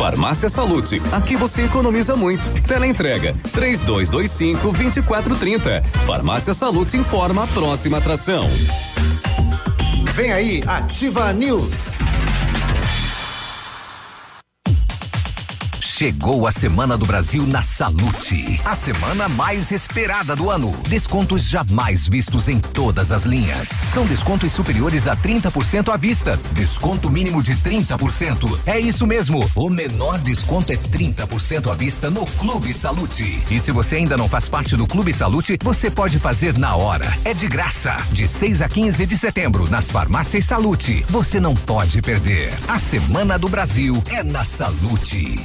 Farmácia Salute, aqui você economiza muito. Teleentrega, três dois, dois cinco, vinte e quatro trinta. Farmácia Salute informa a próxima atração. Vem aí, Ativa News. Chegou a Semana do Brasil na Salute. A semana mais esperada do ano. Descontos jamais vistos em todas as linhas. São descontos superiores a 30% à vista. Desconto mínimo de 30%. É isso mesmo. O menor desconto é 30% à vista no Clube Salute. E se você ainda não faz parte do Clube Salute, você pode fazer na hora. É de graça. De 6 a 15 de setembro, nas farmácias Salute. Você não pode perder. A Semana do Brasil é na Salute.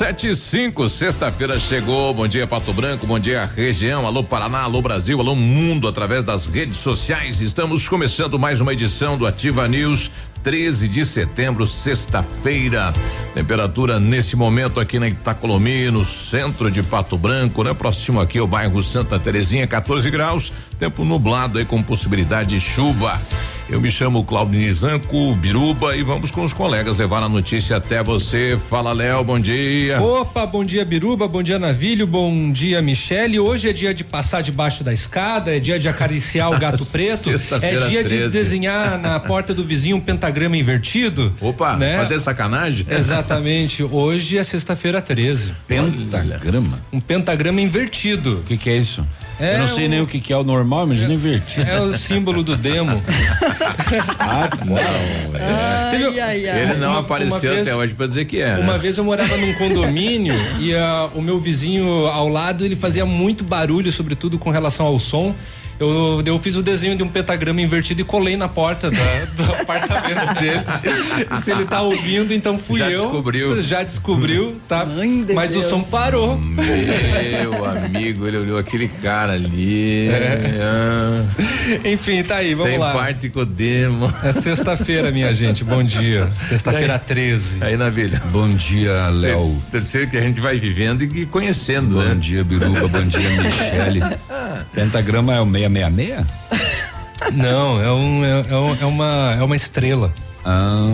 Sete e cinco, sexta-feira chegou. Bom dia, Pato Branco. Bom dia, região. Alô, Paraná. Alô, Brasil. Alô, mundo. Através das redes sociais. Estamos começando mais uma edição do Ativa News. 13 de setembro, sexta-feira. Temperatura nesse momento aqui na Itacolomi, no centro de Pato Branco, né? Próximo aqui ao bairro Santa Terezinha, 14 graus. Tempo nublado aí com possibilidade de chuva. Eu me chamo Claudio Nizanco, Biruba, e vamos com os colegas levar a notícia até você. Fala, Léo, bom dia. Opa, bom dia, Biruba, bom dia, Navilho, bom dia, Michele. Hoje é dia de passar debaixo da escada, é dia de acariciar o gato preto, é dia 13. de desenhar na porta do vizinho um pentagrama invertido. Opa, né? fazer sacanagem? Exatamente. Hoje é sexta-feira 13. Pentagrama? Um pentagrama invertido. O que, que é isso? É eu não sei o, nem o que, que é o normal, imagina é, invertido. É o símbolo do demo. ah, não. Ai, ai, ai. Ele não uma, apareceu uma até hoje pra dizer que é. Uma né? vez eu morava num condomínio e uh, o meu vizinho ao lado ele fazia muito barulho, sobretudo com relação ao som. Eu, eu fiz o desenho de um pentagrama invertido e colei na porta da, do apartamento dele. Se ele tá ouvindo, então fui já eu. Já descobriu. Já descobriu, tá? De Mas Deus. o som parou. Meu amigo, ele olhou aquele cara ali. É. Ah. Enfim, tá aí, vamos Tem lá. Tem parte com o demo. É sexta-feira, minha gente. Bom dia. Sexta-feira 13. Aí, Navilha. Bom dia, Léo. Terceiro que a gente vai vivendo e conhecendo, bom né? Bom dia, Biruba. Bom dia, Michele. Pentagrama é o 666? Não, é, um, é, é, uma, é uma estrela. Ah.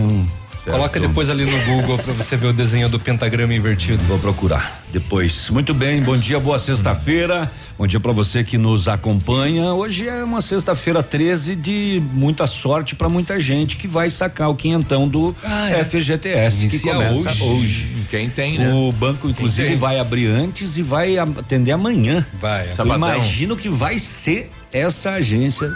Certo. Coloca depois ali no Google para você ver o desenho do pentagrama invertido. Vou procurar depois. Muito bem, bom dia, boa sexta-feira. Bom dia para você que nos acompanha. Hoje é uma sexta-feira 13 de muita sorte para muita gente que vai sacar o quinhentão do ah, é. FGTS Inicia que começa hoje. hoje. Quem tem, né? O banco inclusive vai abrir antes e vai atender amanhã. Vai. Imagino que vai ser essa agência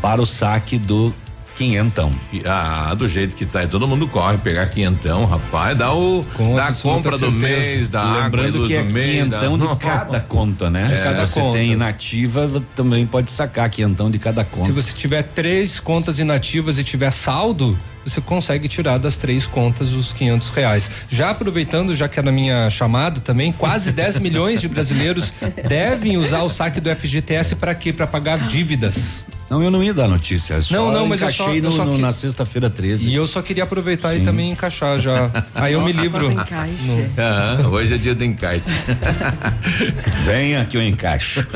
para o saque do quinhentão. Ah, do jeito que tá, todo mundo corre pegar quinhentão, rapaz, dá o da compra do mês, da Lembrando água, que é quinhentão da... de cada conta, né? É, cada Se conta. tem inativa, também pode sacar quinhentão de cada conta. Se você tiver três contas inativas e tiver saldo, você consegue tirar das três contas os quinhentos reais. Já aproveitando, já que é na minha chamada também, quase 10 milhões de brasileiros devem usar o saque do FGTS para quê? Para pagar dívidas. Não, eu não ia dar notícia. não, não, mas eu só, eu só no, que... na sexta-feira 13. E eu só queria aproveitar Sim. e também encaixar já. Aí eu me livro. Hoje é dia do encaixe. Venha que eu encaixo.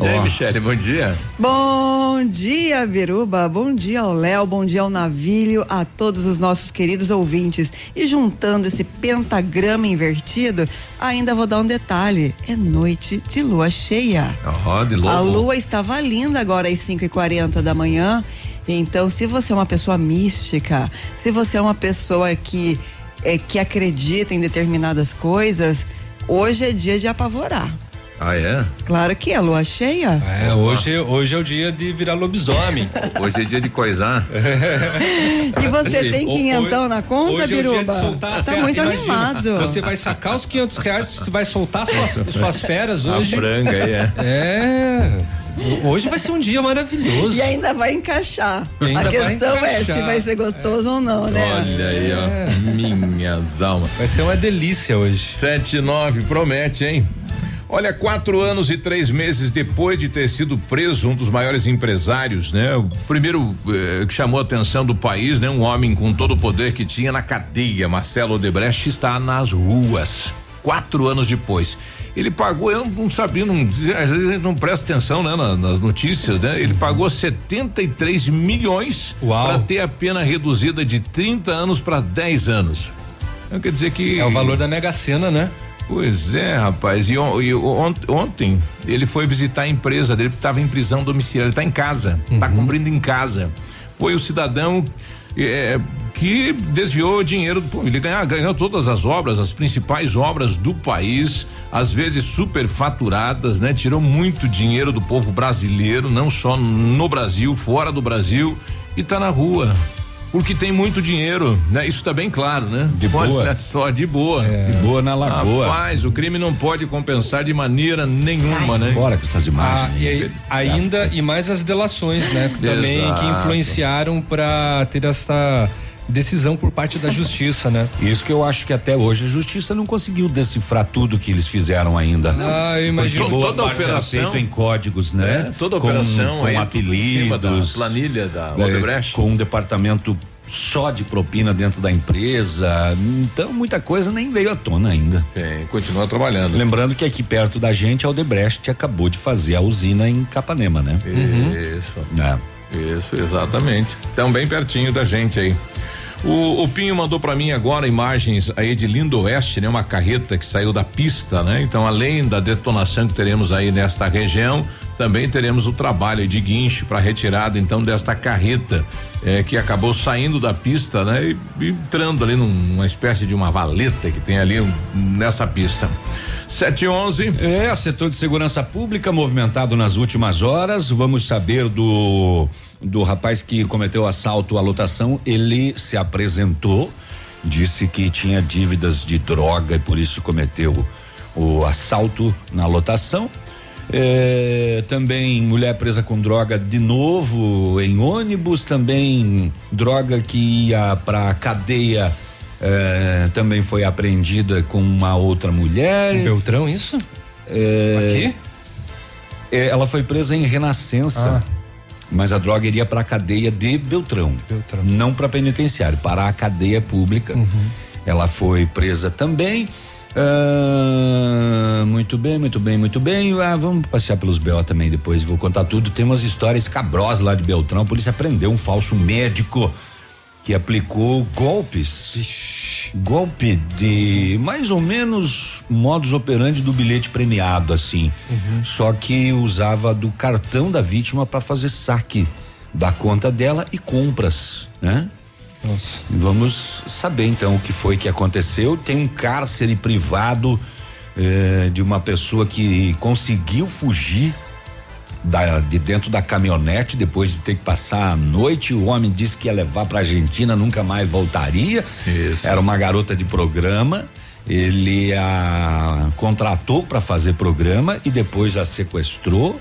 E aí, Michele, bom dia. Bom dia, Biruba. Bom dia ao Léo, bom dia ao Navilho, a todos os nossos queridos ouvintes. E juntando esse pentagrama invertido, ainda vou dar um detalhe. É noite de lua cheia. Oh, de A lua estava linda agora às 5 e 40 da manhã. Então, se você é uma pessoa mística, se você é uma pessoa que, é, que acredita em determinadas coisas, hoje é dia de apavorar. Ah, é? Claro que é, lua cheia. É, hoje, hoje é o dia de virar lobisomem. hoje é dia de coisar. e você tem quinhentão na conta, hoje Biruba? É o dia de soltar tá muito Imagina, animado. Você vai sacar os quinhentos reais, você vai soltar suas, suas feras hoje. A franga aí, é. É. Hoje vai ser um dia maravilhoso. E ainda vai encaixar. Ainda a questão encaixar. é se vai ser gostoso é. ou não, né? Olha aí, ó. É. Minhas almas. Vai ser uma delícia hoje. Sete nove promete, hein? Olha, quatro anos e três meses depois de ter sido preso um dos maiores empresários, né? O primeiro eh, que chamou a atenção do país, né? Um homem com todo o poder que tinha na cadeia, Marcelo Odebrecht, está nas ruas. Quatro anos depois. Ele pagou, eu não sabia, não, às vezes a gente não presta atenção né, nas, nas notícias, né? Ele pagou 73 milhões para ter a pena reduzida de 30 anos para 10 anos. Então, quer dizer que. É o valor da Mega Sena, né? Pois é, rapaz. E, on, e on, ontem ele foi visitar a empresa dele que estava em prisão domiciliar. Ele está em casa, está Uhum. cumprindo em casa. Foi o cidadão é, que desviou dinheiro. Pô, ele ganhou, ganhou todas as obras, as principais obras do país, às vezes superfaturadas, né? Tirou muito dinheiro do povo brasileiro, não só no Brasil, fora do Brasil, e está na rua. Porque tem muito dinheiro, né? Isso tá bem claro, né? De boa. Olha só, de boa. De boa na lagoa. Rapaz, o crime não pode compensar de maneira nenhuma, né? Bora com essas Ah, imagens. e aí, ainda e mais as delações, né? que Também que Exato. influenciaram para ter essa decisão por parte da justiça, né? Isso que eu acho que até hoje a justiça não conseguiu decifrar tudo que eles fizeram ainda. Ah, boa Toda a operação- feito em códigos, né? É, toda a Com- operação com, aí, cima da apelidos, planilha da é, Odebrecht. com um departamento só de propina dentro da empresa. Então muita coisa nem veio à tona ainda. É, continua trabalhando. Lembrando que aqui perto da gente a Odebrecht acabou de fazer a usina em Capanema, né? Isso. É. Isso, exatamente. Tão bem pertinho da gente aí. O, o Pinho mandou para mim agora imagens aí de Lindo Oeste, né? Uma carreta que saiu da pista, né? Então, além da detonação que teremos aí nesta região, também teremos o trabalho de guincho para retirada então desta carreta eh, que acabou saindo da pista, né? E, e entrando ali num- numa espécie de uma valeta que tem ali um, nessa pista. 711. É, setor de segurança pública movimentado nas últimas horas. Vamos saber do do rapaz que cometeu assalto à lotação. Ele se apresentou, disse que tinha dívidas de droga e por isso cometeu o assalto na lotação. É, também mulher presa com droga de novo em ônibus, também droga que ia para cadeia é, também foi apreendida com uma outra mulher. Em Beltrão, isso? É, Aqui? é, ela foi presa em Renascença. Ah. Mas a droga iria para a cadeia de Beltrão, Beltrão. não para penitenciário, para a cadeia pública. Uhum. Ela foi presa também. Ah, muito bem, muito bem, muito bem. Ah, vamos passear pelos BO também depois, vou contar tudo. Tem umas histórias cabrosas lá de Beltrão. A polícia prendeu um falso médico que aplicou golpes. Golpe de mais ou menos modus operandi do bilhete premiado, assim. Só que usava do cartão da vítima para fazer saque da conta dela e compras, né? Nossa. Vamos saber então o que foi que aconteceu. Tem um cárcere privado eh, de uma pessoa que conseguiu fugir da- de dentro da caminhonete depois de ter que passar a noite. O homem disse que ia levar para Argentina, nunca mais voltaria. Isso. Era uma garota de programa. Ele a contratou para fazer programa e depois a sequestrou.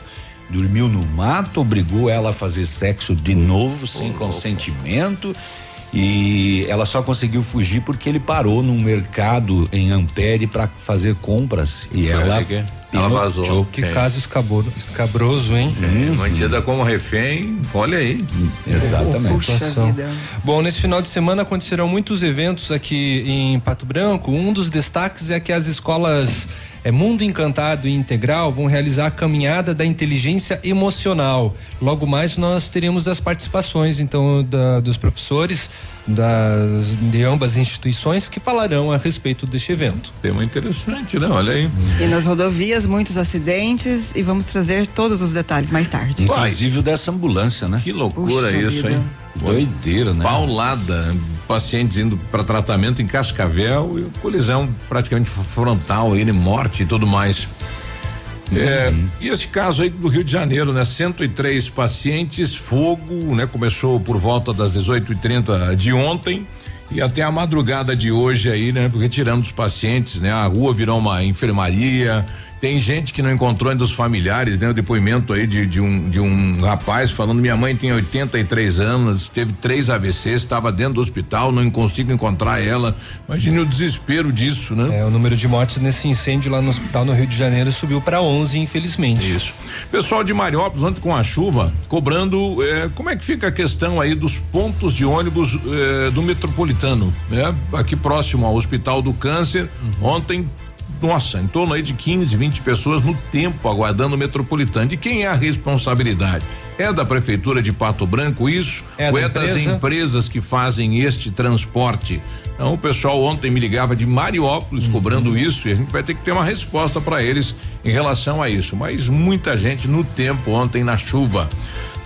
Dormiu no mato, obrigou ela a fazer sexo de novo, sem consentimento. E ela só conseguiu fugir porque ele parou num mercado em Ampere para fazer compras e Foi ela ela vazou. Que É. caso escaboro- escabroso, hein? É, mantida como refém, olha aí. Exatamente. Puxa situação. vida. Bom, nesse final de semana acontecerão muitos eventos aqui em Pato Branco. Um dos destaques é que as escolas é, Mundo Encantado e Integral vão realizar a caminhada da inteligência emocional. Logo mais nós teremos as participações então da- dos professores das, de ambas instituições que falarão a respeito deste evento. Tema interessante, né? Olha aí. E nas rodovias, muitos acidentes e vamos trazer todos os detalhes mais tarde. Inclusive o dessa ambulância, né? Que loucura Puxa isso, vida. hein? Doideira, né? Paulada, pacientes indo para tratamento em Cascavel e colisão praticamente frontal, ele morte e tudo mais. É, e esse caso aí do Rio de Janeiro, né? 103 pacientes, fogo, né? Começou por volta das 18h30 de ontem e até a madrugada de hoje aí, né? Retirando os pacientes, né? A rua virou uma enfermaria Tem gente que não encontrou ainda os familiares, né? O depoimento aí de, de, um, de um rapaz falando: minha mãe tem 83 anos, teve três AVCs, estava dentro do hospital, não consigo encontrar ela. Imagine o desespero disso, né? É, o número de mortes nesse incêndio lá no hospital no Rio de Janeiro subiu para 11, infelizmente. Isso. Pessoal de Mariópolis, ontem com a chuva, cobrando. Eh, como é que fica a questão aí dos pontos de ônibus eh, do metropolitano? Né? Aqui próximo ao Hospital do Câncer, uhum. ontem nossa, em torno aí de 15, 20 pessoas no tempo aguardando o metropolitano. De quem é a responsabilidade? É da prefeitura de Pato Branco isso? É ou é das empresas que fazem este transporte? Então, o pessoal ontem me ligava de Mariópolis uhum. cobrando isso e a gente vai ter que ter uma resposta para eles em relação a isso. Mas muita gente no tempo ontem na chuva.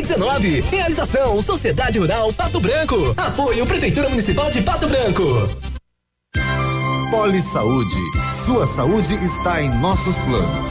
2019. Realização Sociedade Rural Pato Branco. Apoio Prefeitura Municipal de Pato Branco. Poli Saúde. Sua saúde está em nossos planos.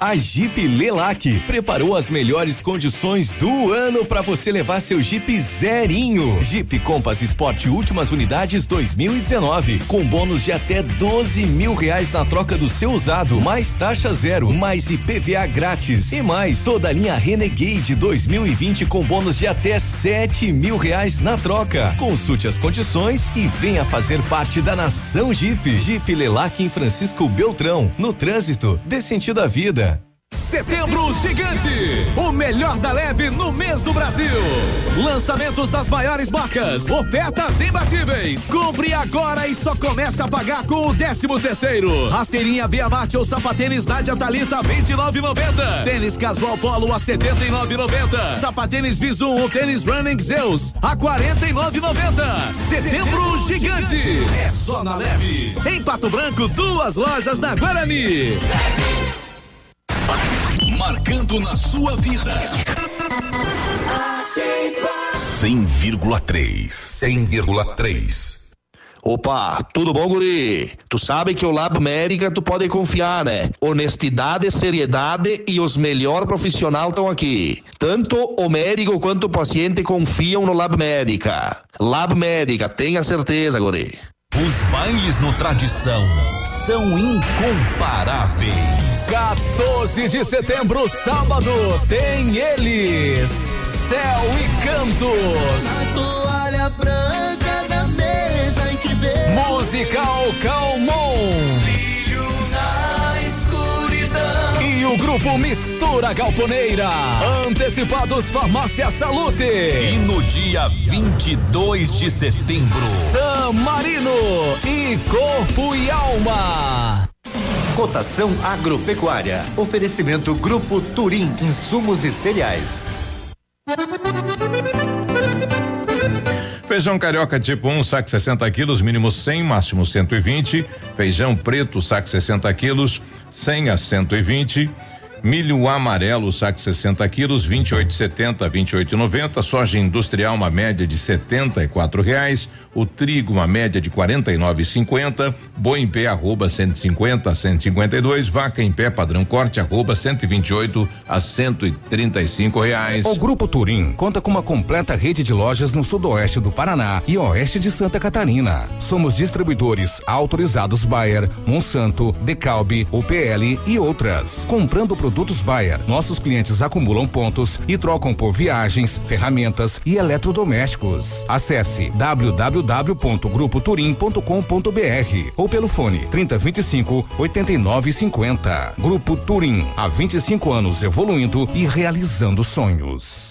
a Jeep Lelac preparou as melhores condições do ano para você levar seu Jeep zerinho. Jeep Compass Sport últimas unidades 2019 com bônus de até 12 mil reais na troca do seu usado, mais taxa zero, mais IPVA grátis e mais toda a linha Renegade 2020 com bônus de até 7 mil reais na troca. Consulte as condições e venha fazer parte da nação Jeep. Jeep Lelac em Francisco Beltrão, no trânsito, dê sentido à vida. Setembro Gigante, o melhor da leve no mês do Brasil. Lançamentos das maiores marcas, ofertas imbatíveis. Compre agora e só comece a pagar com o 13 terceiro. Rasteirinha Via Marte ou sapatênis Nádia Talita 29,90. Tênis Casual Polo a 79,90. Sapatênis Visum ou tênis Running Zeus a 49,90. Setembro Gigante, é só na leve. Em Pato Branco, duas lojas da Guarani. Marcando na sua vida. 100,3. 100,3. Opa, tudo bom, guri? Tu sabe que o Lab Médica tu pode confiar, né? Honestidade, seriedade e os melhores profissionais estão aqui. Tanto o médico quanto o paciente confiam no Lab Médica. Lab Médica, tenha certeza, guri. Os bailes no Tradição são incomparáveis. 14 de setembro, sábado, tem eles. Céu e Cantos. A toalha branca da mesa em que. Musical Calmon. Grupo Mistura Galponeira. Antecipados Farmácia Salute. E no dia 22 de setembro, San Marino e Corpo e Alma. Cotação agropecuária. Oferecimento Grupo Turim, insumos e cereais. Feijão carioca tipo 1, um, saco 60 quilos, mínimo 100, máximo 120. Feijão preto, saco 60 quilos, 100 a 120. Milho amarelo, saco 60 quilos, 28,70, 28,90. Soja industrial, uma média de 74 reais. O trigo, uma média de 49,50. Boi em pé, arroba 150 a 152. Vaca em pé, padrão corte, arroba 128 a 135 reais. O Grupo Turim conta com uma completa rede de lojas no sudoeste do Paraná e oeste de Santa Catarina. Somos distribuidores autorizados Bayer, Monsanto, Decalbe, UPL e outras. Comprando produtos Bayer, nossos clientes acumulam pontos e trocam por viagens, ferramentas e eletrodomésticos. Acesse www.grupoturim.com.br ou pelo fone 3025 8950. Grupo Turim, há 25 anos evoluindo e realizando sonhos.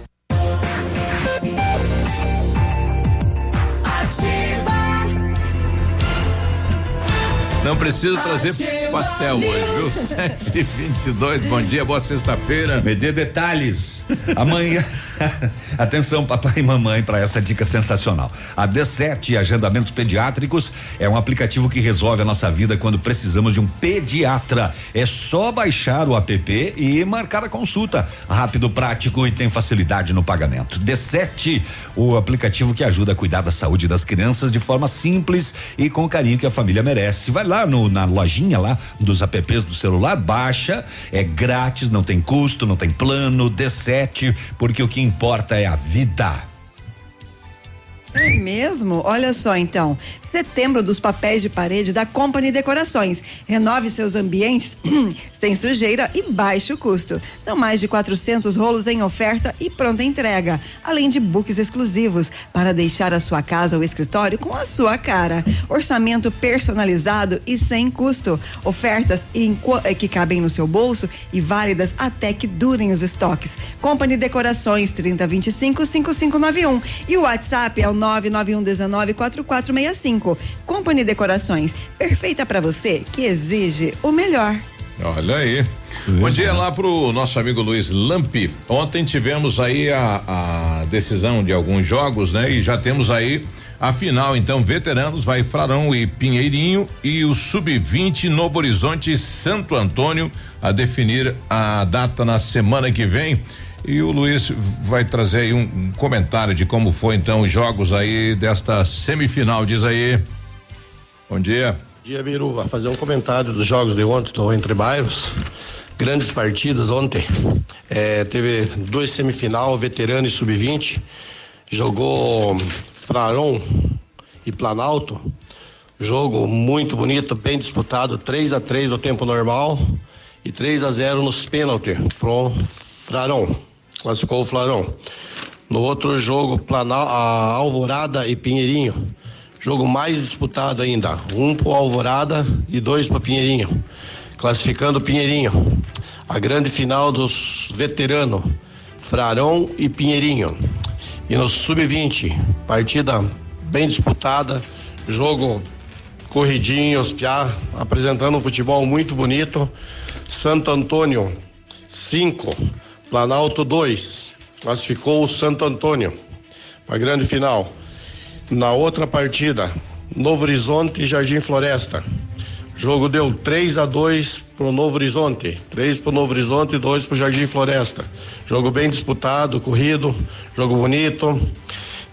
Não precisa trazer pastel hoje, viu? 7 e 22 bom dia, boa sexta-feira. Me dê detalhes. Amanhã. Atenção, papai e mamãe, para essa dica sensacional. A D7 Agendamentos Pediátricos é um aplicativo que resolve a nossa vida quando precisamos de um pediatra. É só baixar o app e marcar a consulta. Rápido, prático e tem facilidade no pagamento. D7, o aplicativo que ajuda a cuidar da saúde das crianças de forma simples e com o carinho que a família merece. Vai lá no, na lojinha lá dos apps do celular, baixa, é grátis, não tem custo, não tem plano, D7, porque o que importa é a vida. É mesmo? Olha só então. Setembro dos papéis de parede da Company Decorações. Renove seus ambientes sem sujeira e baixo custo. São mais de 400 rolos em oferta e pronta entrega, além de books exclusivos para deixar a sua casa ou escritório com a sua cara. Orçamento personalizado e sem custo. Ofertas em, eh, que cabem no seu bolso e válidas até que durem os estoques. Company Decorações 3025 5591 e o WhatsApp é o 991194465. Company Decorações, perfeita para você que exige o melhor. Olha aí. Bom dia lá pro nosso amigo Luiz Lampi. Ontem tivemos aí a, a decisão de alguns jogos, né? E já temos aí A final, então, veteranos vai Frarão e Pinheirinho e o sub-20 Novo Horizonte e Santo Antônio a definir a data na semana que vem. E o Luiz vai trazer aí um, um comentário de como foi então os jogos aí desta semifinal. Diz aí. Bom dia. Dia Biru, vai fazer um comentário dos jogos de ontem, estou entre bairros. Grandes partidas ontem. É, teve dois semifinal, veterano e sub-20. Jogou Fraron e Planalto. Jogo muito bonito, bem disputado, 3 a 3 no tempo normal e 3 a 0 nos pênaltis pro Fraron. Classificou o Flarão. No outro jogo, Planal, a Alvorada e Pinheirinho. Jogo mais disputado ainda. Um pro Alvorada e dois para Pinheirinho. Classificando Pinheirinho. A grande final dos veteranos. Frarão e Pinheirinho. E no Sub-20, partida bem disputada. Jogo corridinho, Piá apresentando um futebol muito bonito. Santo Antônio, 5. Planalto 2. Classificou o Santo Antônio. Para a grande final. Na outra partida, Novo Horizonte e Jardim Floresta. Jogo deu 3 a 2 pro Novo Horizonte, 3 pro Novo Horizonte e 2 pro Jardim Floresta. Jogo bem disputado, corrido, jogo bonito.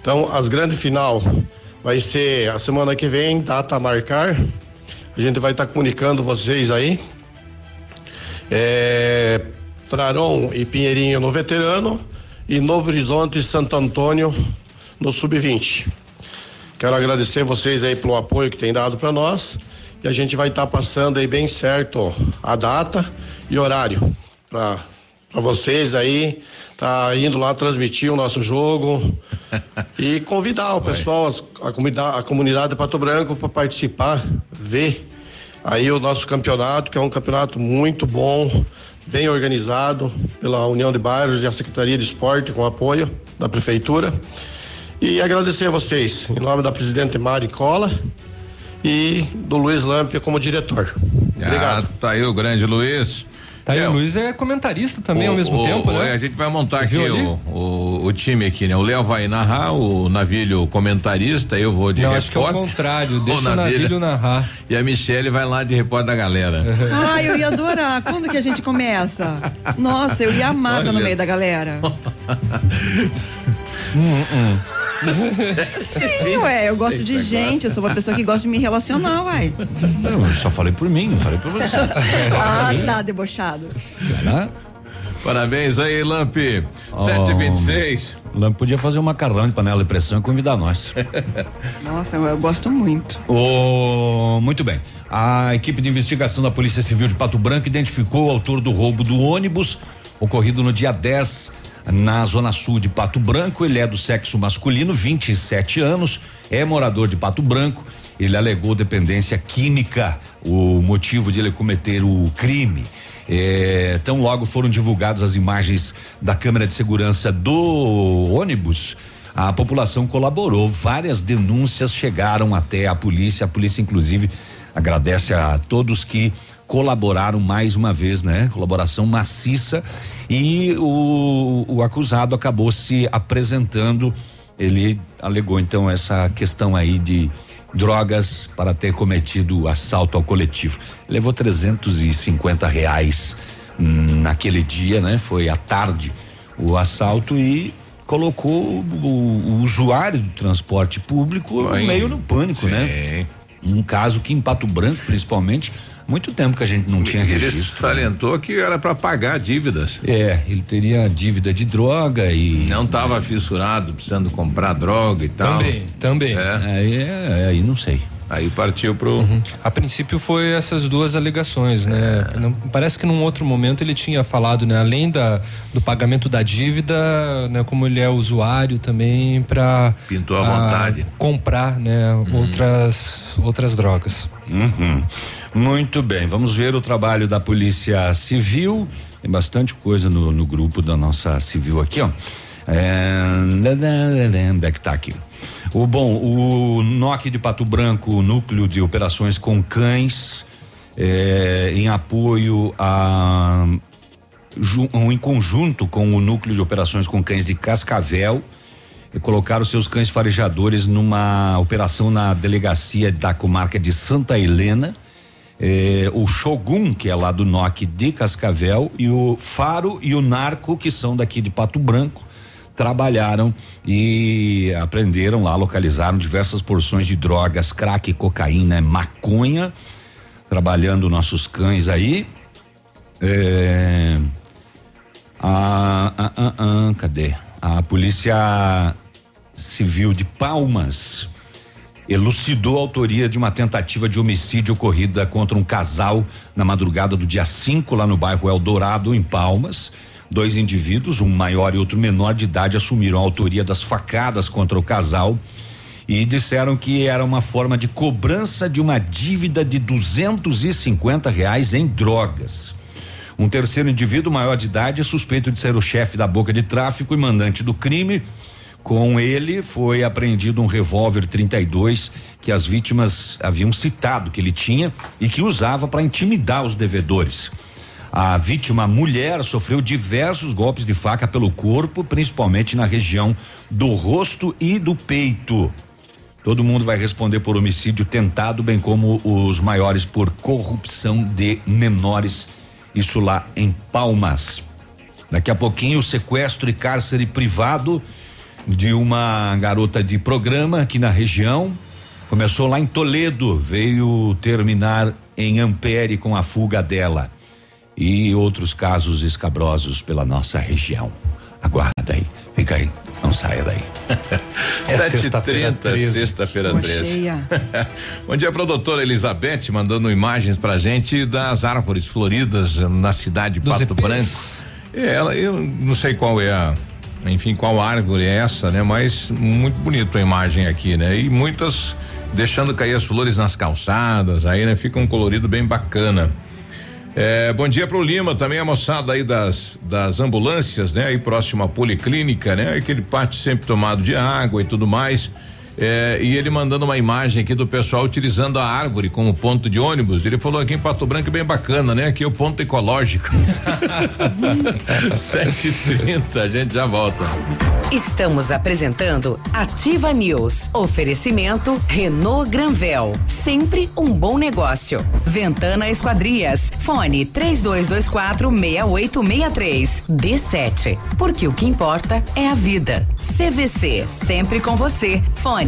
Então, as grandes final vai ser a semana que vem, data a marcar. A gente vai estar tá comunicando vocês aí. É, Traron e Pinheirinho no veterano e Novo Horizonte e Santo Antônio no sub-20. Quero agradecer vocês aí pelo apoio que tem dado para nós e a gente vai estar tá passando aí bem certo a data e horário para para vocês aí, tá indo lá transmitir o nosso jogo e convidar o pessoal, a comunidade, a comunidade de Pato Branco para participar, ver aí o nosso campeonato, que é um campeonato muito bom, bem organizado pela União de Bairros e a Secretaria de Esporte com apoio da prefeitura. E agradecer a vocês, em nome da presidente Mari Cola e do Luiz Lampia como diretor. Obrigado. Ah, tá aí o grande Luiz. Tá aí, o Luiz é comentarista também o, ao mesmo o, tempo, né? A gente vai montar aqui o, o, o, time aqui, né? O Léo vai narrar, o Navilho comentarista, eu vou de Não, repórter. acho que é o contrário, deixa o Navilho, narrar. E a Michele vai lá de repórter da galera. Ai, eu ia adorar. Quando que a gente começa? Nossa, eu ia amar no meio da galera. hum, hum. Sim, ué, eu gosto de gente, eu sou uma pessoa que gosta de me relacionar, uai. Não, eu só falei por mim, não falei por você. ah, tá, debochado. Parabéns aí, Lamp. Oh, 726. Lamp podia fazer um macarrão de panela de pressão e convidar nós. Nossa, eu, eu gosto muito. Oh, muito bem. A equipe de investigação da Polícia Civil de Pato Branco identificou o autor do roubo do ônibus ocorrido no dia 10 na zona sul de Pato Branco. Ele é do sexo masculino, 27 anos, é morador de Pato Branco. Ele alegou dependência química, o motivo de ele cometer o crime. É, tão logo foram divulgadas as imagens da câmera de segurança do ônibus, a população colaborou. Várias denúncias chegaram até a polícia. A polícia, inclusive, agradece a todos que colaboraram mais uma vez, né? Colaboração maciça e o, o acusado acabou se apresentando. Ele alegou então essa questão aí de drogas para ter cometido assalto ao coletivo. Levou 350 reais hum, naquele dia, né? Foi à tarde o assalto e colocou o, o usuário do transporte público Oi. meio no pânico, né? Sim. né? Um caso que em Pato Branco, principalmente, muito tempo que a gente não tinha registro. Ele salientou que era para pagar dívidas. É, ele teria dívida de droga e. Não estava fissurado, precisando comprar droga e tal. Também, também. É. Aí, é, aí não sei. Aí partiu pro. Uhum. A princípio foi essas duas alegações, né? É. Não, parece que num outro momento ele tinha falado, né? Além da, do pagamento da dívida, né? Como ele é usuário também para pintou à vontade comprar, né? Uhum. Outras outras drogas. Uhum. Muito bem, vamos ver o trabalho da Polícia Civil. Tem bastante coisa no, no grupo da nossa civil aqui, ó. É, onde é que tá aqui? O bom, o NOC de Pato Branco, núcleo de operações com cães, é, em apoio a um, em conjunto com o núcleo de operações com cães de Cascavel, colocaram seus cães farejadores numa operação na delegacia da comarca de Santa Helena. Eh, o Shogun, que é lá do NOC de Cascavel, e o Faro e o Narco, que são daqui de Pato Branco, trabalharam e aprenderam lá, localizaram diversas porções de drogas, crack, cocaína, maconha, trabalhando nossos cães aí. É, a, a, a, a, cadê? A polícia civil de Palmas elucidou a autoria de uma tentativa de homicídio ocorrida contra um casal na madrugada do dia 5 lá no bairro Eldorado, em Palmas. Dois indivíduos, um maior e outro menor de idade, assumiram a autoria das facadas contra o casal e disseram que era uma forma de cobrança de uma dívida de 250 reais em drogas. Um terceiro indivíduo maior de idade é suspeito de ser o chefe da boca de tráfico e mandante do crime. Com ele foi apreendido um revólver 32 que as vítimas haviam citado que ele tinha e que usava para intimidar os devedores. A vítima mulher sofreu diversos golpes de faca pelo corpo, principalmente na região do rosto e do peito. Todo mundo vai responder por homicídio tentado, bem como os maiores por corrupção de menores. Isso lá em Palmas. Daqui a pouquinho, o sequestro e cárcere privado de uma garota de programa aqui na região. Começou lá em Toledo, veio terminar em Ampere com a fuga dela. E outros casos escabrosos pela nossa região. Aguarda aí, fica aí, não saia daí. É sexta-feira 13. Sexta-feira 13. Bom dia pra doutora Elizabeth, mandando imagens pra gente das árvores floridas na cidade de Dos Pato EPs. Branco. É, ela, eu não sei qual é a, enfim, qual árvore é essa, né? Mas muito bonito a imagem aqui, né? E muitas deixando cair as flores nas calçadas, aí, né? Fica um colorido bem bacana. É, bom dia pro Lima, também a moçada aí das, das ambulâncias, né? Aí próximo à policlínica, né? Aquele pátio sempre tomado de água e tudo mais. É, e ele mandando uma imagem aqui do pessoal utilizando a árvore como ponto de ônibus. Ele falou aqui em Pato Branco bem bacana, né? Aqui é o ponto ecológico. 7h30, a gente já volta. Estamos apresentando Ativa News. Oferecimento Renault Granvel. Sempre um bom negócio. Ventana Esquadrias. Fone 3224 6863. D7. Porque o que importa é a vida. CVC. Sempre com você. Fone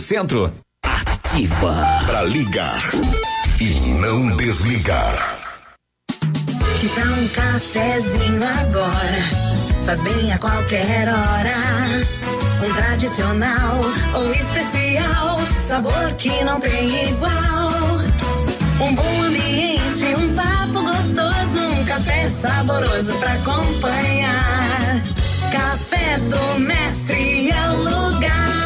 Centro. Ativa. Pra ligar e não desligar. Que tal um cafezinho agora? Faz bem a qualquer hora. Um tradicional ou especial, sabor que não tem igual. Um bom ambiente, um papo gostoso, um café saboroso pra acompanhar. Café do Mestre é o lugar.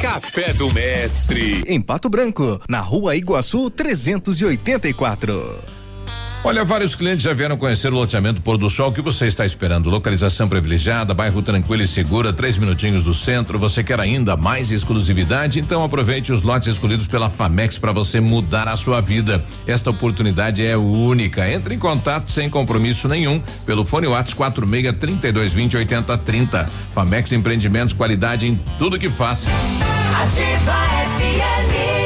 Café do Mestre. Em Pato Branco, na rua Iguaçu 384. Olha, vários clientes já vieram conhecer o loteamento Pôr do Sol. Que você está esperando? Localização privilegiada, bairro tranquilo e segura, três minutinhos do centro. Você quer ainda mais exclusividade? Então aproveite os lotes escolhidos pela Famex para você mudar a sua vida. Esta oportunidade é única. Entre em contato sem compromisso nenhum pelo fone WhatsApp 46 3220 8030. Famex Empreendimentos, qualidade em tudo que faz. Ativa FM.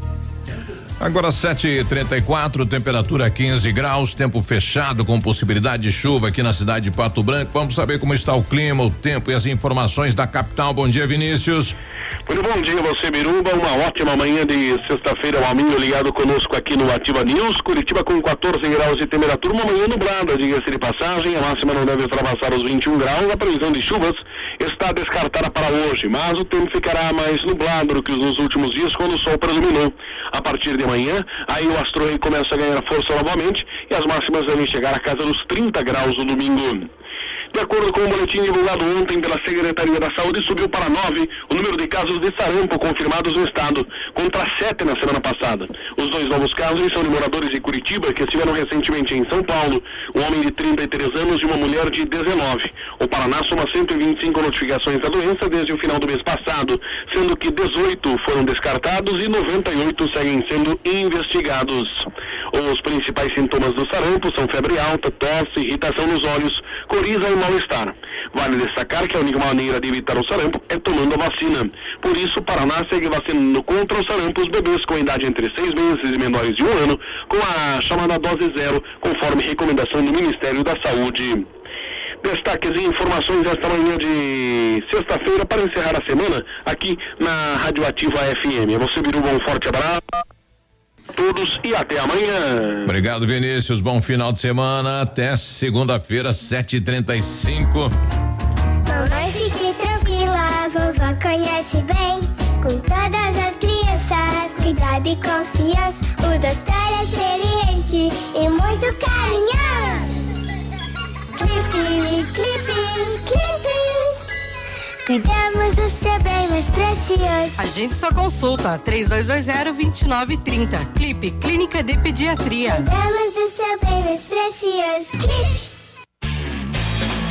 Agora 7:34, temperatura 15 graus, tempo fechado com possibilidade de chuva aqui na cidade de Pato Branco. Vamos saber como está o clima, o tempo e as informações da capital. Bom dia, Vinícius. Muito bom dia, você Biruba. Uma ótima manhã de sexta-feira, o Alminho ligado conosco aqui no Ativa News. Curitiba com 14 graus de temperatura, uma manhã nublada, diga-se de passagem. A máxima não deve ultrapassar os 21 graus. A previsão de chuvas está descartada para hoje, mas o tempo ficará mais nublado do que nos últimos dias, quando o sol predominou. A partir de aí o astro rei começa a ganhar força novamente e as máximas devem chegar a casa dos 30 graus no domingo. De acordo com o boletim divulgado ontem pela Secretaria da Saúde, subiu para nove o número de casos de sarampo confirmados no estado, contra sete na semana passada. Os dois novos casos são de moradores de Curitiba que estiveram recentemente em São Paulo, um homem de 33 anos e uma mulher de 19. O Paraná soma 125 notificações da doença desde o final do mês passado, sendo que 18 foram descartados e 98 seguem sendo investigados. Os principais sintomas do sarampo são febre alta, tosse, irritação nos olhos, coriza e mal-estar. Vale destacar que a única maneira de evitar o sarampo é tomando a vacina. Por isso, o Paraná segue vacinando contra o sarampo os bebês com idade entre seis meses e menores de um ano, com a chamada dose zero, conforme recomendação do Ministério da Saúde. Destaques e informações esta manhã de sexta-feira para encerrar a semana aqui na Radioativa FM. Você, Biruba, um forte abraço todos e até amanhã. Obrigado, Vinícius. Bom final de semana. Até segunda-feira, 7h35. Mamãe, fique tranquila, vovó conhece bem. Com todas as crianças, cuidado e confiança. O doutor é experiente e muito carinhoso. Clipe, clipe, clipe. Cuidamos precioso. Agende sua consulta 3220-2930. Clipe Clínica de Pediatria. Cuidamos do seu bem mais precioso. Clipe.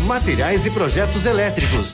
materiais e projetos elétricos.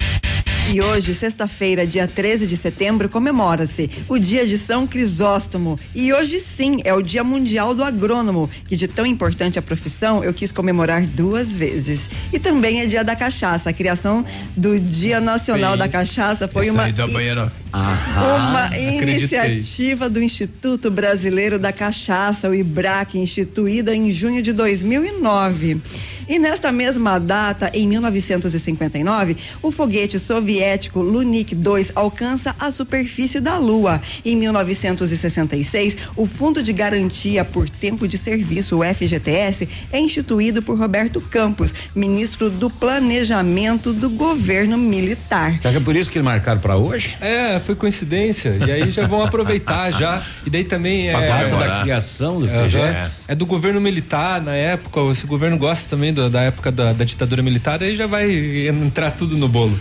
E hoje, sexta-feira, dia 13 de setembro, comemora-se o dia de São Crisóstomo. E hoje sim é o Dia Mundial do Agrônomo, que de tão importante a profissão eu quis comemorar duas vezes. E também é dia da cachaça. A criação do Dia Nacional Sim. da Cachaça foi Isso uma aí da banheira. Uma acreditei. iniciativa do Instituto Brasileiro da Cachaça, o IBRAC, instituída em junho de 2009. E nesta mesma data, em 1959, o foguete soviético Lunik 2 alcança a superfície da Lua. Em 1966, o Fundo de Garantia por Tempo de Serviço, o FGTS, é instituído por Roberto Campos, ministro do Planejamento do Governo Militar. Será que é por isso que eles marcaram pra hoje? É, foi coincidência. E aí já vão aproveitar já. E daí também é. A data da criação do Aham. FGTS. É do governo militar na época. Esse governo gosta também do- da época da, da ditadura militar, aí já vai entrar tudo no bolo.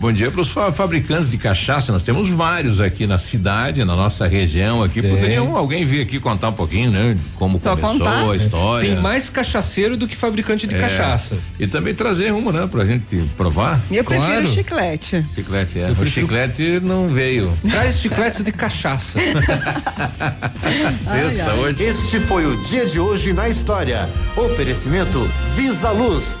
Bom dia para os fa fabricantes de cachaça. Nós temos vários aqui na cidade, na nossa região aqui. Poderiam alguém vir aqui contar um pouquinho, né? Como Só começou contar. a história. Tem mais cachaceiro do que fabricante de É. cachaça. E também trazer uma, né? Pra gente provar. Eu prefiro Claro. chiclete. Chiclete, é. Eu O prefiro- chiclete não veio. Traz chicletes de cachaça. Sexta hoje. Este foi o dia de hoje na história. Oferecimento Visa Luz.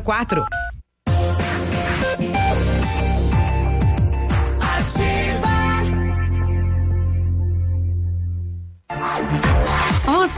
6004.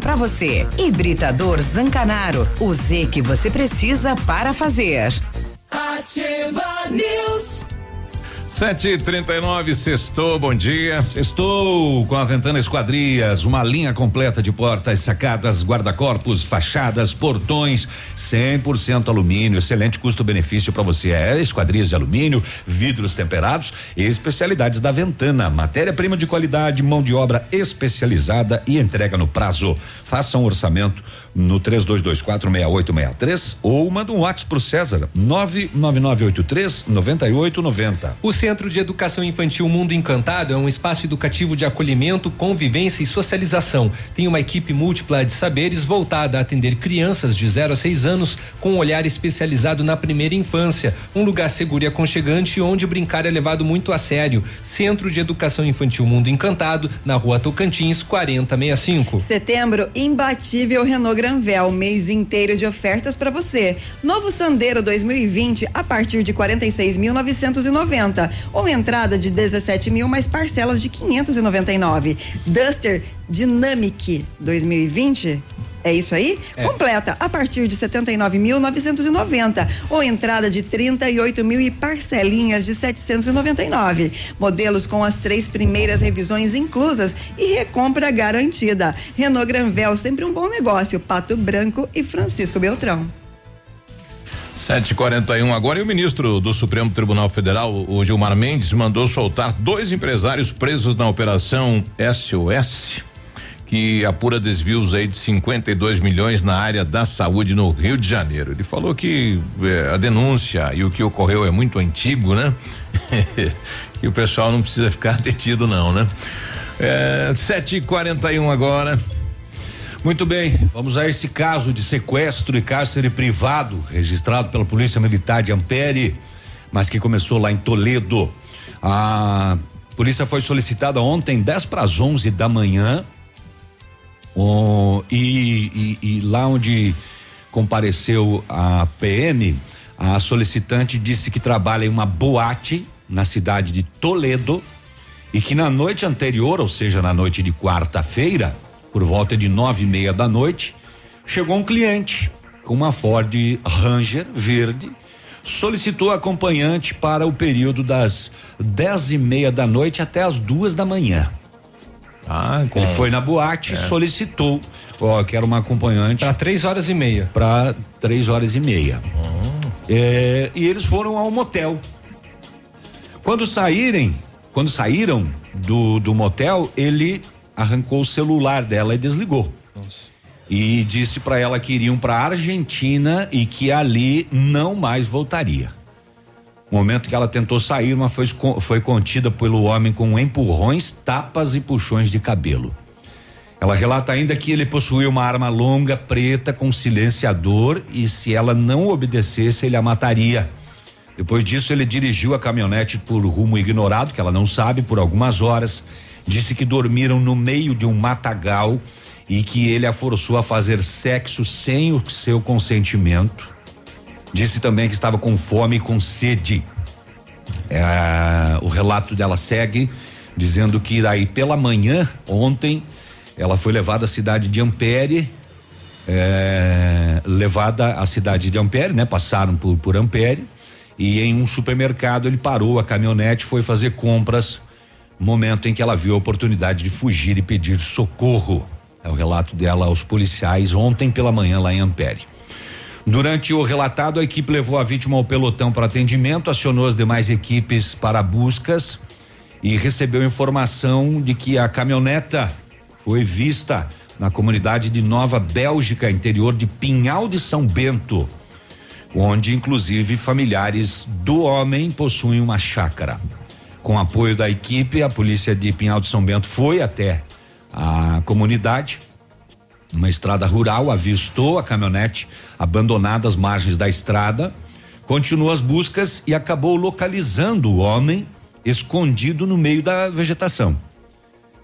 para você. Hibridador Zancanaro. O Z que você precisa para fazer. Ativa News. Sete e trinta e nove, sextou, bom dia. Estou com a Ventana Esquadrias, uma linha completa de portas, sacadas, guarda-corpos, fachadas, portões, 100% alumínio, excelente custo-benefício para você. É esquadrias de alumínio, vidros temperados e especialidades da Ventana, matéria-prima de qualidade, mão de obra especializada e entrega no prazo. Faça um orçamento no 32246863 ou manda um WhatsApp pro César 99983 9890. O Centro de Educação Infantil Mundo Encantado é um espaço educativo de acolhimento, convivência e socialização. Tem uma equipe múltipla de saberes voltada a atender crianças de 0 a 6 anos com um olhar especializado na primeira infância. Um lugar seguro e aconchegante onde brincar é levado muito a sério. Centro de Educação Infantil Mundo Encantado, na rua Tocantins, 4065. Setembro, imbatível Renault Granvel, mês inteiro de ofertas para você. Novo Sandero 2020 a partir de 46.990 ou entrada de 17 mil mais parcelas de 599. Duster Dynamic 2020 é isso aí? É. Completa a partir de 79.990 ou entrada de 38 mil e parcelinhas de 799. Modelos com as três primeiras revisões inclusas e recompra garantida. Renault Granvel, sempre um bom negócio. Pato Branco e Francisco Beltrão. 741 agora e o ministro do Supremo Tribunal Federal, o Gilmar Mendes, mandou soltar dois empresários presos na operação SOS, que apura desvios aí de 52 milhões na área da saúde no Rio de Janeiro. Ele falou que eh, a denúncia e o que ocorreu é muito antigo, né? e o pessoal não precisa ficar detido, não, né? É, 7h41 agora. Muito bem, vamos a esse caso de sequestro e cárcere privado registrado pela Polícia Militar de Ampere, mas que começou lá em Toledo. A polícia foi solicitada ontem, 10 para as 11 da manhã, o- e, e- e lá onde compareceu a PM, a solicitante disse que trabalha em uma boate na cidade de Toledo e que na noite anterior, ou seja, na noite de quarta-feira, por volta de nove e meia da noite, chegou um cliente com uma Ford Ranger verde, solicitou acompanhante para o período das dez e meia da noite até as duas da manhã. Ah, Ele foi na boate, É. solicitou, ó, quero uma acompanhante. Para três horas e meia. Para três horas e meia. É, e eles foram ao motel. Quando saírem, quando saíram do, do motel, ele arrancou o celular dela e desligou. E disse para ela que iriam para Argentina e que ali não mais voltaria. Momento que ela tentou sair, mas foi, foi contida pelo homem com empurrões, tapas e puxões de cabelo. Ela relata ainda que ele possuía uma arma longa preta com silenciador e se ela não obedecesse, ele a mataria. Depois disso, ele dirigiu a caminhonete por rumo ignorado, que ela não sabe, por algumas horas. Disse que dormiram no meio de um matagal e que ele a forçou a fazer sexo sem o seu consentimento. Disse também que estava com fome e com sede. É, o relato dela segue dizendo que daí pela manhã, ontem, ela foi levada à cidade de Ampere, é, levada à cidade de Ampere, né? Passaram por, por Ampere e em um supermercado ele parou a caminhonete, foi fazer compras, momento em que ela viu a oportunidade de fugir e pedir socorro. É o relato dela aos policiais ontem pela manhã lá em Ampere. Durante o relatado, a equipe levou a vítima ao pelotão para atendimento, acionou as demais equipes para buscas e recebeu informação de que a caminhoneta foi vista na comunidade de Nova Bélgica, interior de Pinhal de São Bento, onde inclusive familiares do homem possuem uma chácara. Com apoio da equipe, a polícia de Pinhal de São Bento foi até a comunidade, numa estrada rural, avistou a caminhonete abandonada às margens da estrada, continuou as buscas e acabou localizando o homem escondido no meio da vegetação.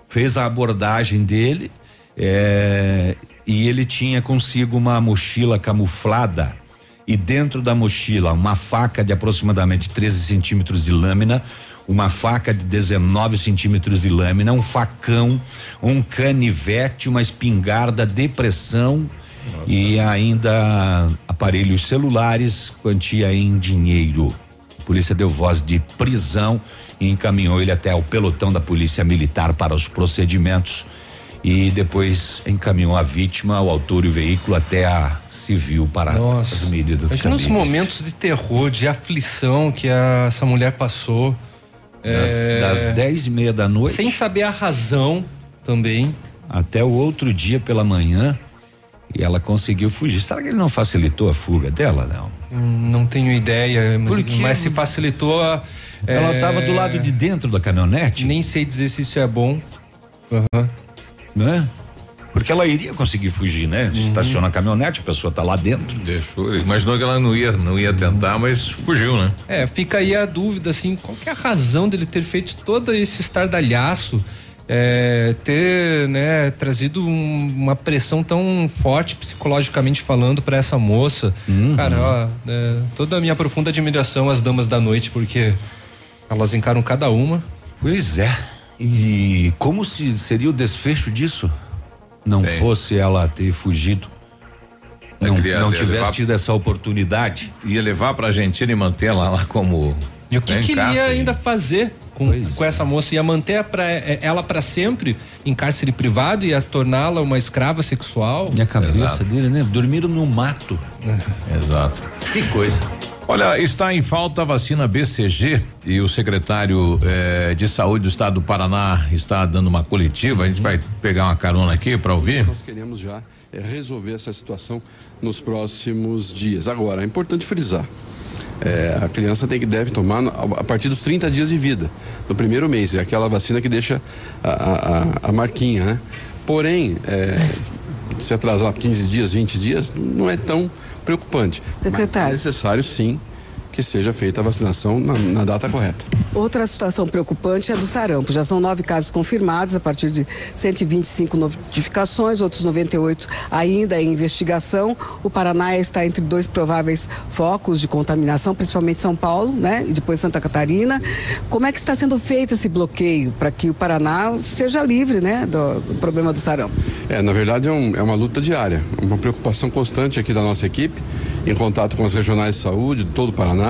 Fez a abordagem dele é, e ele tinha consigo uma mochila camuflada e dentro da mochila uma faca de aproximadamente 13 centímetros de lâmina, uma faca de 19 centímetros de lâmina, um facão, um canivete, uma espingarda, depressão Nossa. e ainda aparelhos celulares, quantia em dinheiro. A polícia deu voz de prisão e encaminhou ele até o pelotão da polícia militar para os procedimentos e depois encaminhou a vítima, o autor e o veículo até a civil para Nossa. as medidas Imagina os momentos de terror, de aflição que a, essa mulher passou. Das, é, das dez e meia da noite. Sem saber a razão também. Até o outro dia pela manhã. E ela conseguiu fugir. Será que ele não facilitou a fuga dela, não? Hum, não tenho ideia, mas, mas se facilitou a. Ela estava é, do lado de dentro da caminhonete? Nem sei dizer se isso é bom. Uhum. Né? Porque ela iria conseguir fugir, né? Uhum. Estaciona a caminhonete, a pessoa está lá dentro. Deixou, imaginou que ela não ia, não ia tentar, mas fugiu, né? É, fica aí a dúvida, assim, qual que é a razão dele ter feito todo esse estardalhaço? É, ter né, trazido um, uma pressão tão forte psicologicamente falando para essa moça. Uhum. Cara, ó, é, toda a minha profunda admiração às damas da noite, porque elas encaram cada uma. Pois é. E como se seria o desfecho disso? Não Bem. fosse ela ter fugido, é não, não tivesse levar, tido essa oportunidade. Ia levar para a Argentina e manter ela lá como. E o que, que ele ia ainda fazer com, com essa moça? Ia manter pra, é, ela para sempre em cárcere privado? Ia torná-la uma escrava sexual? E a cabeça Exato. dele, né? Dormiram no mato. Exato. Que coisa. Olha, está em falta a vacina BCG e o secretário eh, de saúde do estado do Paraná está dando uma coletiva. A gente vai pegar uma carona aqui para ouvir. Nós queremos já eh, resolver essa situação nos próximos dias. Agora, é importante frisar. É, a criança tem que deve tomar a partir dos 30 dias de vida, no primeiro mês. É aquela vacina que deixa a, a, a marquinha, né? Porém, é, se atrasar 15 dias, 20 dias, não é tão preocupante. Secretário. Mas é necessário sim que seja feita a vacinação na, na, data correta. Outra situação preocupante é do sarampo. Já são nove casos confirmados a partir de 125 notificações, outros 98 ainda em investigação. O Paraná está entre dois prováveis focos de contaminação, principalmente São Paulo, né? E depois Santa Catarina. Como é que está sendo feito esse bloqueio para que o Paraná seja livre, né, do, do problema do sarampo? É, na verdade é, um, é uma luta diária, uma preocupação constante aqui da nossa equipe em contato com as regionais de saúde de todo o Paraná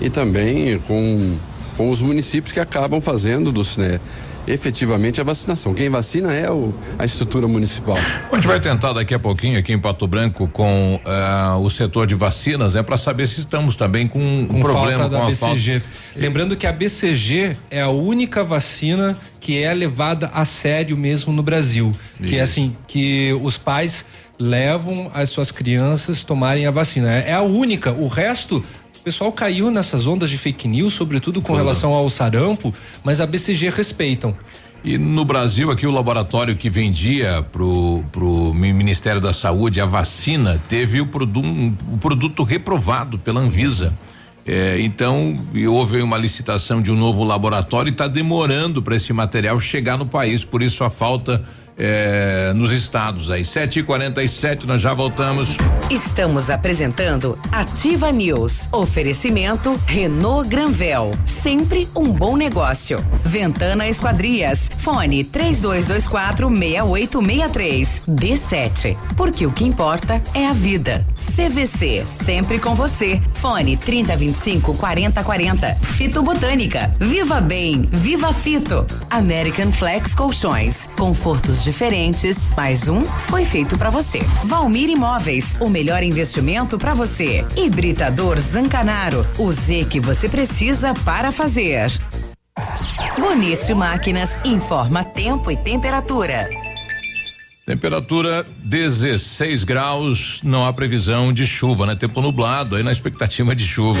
e também com, com os municípios que acabam fazendo dos, né, efetivamente a vacinação. Quem vacina é o, a estrutura municipal. A gente vai tentar daqui a pouquinho aqui em Pato Branco com uh, o setor de vacinas, é né, para saber se estamos também com, com um problema com a BCG. Falta... Lembrando que a BCG é a única vacina que é levada a sério mesmo no Brasil, Isso. que é assim que os pais levam as suas crianças tomarem a vacina. É, é a única. O resto o pessoal caiu nessas ondas de fake news, sobretudo com relação ao sarampo, mas a BCG respeitam. E no Brasil, aqui o laboratório que vendia pro, pro Ministério da Saúde a vacina teve o, produ, um, o produto reprovado pela Anvisa. É, então, houve uma licitação de um novo laboratório e está demorando para esse material chegar no país, por isso a falta é, nos estados aí. 7h47, nós já voltamos. Estamos apresentando Ativa News. Oferecimento Renault Granvel. Sempre um bom negócio. Ventana Esquadrias. Fone 3224 6863. D7. Porque o que importa é a vida. CVC. Sempre com você. Fone 3025 4040. Fito Botânica. Viva Bem. Viva Fito. American Flex Colchões. Confortos diferentes. Mais um foi feito para você. Valmir Imóveis. O melhor investimento para você. Hibridador Zancanaro. O Z que você precisa para fazer. Bonito Máquinas informa tempo e temperatura. Temperatura 16 graus, não há previsão de chuva, né? Tempo nublado, aí na expectativa de chuva.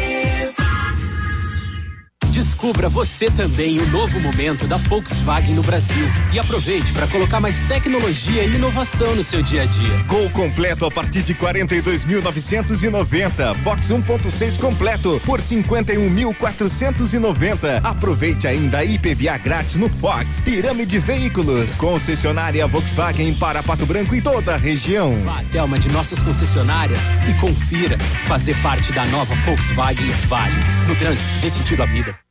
Descubra você também o novo momento da Volkswagen no Brasil e aproveite para colocar mais tecnologia e inovação no seu dia a dia. Gol completo a partir de 42.990. Fox 1.6 completo por 51.490. Aproveite ainda a IPVA grátis no Fox. Pirâmide Veículos. Concessionária Volkswagen para Pato Branco e toda a região. Vá até uma de nossas concessionárias e confira. Fazer parte da nova Volkswagen vale. No trânsito, dê sentido à vida.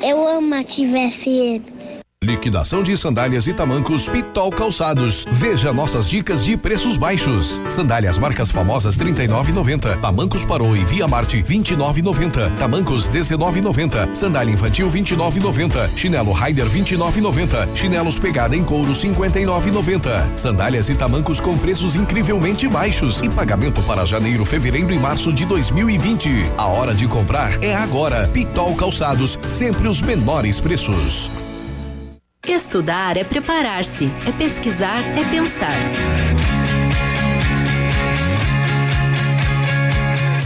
Eu amo a Ativa. Liquidação de sandálias e tamancos Pitol Calçados. Veja nossas dicas de preços baixos. Sandálias marcas famosas 39,90. Tamancos Parou e Via Marte 29,90. Tamancos 19,90. Sandália infantil 29,90. Chinelo Rider 29,90. Chinelos pegada em couro 59,90. Sandálias e tamancos com preços incrivelmente baixos e pagamento para janeiro, fevereiro e março de 2020. A hora de comprar é agora. Pitol Calçados, sempre os menores preços. Estudar é preparar-se, é pesquisar, é pensar.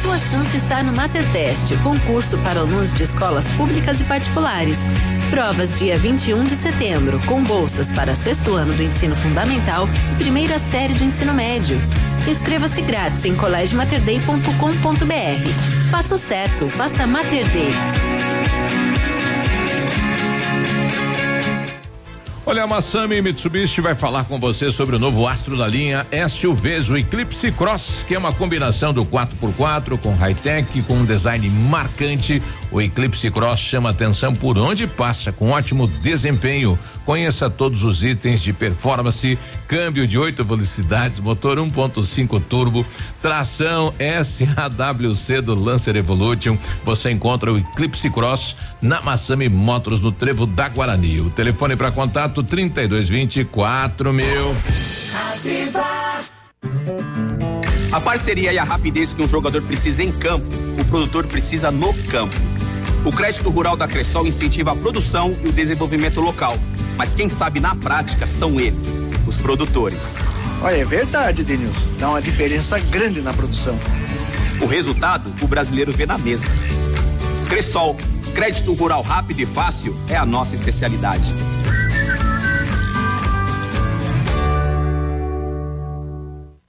Sua chance está no Matertest, concurso para alunos de escolas públicas e particulares. Provas dia 21 de setembro, com bolsas para sexto ano do ensino fundamental e primeira série do ensino médio. Inscreva-se grátis em colégiomaterday.com.br. Faça o certo, faça Mater Day. Olha, a Massami Mitsubishi vai falar com você sobre o novo astro da linha SUVs, o Eclipse Cross, que é uma combinação do 4x4 com high-tech, com um design marcante. O Eclipse Cross chama atenção por onde passa, com ótimo desempenho. Conheça todos os itens de performance, câmbio de oito velocidades, motor 1.5 turbo, tração SAWC do Lancer Evolution. Você encontra o Eclipse Cross na Massami Motors no Trevo da Guarani. O telefone para contato 3224 mil. A parceria e a rapidez que um jogador precisa em campo, o produtor precisa no campo. O crédito rural da Cressol incentiva a produção e o desenvolvimento local. Mas quem sabe na prática são eles, os produtores. Olha, é verdade, Denilson. Dá uma diferença grande na produção. O resultado, o brasileiro vê na mesa. Cressol, crédito rural rápido e fácil é a nossa especialidade.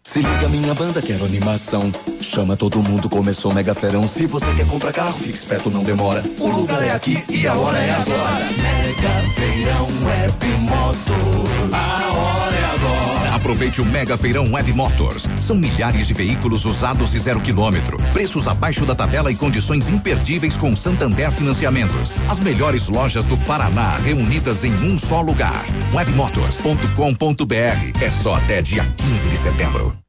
Se liga minha banda, quero animação. Chama todo mundo, começou mega ferão. Se você quer comprar carro, fique esperto, não demora. O lugar é aqui e a hora é agora. Mega feirão web moto. A hora é agora. Aproveite o Mega Feirão Web Motors. São milhares de veículos usados e zero quilômetro. Preços abaixo da tabela e condições imperdíveis com Santander Financiamentos. As melhores lojas do Paraná reunidas em um só lugar. Webmotors.com.br. É só até dia 15 de setembro.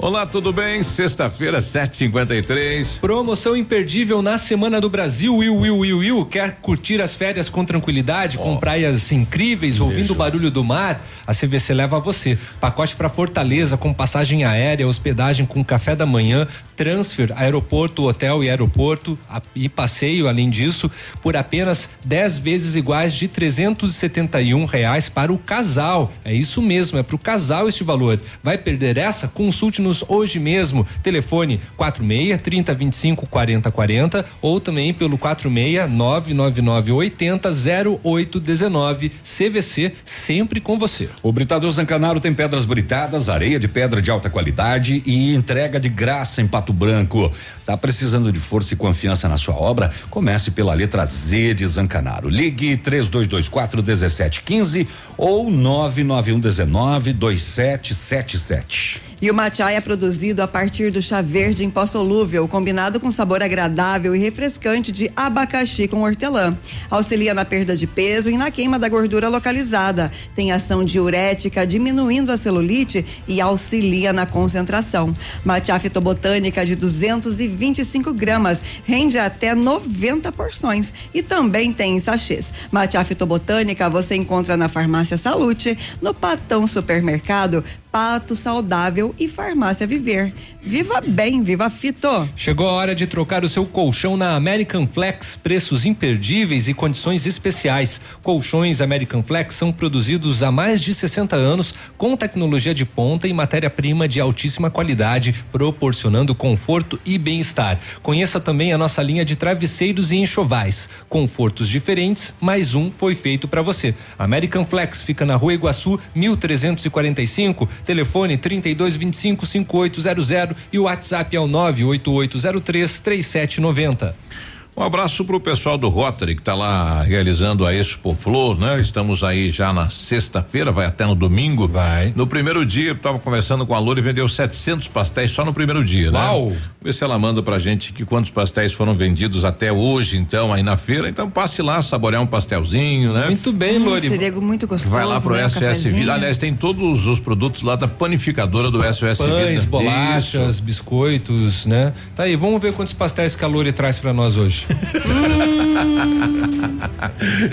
Olá, tudo bem? Sexta-feira, 7h53. Promoção imperdível na Semana do Brasil. Will, Will, Will, Will. Quer curtir as férias com tranquilidade, com praias incríveis, ouvindo o barulho do mar? A CVC leva você. Pacote para Fortaleza com passagem aérea, hospedagem com café da manhã, transfer, aeroporto, hotel e aeroporto a- e passeio. Além disso, por apenas 10 vezes iguais de 371 reais para o casal. É isso mesmo, é para o casal este valor. Vai perder essa? Consulte-nos hoje mesmo. Telefone 46 30 25 40 40 ou também pelo 46 999 80 0819. CVC sempre com você. O Britador Zancanaro tem pedras britadas, areia de pedra de alta qualidade e entrega de graça em Pato Branco. Tá precisando de força e confiança na sua obra? Comece pela letra Z de Zancanaro. Ligue 3224 1715 ou 991 19 2777. E o matcha é produzido a partir do chá verde em pó solúvel, combinado com sabor agradável e refrescante de abacaxi com hortelã. Auxilia na perda de peso e na queima da gordura localizada. Tem ação diurética, diminuindo a celulite e auxilia na concentração. Matcha fitobotânica de 225 gramas, rende até 90 porções. E também tem em sachês. Matcha fitobotânica você encontra na Farmácia Salute, no Patão Supermercado, Pato Saudável e Farmácia Viver. Viva bem, viva Fito! Chegou a hora de trocar o seu colchão na American Flex. Preços imperdíveis e condições especiais. Colchões American Flex são produzidos há mais de 60 anos com tecnologia de ponta e matéria-prima de altíssima qualidade, proporcionando conforto e bem-estar. Conheça também a nossa linha de travesseiros e enxovais. Confortos diferentes, mais um foi feito para você. American Flex fica na Rua Iguaçu, 1345. Telefone 3225 5800 e o WhatsApp é o 98803 3790. Um abraço pro pessoal do Rotary que tá lá realizando a Expo Flor, né? Estamos aí já na sexta-feira, vai até no domingo. Vai. No primeiro dia, eu tava conversando com a Loura e vendeu 700 pastéis só no primeiro dia, né? Vê se ela manda pra gente que quantos pastéis foram vendidos até hoje, então, aí na feira. Então passe lá, saborear um pastelzinho, né? Muito bem, Lori. Seria muito gostoso. Vai lá pro né? Um SOS cafezinho. Vida. Aliás, tem todos os produtos lá da panificadora do SOS Pães, Vida. bolachas, Isso. biscoitos, né? Tá aí, vamos ver quantos pastéis que a Lori traz pra nós hoje.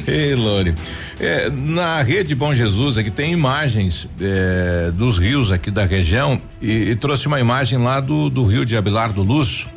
Ei, Lore. É, na rede Bom Jesus aqui tem imagens é, dos rios aqui da região e, e trouxe uma imagem lá do, do rio de Abelardo Luz.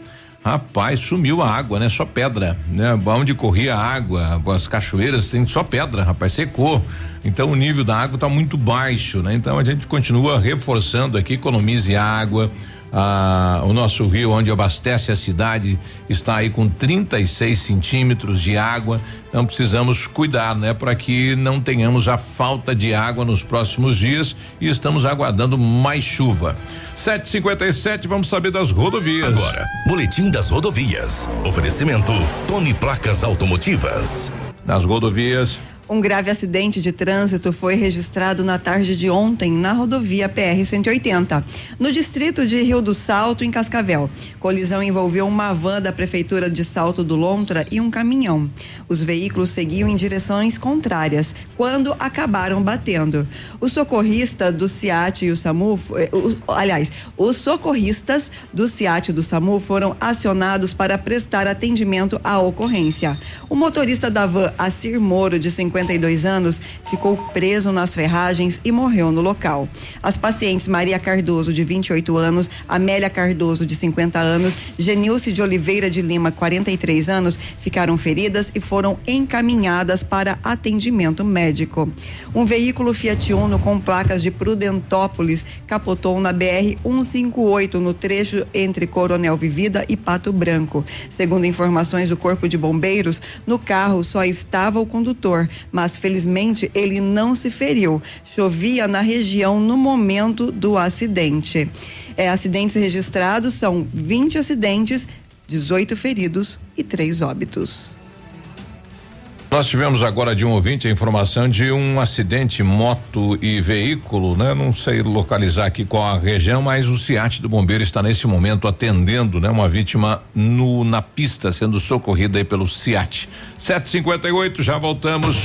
Rapaz, sumiu a água, né? Só pedra, né? Onde corria a água, as cachoeiras tem só pedra, rapaz, secou. Então o nível da água está muito baixo, né? Então a gente continua reforçando aqui, economize água. Ah, o nosso rio, onde abastece a cidade, está aí com 36 centímetros de água. Então precisamos cuidar, né, para que não tenhamos a falta de água nos próximos dias e estamos aguardando mais chuva. 757, vamos saber das rodovias. Agora, Boletim das Rodovias. Oferecimento Tony Placas Automotivas. Nas rodovias. Um grave acidente de trânsito foi registrado na tarde de ontem na rodovia PR-180, no distrito de Rio do Salto, em Cascavel. Colisão envolveu uma van da Prefeitura de Salto do Lontra e um caminhão. Os veículos seguiam em direções contrárias quando acabaram batendo. O socorrista do CIAT e o SAMU, eh, aliás, os socorristas do CIAT e do SAMU foram acionados para prestar atendimento à ocorrência. O motorista da van, Assir Moro, de 50 52 anos, ficou preso nas ferragens e morreu no local. As pacientes Maria Cardoso, de 28 anos, Amélia Cardoso, de 50 anos, Genilce de Oliveira de Lima, 43 anos, ficaram feridas e foram encaminhadas para atendimento médico. Um veículo Fiat Uno com placas de Prudentópolis capotou na BR 158 no trecho entre Coronel Vivida e Pato Branco. Segundo informações do Corpo de Bombeiros, no carro só estava o condutor, mas felizmente ele não se feriu. Chovia na região no momento do acidente. É, acidentes registrados são 20 acidentes, 18 feridos e 3 óbitos. Nós tivemos agora de um ouvinte a informação de um acidente moto e veículo, né? Não sei localizar aqui qual a região, mas o CIAT do bombeiro está nesse momento atendendo, né? Uma vítima no na pista sendo socorrida aí pelo CIAT. 758, já voltamos.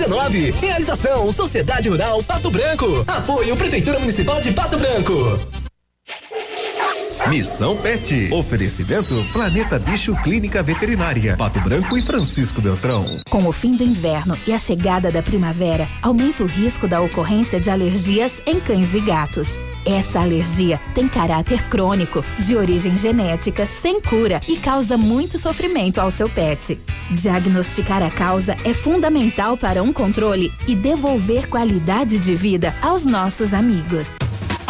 Realização Sociedade Rural Pato Branco. Apoio Prefeitura Municipal de Pato Branco. Missão Pet. Oferecimento Planeta Bicho Clínica Veterinária. Pato Branco e Francisco Beltrão. Com o fim do inverno e a chegada da primavera, aumenta o risco da ocorrência de alergias em cães e gatos. Essa alergia tem caráter crônico, de origem genética, sem cura e causa muito sofrimento ao seu pet. Diagnosticar a causa é fundamental para um controle e devolver qualidade de vida aos nossos amigos.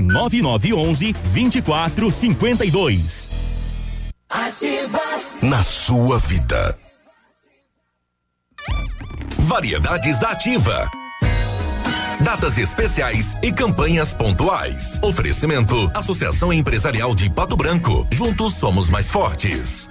9911 2452. Ativa. Na sua vida. Variedades da Ativa. Datas especiais e campanhas pontuais. Oferecimento: Associação Empresarial de Pato Branco. Juntos somos mais fortes.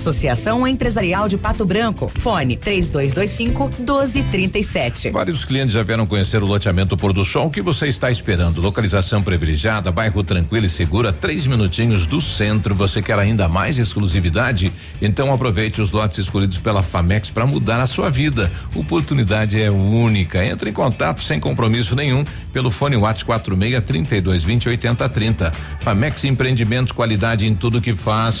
Associação Empresarial de Pato Branco. Fone 3225 1237. Vários clientes já vieram conhecer o loteamento Pôr do Sol. O que você está esperando? Localização privilegiada, bairro tranquilo e seguro, três minutinhos do centro. Você quer ainda mais exclusividade? Então aproveite os lotes escolhidos pela Famex para mudar a sua vida. Oportunidade é única. Entre em contato sem compromisso nenhum pelo fone WhatsApp 46 32 20 80 30. Famex Empreendimentos, qualidade em tudo que faz.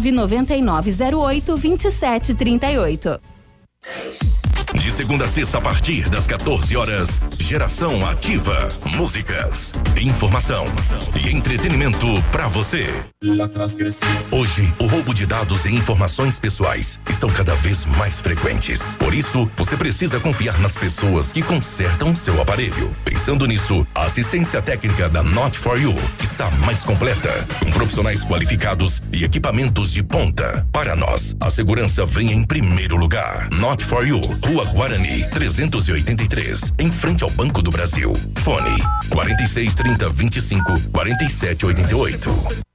99908 2738. De segunda a sexta, a partir das 14 horas, Geração Ativa. Músicas, informação e entretenimento para você. Hoje, o roubo de dados e informações pessoais estão cada vez mais frequentes. Por isso, você precisa confiar nas pessoas que consertam seu aparelho. Pensando nisso, a assistência técnica da Not for You está mais completa, com profissionais qualificados e equipamentos de ponta. Para nós, a segurança vem em primeiro lugar. Not for You, Rua Guarani, 383, em frente ao Banco do Brasil. Fone 4630 25 47 88.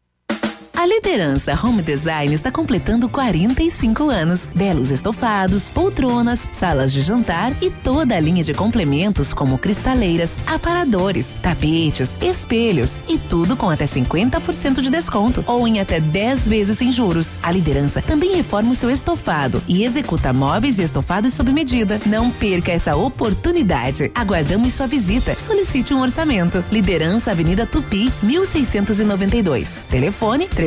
A liderança Home Design está completando 45 anos. Belos estofados, poltronas, salas de jantar e toda a linha de complementos como cristaleiras, aparadores, tapetes, espelhos e tudo com até 50% de desconto ou em até 10 vezes sem juros. A liderança também reforma o seu estofado e executa móveis e estofados sob medida. Não perca essa oportunidade. Aguardamos sua visita. Solicite um orçamento. Liderança Avenida Tupi, 1692. Telefone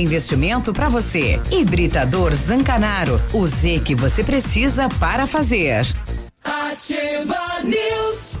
investimento para você. Hibridador Zancanaro. O Z que você precisa para fazer. Ativa News.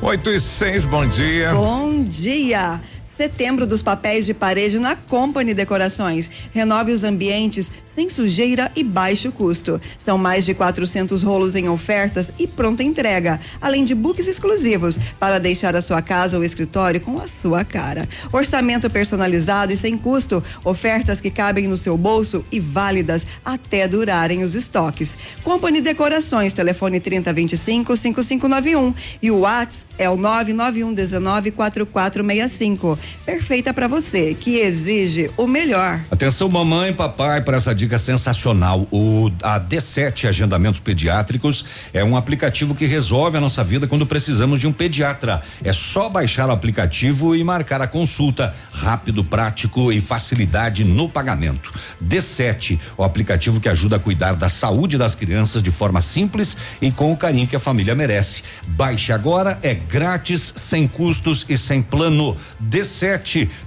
8 e 6, bom dia. Bom dia. Setembro dos papéis de parede na Company Decorações. Renove os ambientes sem sujeira e baixo custo. São mais de 400 rolos em ofertas e pronta entrega, além de books exclusivos para deixar a sua casa ou escritório com a sua cara. Orçamento personalizado e sem custo, ofertas que cabem no seu bolso e válidas até durarem os estoques. Company Decorações, telefone 3025 5591 e o WhatsApp é o 991 19 4465. Perfeita para você, que exige o melhor. Atenção, mamãe e papai, para essa dica sensacional. O a D7 Agendamentos Pediátricos é um aplicativo que resolve a nossa vida quando precisamos de um pediatra. É só baixar o aplicativo e marcar a consulta. Rápido, prático e facilidade no pagamento. D7, o aplicativo que ajuda a cuidar da saúde das crianças de forma simples e com o carinho que a família merece. Baixe agora, é grátis, sem custos e sem plano. D7,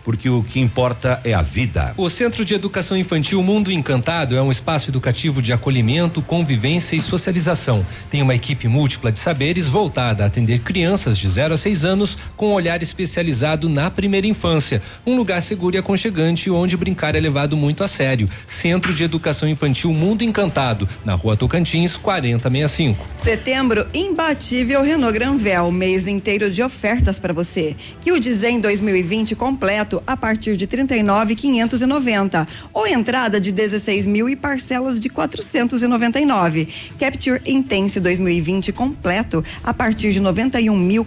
porque o que importa é a vida. O Centro de Educação Infantil Mundo Encantado é um espaço educativo de acolhimento, convivência e socialização. Tem uma equipe múltipla de saberes voltada a atender crianças de 0 a 6 anos com um olhar especializado na primeira infância. Um lugar seguro e aconchegante onde brincar é levado muito a sério. Centro de Educação Infantil Mundo Encantado, na rua Tocantins, 4065. Setembro imbatível Renault Granvel, mês inteiro de ofertas para você. Que o Dizen 2020 completo a partir de 39.590 ou entrada de 16 mil e parcelas de 499. Capture Intense 2020 completo a partir de 91 mil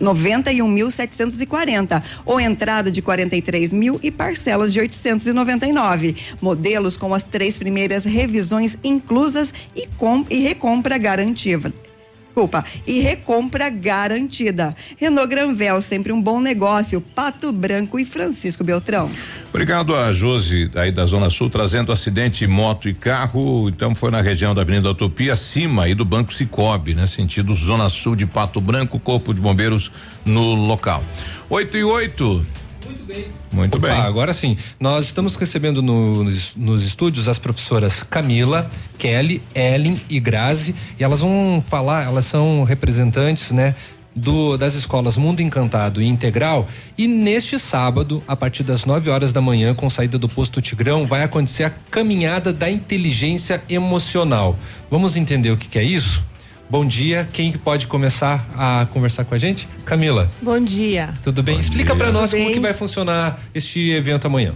91.740 ou entrada de 43 mil e parcelas de 899. Modelos com as três primeiras revisões inclusas e, com, e recompra garantida desculpa, e recompra garantida. Renault Granvel, sempre um bom negócio. Pato Branco e Francisco Beltrão. Obrigado a Josi aí da Zona Sul trazendo acidente moto e carro, então foi na região da Avenida Utopia, acima aí do Banco Cicobi, né? Sentido Zona Sul de Pato Branco, Corpo de Bombeiros no local. 8 e 8. Muito bem. Muito Opa, bem. Agora sim, nós estamos recebendo no, nos, nos estúdios as professoras Camila, Kelly, Ellen e Grazi, e elas vão falar, elas são representantes, né? Do, das escolas Mundo Encantado e Integral e neste sábado, a partir das 9 horas da manhã, com saída do posto Tigrão, vai acontecer a caminhada da inteligência emocional. Vamos entender o que, que é isso? Bom dia, quem que pode começar a conversar com a gente? Camila. Bom dia. Tudo bem? Bom Explica para nós Tudo como bem? que vai funcionar este evento amanhã.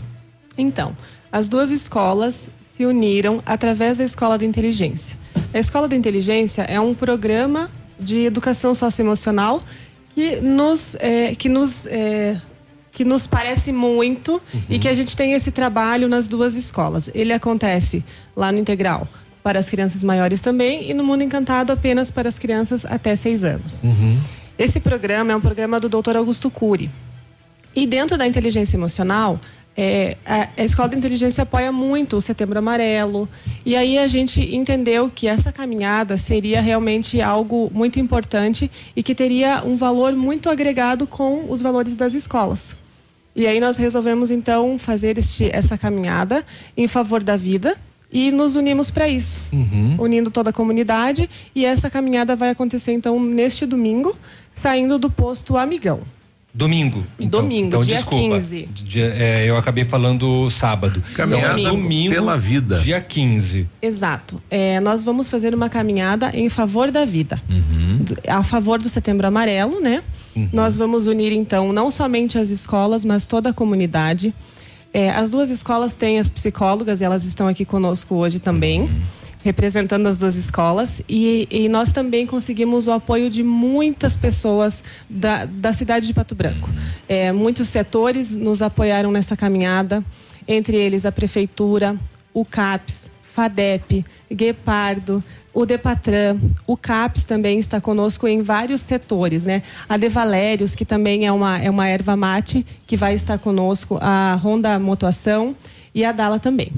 Então, as duas escolas se uniram através da Escola da Inteligência. A Escola da Inteligência é um programa de educação socioemocional que nos, eh, que nos, eh, que nos parece muito e que a gente tem esse trabalho nas duas escolas. Ele acontece lá no Integral para as crianças maiores também e no Mundo Encantado apenas para as crianças até seis anos. Esse programa é um programa do Dr. Augusto Cury. E dentro da inteligência emocional, é, a, a Escola de Inteligência apoia muito o Setembro Amarelo. E aí a gente entendeu que essa caminhada seria realmente algo muito importante e que teria um valor muito agregado com os valores das escolas. E aí nós resolvemos então fazer este, essa caminhada em favor da vida e nos unimos para isso unindo toda a comunidade. E essa caminhada vai acontecer então neste domingo, saindo do posto Amigão. Domingo. Então, Domingo, então, dia desculpa. 15. Dia- é, eu acabei falando sábado. Caminhada Então, domingo pela vida. Dia 15. Exato. É, nós vamos fazer uma caminhada em favor da vida. D- A favor do Setembro Amarelo, né? Nós vamos unir, então, não somente as escolas, mas toda a comunidade. É, as duas escolas têm as psicólogas, e elas estão aqui conosco hoje também, representando as duas escolas. E, e nós também conseguimos o apoio de muitas pessoas da, da cidade de Pato Branco. É, muitos setores nos apoiaram nessa caminhada, entre eles a Prefeitura, o CAPS, FADEP, Guepardo, o Depatran, o CAPS também está conosco em vários setores, né? A Devalérios, que também é uma, é uma erva mate, que vai estar conosco, a Ronda Motoação e a Dala também.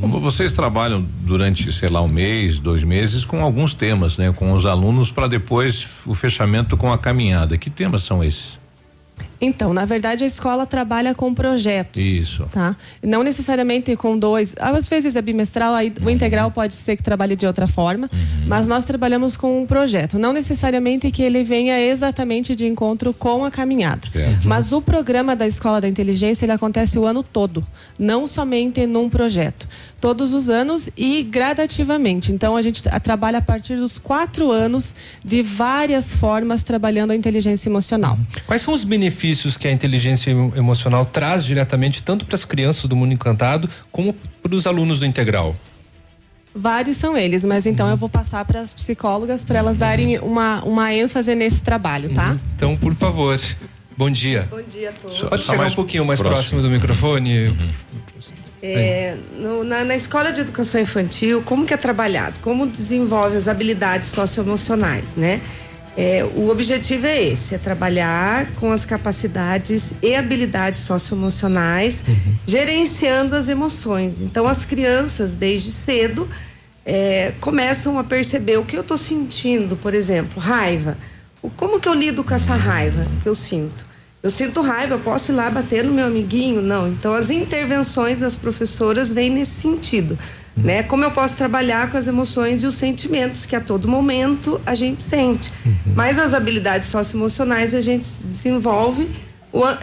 Como Vocês trabalham durante, sei lá, um mês, dois meses com alguns temas, né? Com os alunos para depois o fechamento com a caminhada. Que temas são esses? Então, na verdade, a escola trabalha com projetos. Isso. Tá? Não necessariamente com dois. Às vezes é bimestral, aí o integral pode ser que trabalhe de outra forma, mas nós trabalhamos com um projeto. Não necessariamente que ele venha exatamente de encontro com a caminhada. Mas o programa da Escola da Inteligência ele acontece o ano todo, não somente num projeto. Todos os anos e gradativamente. Então a gente tra- trabalha a partir dos quatro anos de várias formas trabalhando a inteligência emocional. Quais são os benefícios que a inteligência emo- emocional traz diretamente tanto para as crianças do mundo encantado como para os alunos do integral? Vários são eles, mas então eu vou passar para as psicólogas para elas darem uma, uma ênfase nesse trabalho, tá? Então, por favor. Bom dia. Bom dia a todos. Pode chegar um pouquinho mais próximo, próximo do microfone. Uhum. É, no, na, na, escola de educação infantil, como que é trabalhado? Como desenvolve as habilidades socioemocionais, né? É, o objetivo é esse, é trabalhar com as capacidades e habilidades socioemocionais, uhum. gerenciando as emoções. Então, as crianças, desde cedo, é, começam a perceber o que eu estou sentindo, por exemplo, raiva. Como que eu lido com essa raiva que eu sinto? Eu sinto raiva, eu posso ir lá bater no meu amiguinho? Não. Então, as intervenções das professoras vêm nesse sentido. Uhum. Né? Como eu posso trabalhar com as emoções e os sentimentos que a todo momento a gente sente. Uhum. Mas as habilidades socioemocionais a gente desenvolve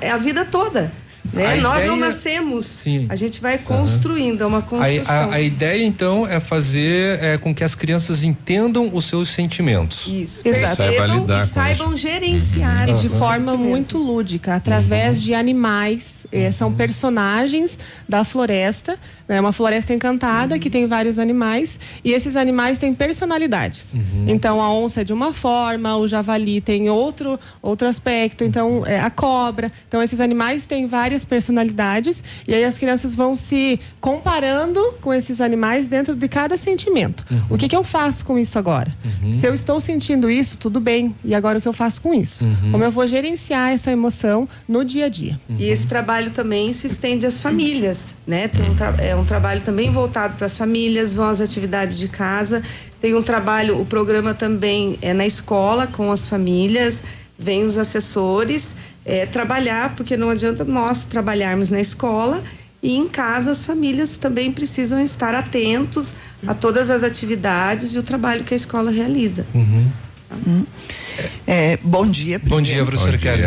a vida toda. Né? Nós ideia... não nascemos, Sim. a gente vai construindo, uhum. é uma construção. A, a, a, ideia então é fazer é, com que as crianças entendam os seus sentimentos. Isso, percebam e saibam isso. gerenciar uhum. de forma muito lúdica, através uhum. de animais, é, são personagens da floresta é uma floresta encantada uhum. que tem vários animais e esses animais têm personalidades. Uhum. Então a onça é de uma forma, o javali tem outro outro aspecto, então é a cobra. Então esses animais têm várias personalidades e aí as crianças vão se comparando com esses animais dentro de cada sentimento. Uhum. O que, que eu faço com isso agora? Uhum. Se eu estou sentindo isso, tudo bem. E agora o que eu faço com isso? Uhum. Como eu vou gerenciar essa emoção no dia a dia? E esse trabalho também se estende às famílias, né? Tem um é um trabalho também voltado para as famílias, vão às atividades de casa. Tem um trabalho, o programa também é na escola com as famílias, vem os assessores é, trabalhar, porque não adianta nós trabalharmos na escola e em casa as famílias também precisam estar atentos a todas as atividades e o trabalho que a escola realiza. Uhum. Uhum. É, bom dia. Primeiro. Bom dia, professor Kelly.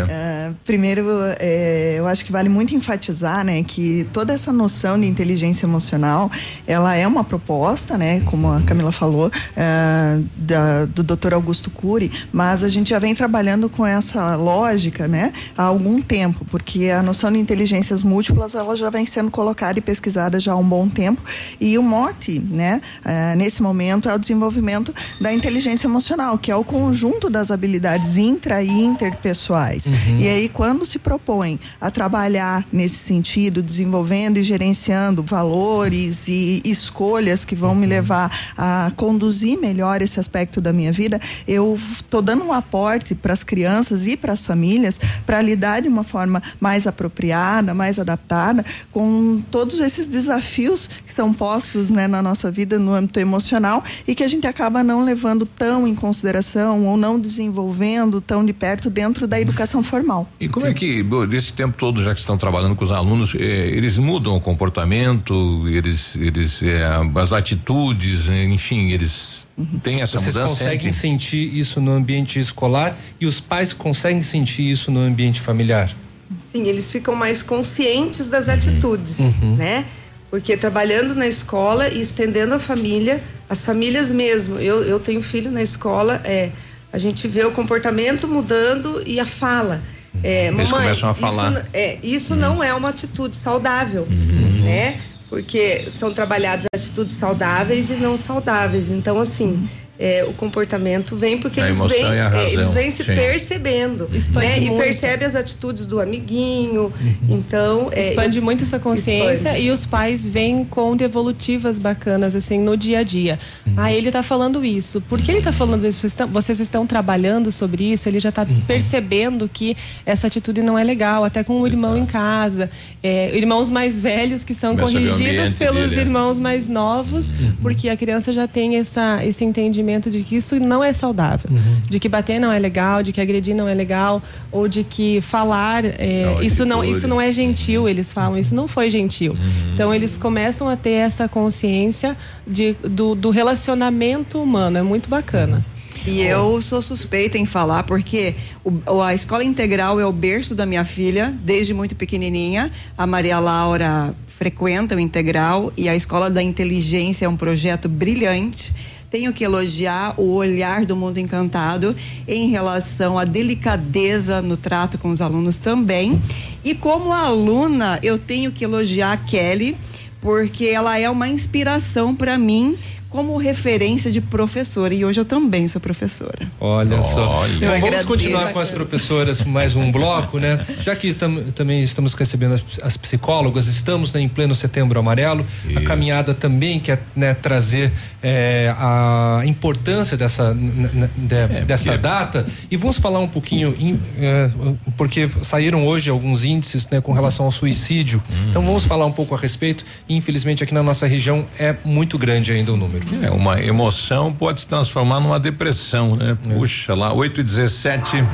Primeiro, é, eu acho que vale muito enfatizar, né, que toda essa noção de inteligência emocional, ela é uma proposta, né, como a Camila falou, uh, da, do Dr. Augusto Cury, mas a gente já vem trabalhando com essa lógica, né, há algum tempo, porque a noção de inteligências múltiplas, ela já vem sendo colocada e pesquisada já há um bom tempo, e o mote, né, uh, nesse momento é o desenvolvimento da inteligência emocional, que é o conjunto das habilidades intra e interpessoais. Uhum. E aí, quando se propõe a trabalhar nesse sentido, desenvolvendo e gerenciando valores e escolhas que vão uhum. me levar a conduzir melhor esse aspecto da minha vida, eu estou dando um aporte para as crianças e para as famílias para lidar de uma forma mais apropriada, mais adaptada com todos esses desafios que são postos né, na nossa vida no âmbito emocional e que a gente acaba não levando tão em consideração ou não desenvolvendo tão de perto dentro da educação formal. E como é que, desse tempo todo, já que estão trabalhando com os alunos, eh, eles mudam o comportamento, eles, eles eh, as atitudes, eh, enfim, eles uhum. têm essa Vocês mudança. Vocês conseguem sempre? sentir isso no ambiente escolar e os pais conseguem sentir isso no ambiente familiar? Sim, eles ficam mais conscientes das atitudes, uhum. né? Porque trabalhando na escola e estendendo a família, as famílias mesmo, eu, eu tenho filho na escola, é, a gente vê o comportamento mudando e a fala. É, Eles mamãe, começam a falar. Isso, é, isso uhum. não é uma atitude saudável, uhum. né? Porque são trabalhadas atitudes saudáveis e não saudáveis. Então, assim, é, o comportamento vem porque eles vêm, é, eles vêm se Sim. percebendo né? e percebe as atitudes do amiguinho. Uhum. Então é, expande muito essa consciência expande. e os pais vêm com devolutivas bacanas assim no dia a dia. Uhum. Ah, ele está falando isso. Por que ele está falando isso? Vocês estão, vocês estão, trabalhando sobre isso? Ele já está uhum. percebendo que essa atitude não é legal, até com o irmão Exato. em casa, é, irmãos mais velhos que são Começa corrigidos pelos dele. irmãos mais novos, uhum. porque a criança já tem essa, esse entendimento entendimento de que isso não é saudável, uhum. de que bater não é legal, de que agredir não é legal, ou de que falar é, não, isso não isso não é gentil. Eles falam isso não foi gentil. Uhum. Então eles começam a ter essa consciência de, do, do relacionamento humano. É muito bacana. E eu sou suspeita em falar porque o, a escola integral é o berço da minha filha desde muito pequenininha. A Maria Laura frequenta o integral e a escola da inteligência é um projeto brilhante tenho que elogiar o olhar do mundo encantado em relação à delicadeza no trato com os alunos também. E como aluna, eu tenho que elogiar a Kelly, porque ela é uma inspiração para mim como referência de professora. E hoje eu também sou professora. Olha só. Olha. Bom, vamos continuar com as professoras mais um bloco, né? Já que estamos, também estamos recebendo as, as psicólogas, estamos né, em pleno setembro amarelo. Isso. A caminhada também quer né, trazer é, a importância dessa, de, é, desta porque... data. E vamos falar um pouquinho, em, é, porque saíram hoje alguns índices né, com relação ao suicídio. Hum. Então vamos falar um pouco a respeito. E, infelizmente, aqui na nossa região é muito grande ainda o número. É, uma emoção pode se transformar numa depressão, né? É. Puxa lá, 8 e 17.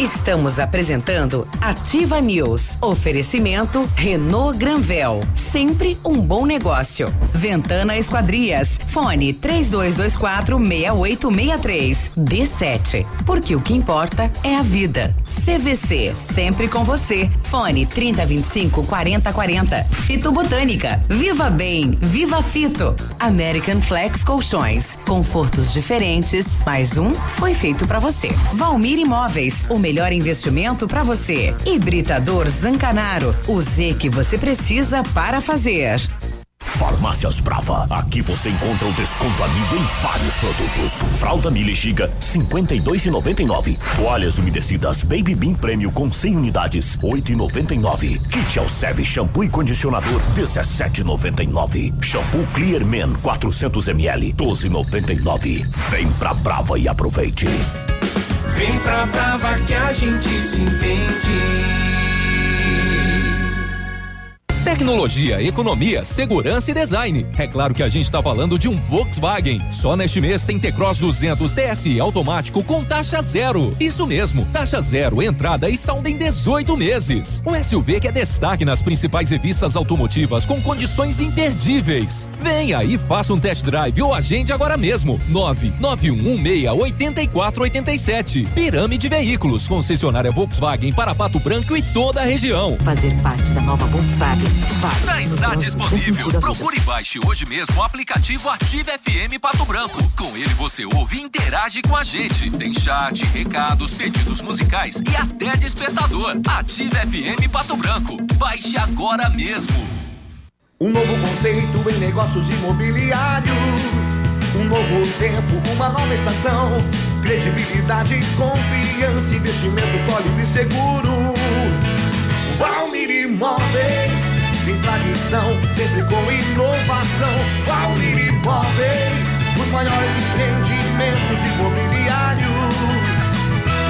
Estamos apresentando Ativa News. Oferecimento Renault Granvel. Sempre um bom negócio. Ventana Esquadrias. Fone 3224 6863. D7. Porque o que importa é a vida. CVC. Sempre com você. Fone 3025 4040. Fito Botânica. Viva Bem. Viva Fito. American Flex Colchões. Confortos diferentes. Mais um foi feito para você. Valmir Imóveis. O melhor investimento para você. Hibridador Zancanaro. O Z que você precisa para fazer. Farmácias Brava. Aqui você encontra o desconto amigo em vários produtos. Fralda Mili Giga, 52,99. Toalhas umedecidas Baby Bean Prêmio com 100 unidades, 8,99. Kit Alceve shampoo e condicionador, 17,99. Shampoo Clear Men 400 ml, 12,99. Vem pra Brava e aproveite. Vem pra Brava que a gente se entende. Tecnologia, economia, segurança e design. É claro que a gente está falando de um Volkswagen. Só neste mês tem T-Cross 200 TSI automático com taxa zero. Isso mesmo, taxa zero, entrada e saldo em 18 meses. Um SUV que é destaque nas principais revistas automotivas com condições imperdíveis. Venha e faça um test drive ou agende agora mesmo. 991168487. Pirâmide Veículos, concessionária Volkswagen para Pato Branco e toda a região. Fazer parte da nova Volkswagen já está disponível. Procure e baixe hoje mesmo o aplicativo Ative FM Pato Branco. Com ele você ouve e interage com a gente. Tem chat, recados, pedidos musicais e até despertador. Ative FM Pato Branco. Baixe agora mesmo. Um novo conceito em negócios imobiliários. Um novo tempo, uma nova estação. Credibilidade, confiança, investimento sólido e seguro. Valmir Imóveis tem tradição, sempre com inovação. Valmir Imóveis, os maiores empreendimentos imobiliários.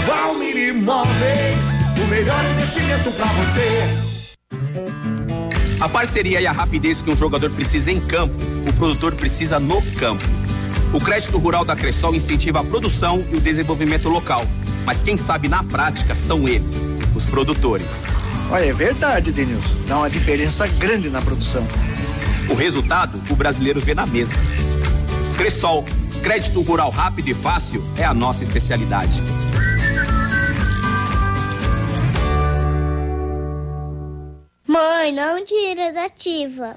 Valmir Imóveis, o melhor investimento para você. A parceria e a rapidez que um jogador precisa em campo, o produtor precisa no campo. O crédito rural da Cressol incentiva a produção e o desenvolvimento local. Mas quem sabe na prática são eles, os produtores. Olha, é verdade, Denilson. Dá uma diferença grande na produção. O resultado, o brasileiro vê na mesa. Cressol, crédito rural rápido e fácil é a nossa especialidade. Mãe, não tira da ativa.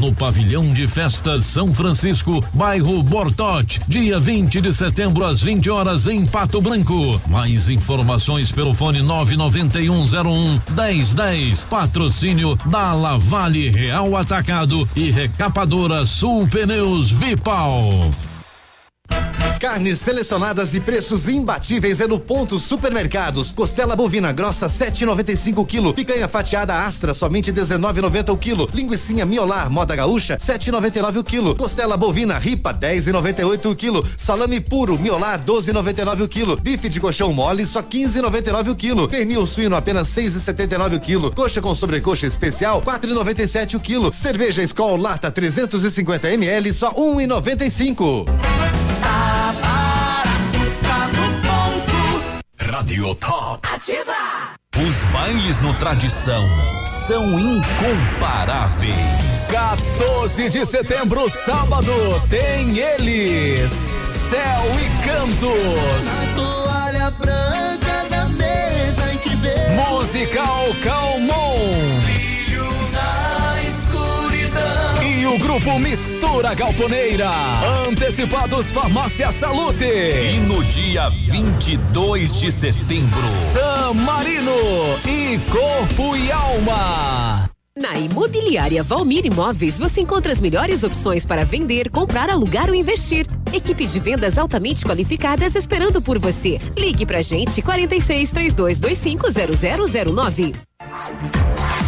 no Pavilhão de Festas São Francisco, bairro Bortote, dia 20 de setembro às 20 horas em Pato Branco. Mais informações pelo fone 99101 1010. Patrocínio da Lavale Real Atacado e Recapadora Sul Pneus Vipal. Carnes selecionadas e preços imbatíveis é no Ponto Supermercados. Costela bovina grossa 7,95 kg. Picanha fatiada Astra somente 19,90 o quilo. Linguiça miolar moda gaúcha 7,99 o quilo. Costela bovina ripa 10,98 o quilo. Salame puro miolar 12,99 o quilo. Bife de colchão mole só 15,99 o quilo. Pernil suíno apenas 6,79 o quilo. Coxa com sobrecoxa especial 4,97 o quilo. Cerveja Skol lata 350 ml só 1,95. Radio Top. Ativa! Os bailes no Tradição são incomparáveis. 14 de setembro, sábado, tem eles. Céu e Cantos. A toalha branca da mesa em que. Musical Calmon. Grupo Mistura Galponeira. Antecipados Farmácia Salute. E no dia 22 de setembro, San Marino e Corpo e Alma. Na Imobiliária Valmir Imóveis, você encontra as melhores opções para vender, comprar, alugar ou investir. Equipe de vendas altamente qualificadas esperando por você. Ligue pra gente 46 3225 0009.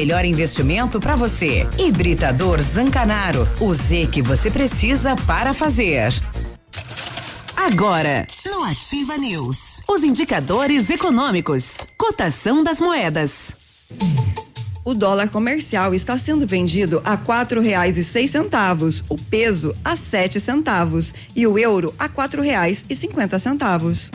melhor investimento para você. Hibridador Zancanaro. O Z que você precisa para fazer. Agora, no Ativa News, os indicadores econômicos, cotação das moedas. O dólar comercial está sendo vendido a quatro reais e seis centavos, o peso a sete centavos e o euro a quatro reais e cinquenta centavos.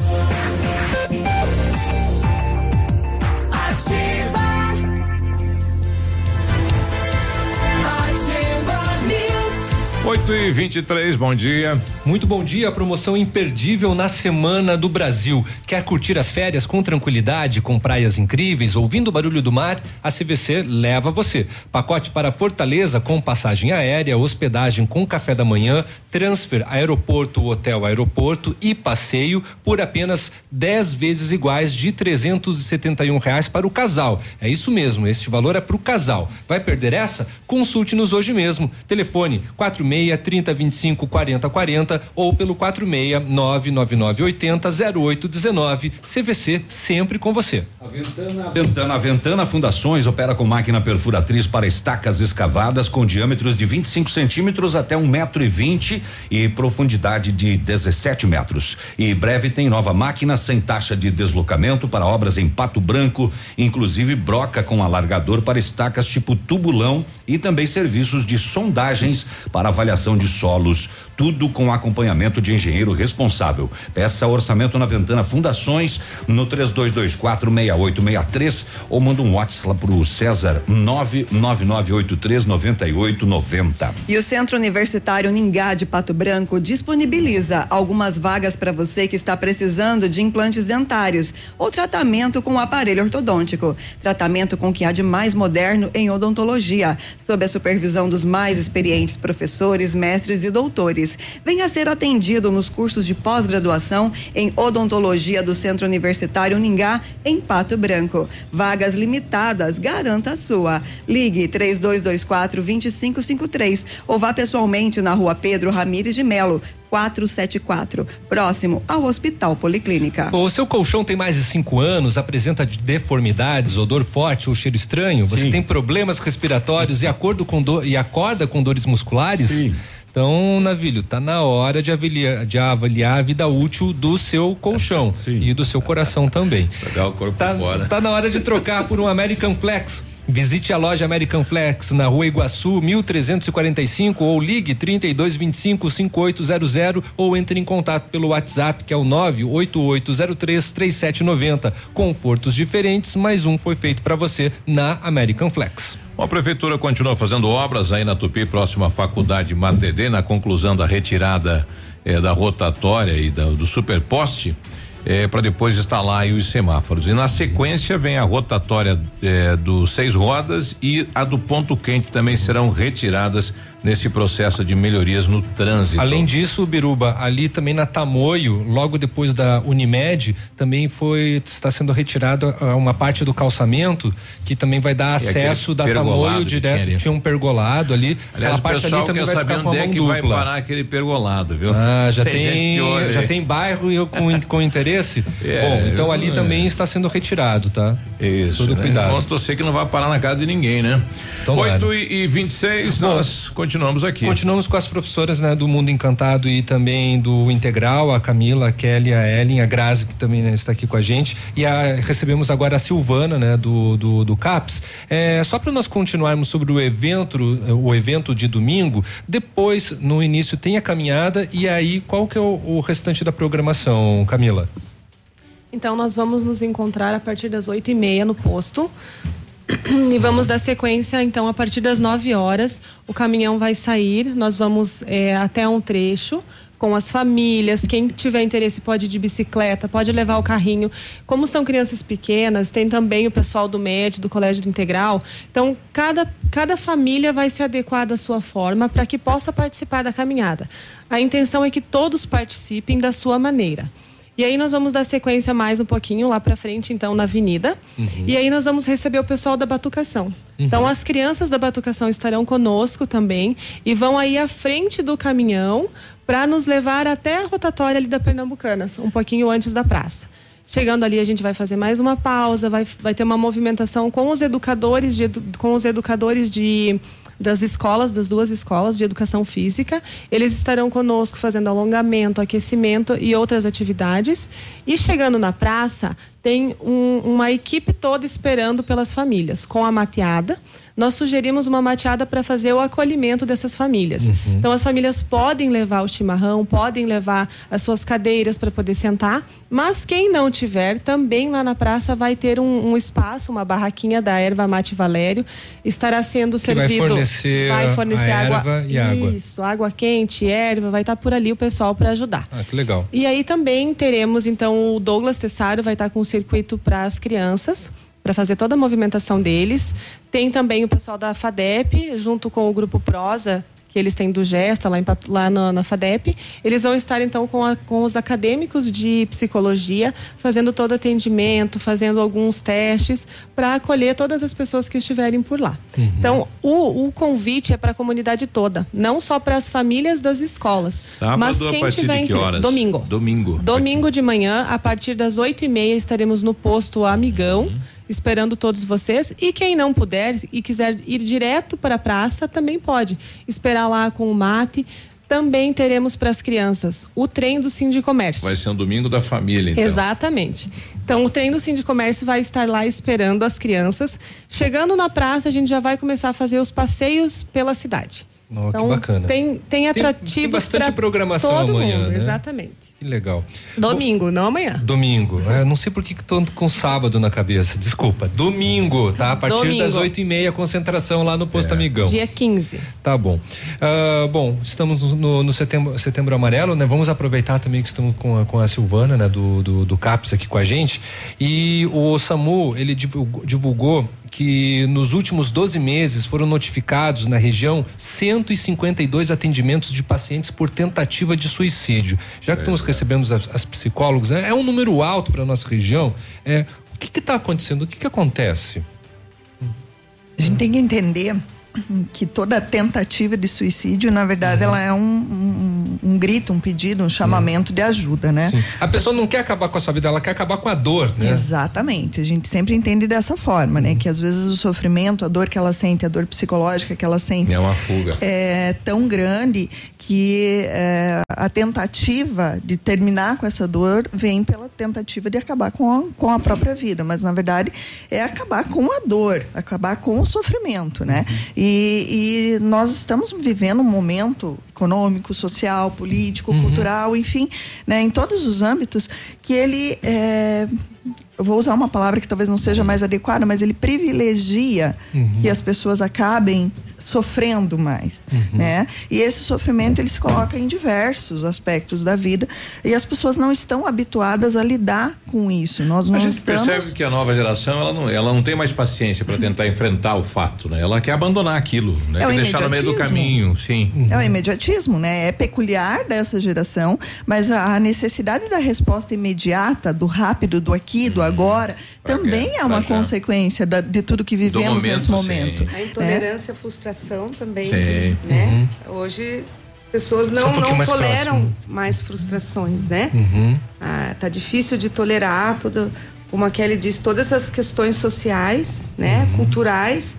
8 e 23 bom dia. Muito bom dia, promoção imperdível na Semana do Brasil. Quer curtir as férias com tranquilidade, com praias incríveis, ouvindo o barulho do mar? A CVC leva você. Pacote para Fortaleza com passagem aérea, hospedagem com café da manhã, transfer aeroporto, hotel aeroporto e passeio por apenas 10 vezes iguais de 371 reais para o casal. É isso mesmo, este valor é para o casal. Vai perder essa? Consulte-nos hoje mesmo. Telefone 46 30 25 40 40 ou pelo 46 999 80 0819. CVC sempre com você. Ventana, Ventana, Ventana Fundações opera com máquina perfuratriz para estacas escavadas com diâmetros de 25 centímetros até um metro e vinte e profundidade de 17 metros. E breve tem nova máquina sem taxa de deslocamento para obras em Pato Branco, inclusive broca com alargador para estacas tipo tubulão e também serviços de sondagens para avaliação de solos, tudo com acompanhamento de engenheiro responsável. Peça orçamento na Ventana Fundações no 3224 6863 ou manda um WhatsApp lá pro César 99983 9890. E o Centro Universitário Ningá de Pato Branco disponibiliza algumas vagas para você que está precisando de implantes dentários ou tratamento com aparelho ortodôntico. Tratamento com o que há de mais moderno em odontologia, sob a supervisão dos mais experientes professores, mestres e doutores. Venha ser atendido nos cursos de pós-graduação em odontologia do Centro Universitário Ningá, em Pato Branco. Vagas limitadas, garanta a sua. Ligue 3224 2553 ou vá pessoalmente na rua Pedro Ramires de Melo. 474, próximo ao Hospital Policlínica. O seu colchão tem mais de cinco anos, apresenta deformidades, odor forte ou cheiro estranho? Você tem problemas respiratórios e, acordo com do, e acorda com dores musculares? Sim. Então, Navilho, tá na hora de avaliar, de avaliar a vida útil do seu colchão e do seu coração também. Jogar o corpo Tá, fora. tá na hora de trocar por um American Flex. Visite a loja American Flex na Rua Iguaçu, 1345 ou ligue 3225 5800 ou entre em contato pelo WhatsApp que é o 98803 3790. Confortos diferentes, mais um foi feito para você na American Flex. Bom, A prefeitura continua fazendo obras aí na Tupi, próxima à faculdade Mater Dei, na conclusão da retirada eh, da rotatória e da- do superposte. para depois instalar os semáforos. E na sequência vem a rotatória eh, seis rodas e a do ponto quente também serão retiradas nesse processo de melhorias no trânsito. Além disso, Biruba, ali também na Tamoio, logo depois da Unimed, também foi está sendo retirada ah, uma parte do calçamento que também vai dar acesso da Tamoio direto. Tinha, tinha, um pergolado ali. Aliás, Aquela parte ali também vai ficar com onde é que vai parar aquele pergolado, viu? Ah, já tem, tem já tem bairro e eu com, com interesse. É, Bom, então ali é. também está sendo retirado, tá? Isso. Todo né? cuidado. Vamos torcer que não vai parar na casa de ninguém, né? Oito e, e 26, nós continuamos continuamos aqui. Continuamos com as professoras né, do Mundo Encantado e também do Integral, a Camila, a Kelly, a Ellen, a Grazi, que também né, está aqui com a gente. E a, recebemos agora a Silvana, né, do, do, do CAPS. É, só para nós continuarmos sobre o evento, o evento de domingo, depois, no início, tem a caminhada e aí qual que é o, o restante da programação, Camila? Então, nós vamos nos encontrar a partir das oito e meia no posto. E vamos dar sequência, então, a partir das 9 horas, o caminhão vai sair, nós vamos é, até um trecho com as famílias, quem tiver interesse pode ir de bicicleta, pode levar o carrinho. Como são crianças pequenas, tem também o pessoal do MED, do Colégio do Integral. Então, cada, cada família vai se adequar da sua forma para que possa participar da caminhada. A intenção é que todos participem da sua maneira. E aí nós vamos dar sequência mais um pouquinho lá para frente, então, na avenida. Uhum. E aí nós vamos receber o pessoal da Batucação. Uhum. Então, as crianças da Batucação estarão conosco também e vão aí à frente do caminhão para nos levar até a rotatória ali da Pernambucanas, um pouquinho antes da praça. Chegando ali, a gente vai fazer mais uma pausa, vai, vai ter uma movimentação com os educadores de, com os educadores de das escolas, das duas escolas de educação física. Eles estarão conosco fazendo alongamento, aquecimento e outras atividades. E chegando na praça, tem um, uma equipe toda esperando pelas famílias, com a mateada nós sugerimos uma mateada para fazer o acolhimento dessas famílias. Uhum. Então, as famílias podem levar o chimarrão, podem levar as suas cadeiras para poder sentar, mas quem não tiver, também lá na praça vai ter um, um espaço, uma barraquinha da erva mate Valério, estará sendo que servido. Vai fornecer, vai fornecer água, e água. Isso, água quente, erva, vai estar por ali o pessoal para ajudar. Ah, que legal. E aí também teremos, então, o Douglas Tessário vai estar com um circuito para as crianças para fazer toda a movimentação deles. Tem também o pessoal da FADEP, junto com o grupo Prosa, que eles têm do Gesta lá, em, lá na, na, FADEP. Eles vão estar então com, a, com os acadêmicos de psicologia, fazendo todo o atendimento, fazendo alguns testes para acolher todas as pessoas que estiverem por lá. Uhum. Então, o, o, convite é para a comunidade toda, não só para as famílias das escolas. Sábado, mas quem tiver de que horas? domingo. Domingo. Domingo de manhã, a partir das oito e meia, estaremos no posto Amigão. Uhum esperando todos vocês. E quem não puder e quiser ir direto para a praça, também pode esperar lá com o mate. Também teremos para as crianças o trem do Sindicomércio. Vai ser um domingo da família, então. Exatamente. Então, o trem do Sindicomércio vai estar lá esperando as crianças. Chegando na praça, a gente já vai começar a fazer os passeios pela cidade. Oh, então, que bacana. Tem, tem atrativos. Tem, tem bastante programação amanhã. Mundo, né? Exatamente. Que legal. Domingo, não amanhã. Domingo. É, não sei por que estou com sábado na cabeça. Desculpa. Domingo, tá? A partir Domingo. das oito e meia, concentração lá no Posto é. Amigão. Dia 15. Tá bom. Uh, bom, estamos no, no, setembro, setembro amarelo, né? Vamos aproveitar também que estamos com a, com a Silvana, né? Do, do, do CAPS aqui com a gente. E o SAMU, ele divulgou, divulgou que nos últimos 12 meses foram notificados na região 152 atendimentos de pacientes por tentativa de suicídio. Já que é, estamos recebendo as, as psicólogos, é, é, um número alto para nossa região. É, o que está acontecendo? O que, que acontece? A gente tem que entender que toda tentativa de suicídio, na verdade, uhum. ela é um, um, um, grito, um pedido, um chamamento uhum. de ajuda, né? Sim. A pessoa não quer acabar com a sua vida, ela quer acabar com a dor, né? Exatamente. A gente sempre entende dessa forma, né? uhum. né? Que às vezes o sofrimento, a dor que ela sente, a dor psicológica que ela sente. É uma fuga. É tão grande que é, a tentativa de terminar com essa dor vem pela tentativa de acabar com a, com a própria vida, mas na verdade é acabar com a dor, acabar com o sofrimento, né? Uhum. E, e, nós estamos vivendo um momento econômico, social, político, uhum. cultural, enfim, né, em todos os âmbitos que ele é, eu vou usar uma palavra que talvez não seja mais adequada, mas ele privilegia uhum. que as pessoas acabem sofrendo mais, uhum. né? E esse sofrimento ele se coloca em diversos aspectos da vida e as pessoas não estão habituadas a lidar com isso. Nós não a gente estamos... percebe que a nova geração ela não, ela não tem mais paciência para tentar enfrentar o fato, né? Ela quer abandonar aquilo, né? É quer deixar no meio do caminho, sim. É o imediatismo, né? É peculiar dessa geração, mas a necessidade da resposta imediata, do rápido, do aqui, do uhum. agora, pra também é uma consequência da, de tudo que vivemos momento, nesse momento. Sim. A intolerância, a frustração também, sim. né? Uhum. Hoje pessoas não, um não toleram próximo. mais frustrações, né? Uhum. Ah, tá difícil de tolerar toda, como a Kelly disse, todas essas questões sociais, né, uhum. culturais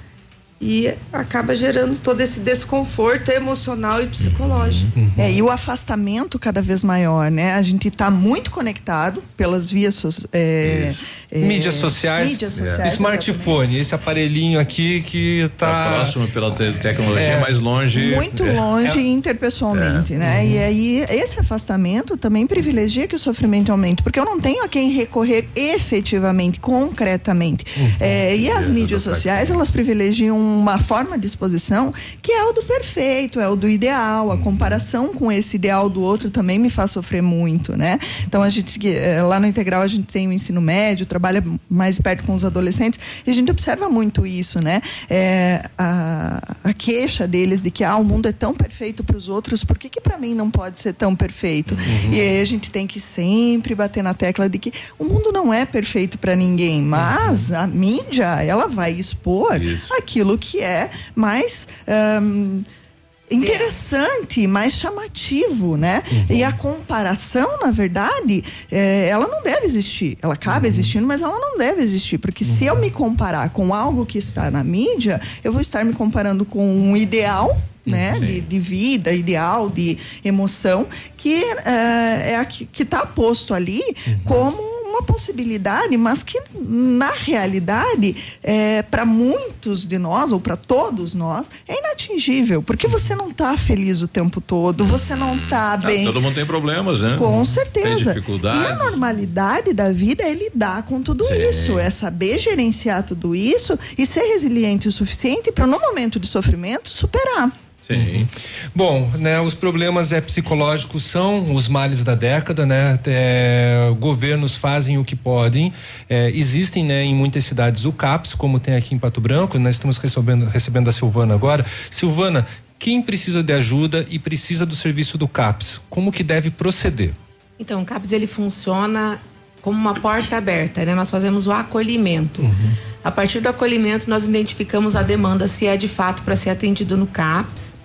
e acaba gerando todo esse desconforto emocional e psicológico. Uhum. É, e o afastamento cada vez maior, né? A gente está muito conectado pelas vias é, é, mídias sociais, mídias sociais smartphone, exatamente. esse aparelhinho aqui que está tá próximo pela te tecnologia, é, mais longe. Muito é. longe é. interpessoalmente, né? Uhum. E aí esse afastamento também privilegia que o sofrimento aumente, porque eu não tenho a quem recorrer efetivamente, concretamente. Uhum. e as mídias sociais, elas privilegiam uma forma de exposição que é o do perfeito, é o do ideal. A comparação com esse ideal do outro também me faz sofrer muito, né? Então a gente eh, lá no integral a gente tem o ensino médio, trabalha mais perto com os adolescentes e a gente observa muito isso, né? É, a, a queixa deles de que ah, o mundo é tão perfeito para os outros, por que que para mim não pode ser tão perfeito? Uhum. E aí a gente tem que sempre bater na tecla de que o mundo não é perfeito para ninguém, mas uhum. a mídia ela vai expor isso. aquilo que é mais um, interessante, mais chamativo, né? Uhum. E a comparação, na verdade, é, ela não deve existir. Ela acaba uhum. existindo, mas ela não deve existir, porque uhum. se eu me comparar com algo que está na mídia, eu vou estar me comparando com um ideal né, de, de, vida, ideal, de emoção, que é, é a que está posto ali uhum. como uma possibilidade, mas que na realidade, é, para muitos de nós, ou para todos nós, é inatingível, porque você não está feliz o tempo todo, você não está ah, bem. Todo mundo tem problemas, né? Com certeza. Tem dificuldades. E a normalidade da vida é lidar com tudo Sim. isso, é saber gerenciar tudo isso e ser resiliente o suficiente para, no momento de sofrimento, superar. Sim. Bom, né, os problemas é, psicológicos são os males da década, né? É, governos fazem o que podem. É, existem, né, em muitas cidades o CAPS, como tem aqui em Pato Branco. Nós estamos recebendo, recebendo a Silvana agora. Silvana, quem precisa de ajuda e precisa do serviço do CAPS, como que deve proceder? Então, o CAPS ele funciona como uma porta aberta, né? Nós fazemos o acolhimento. Uhum. A partir do acolhimento, nós identificamos a demanda se é de fato para ser atendido no CAPS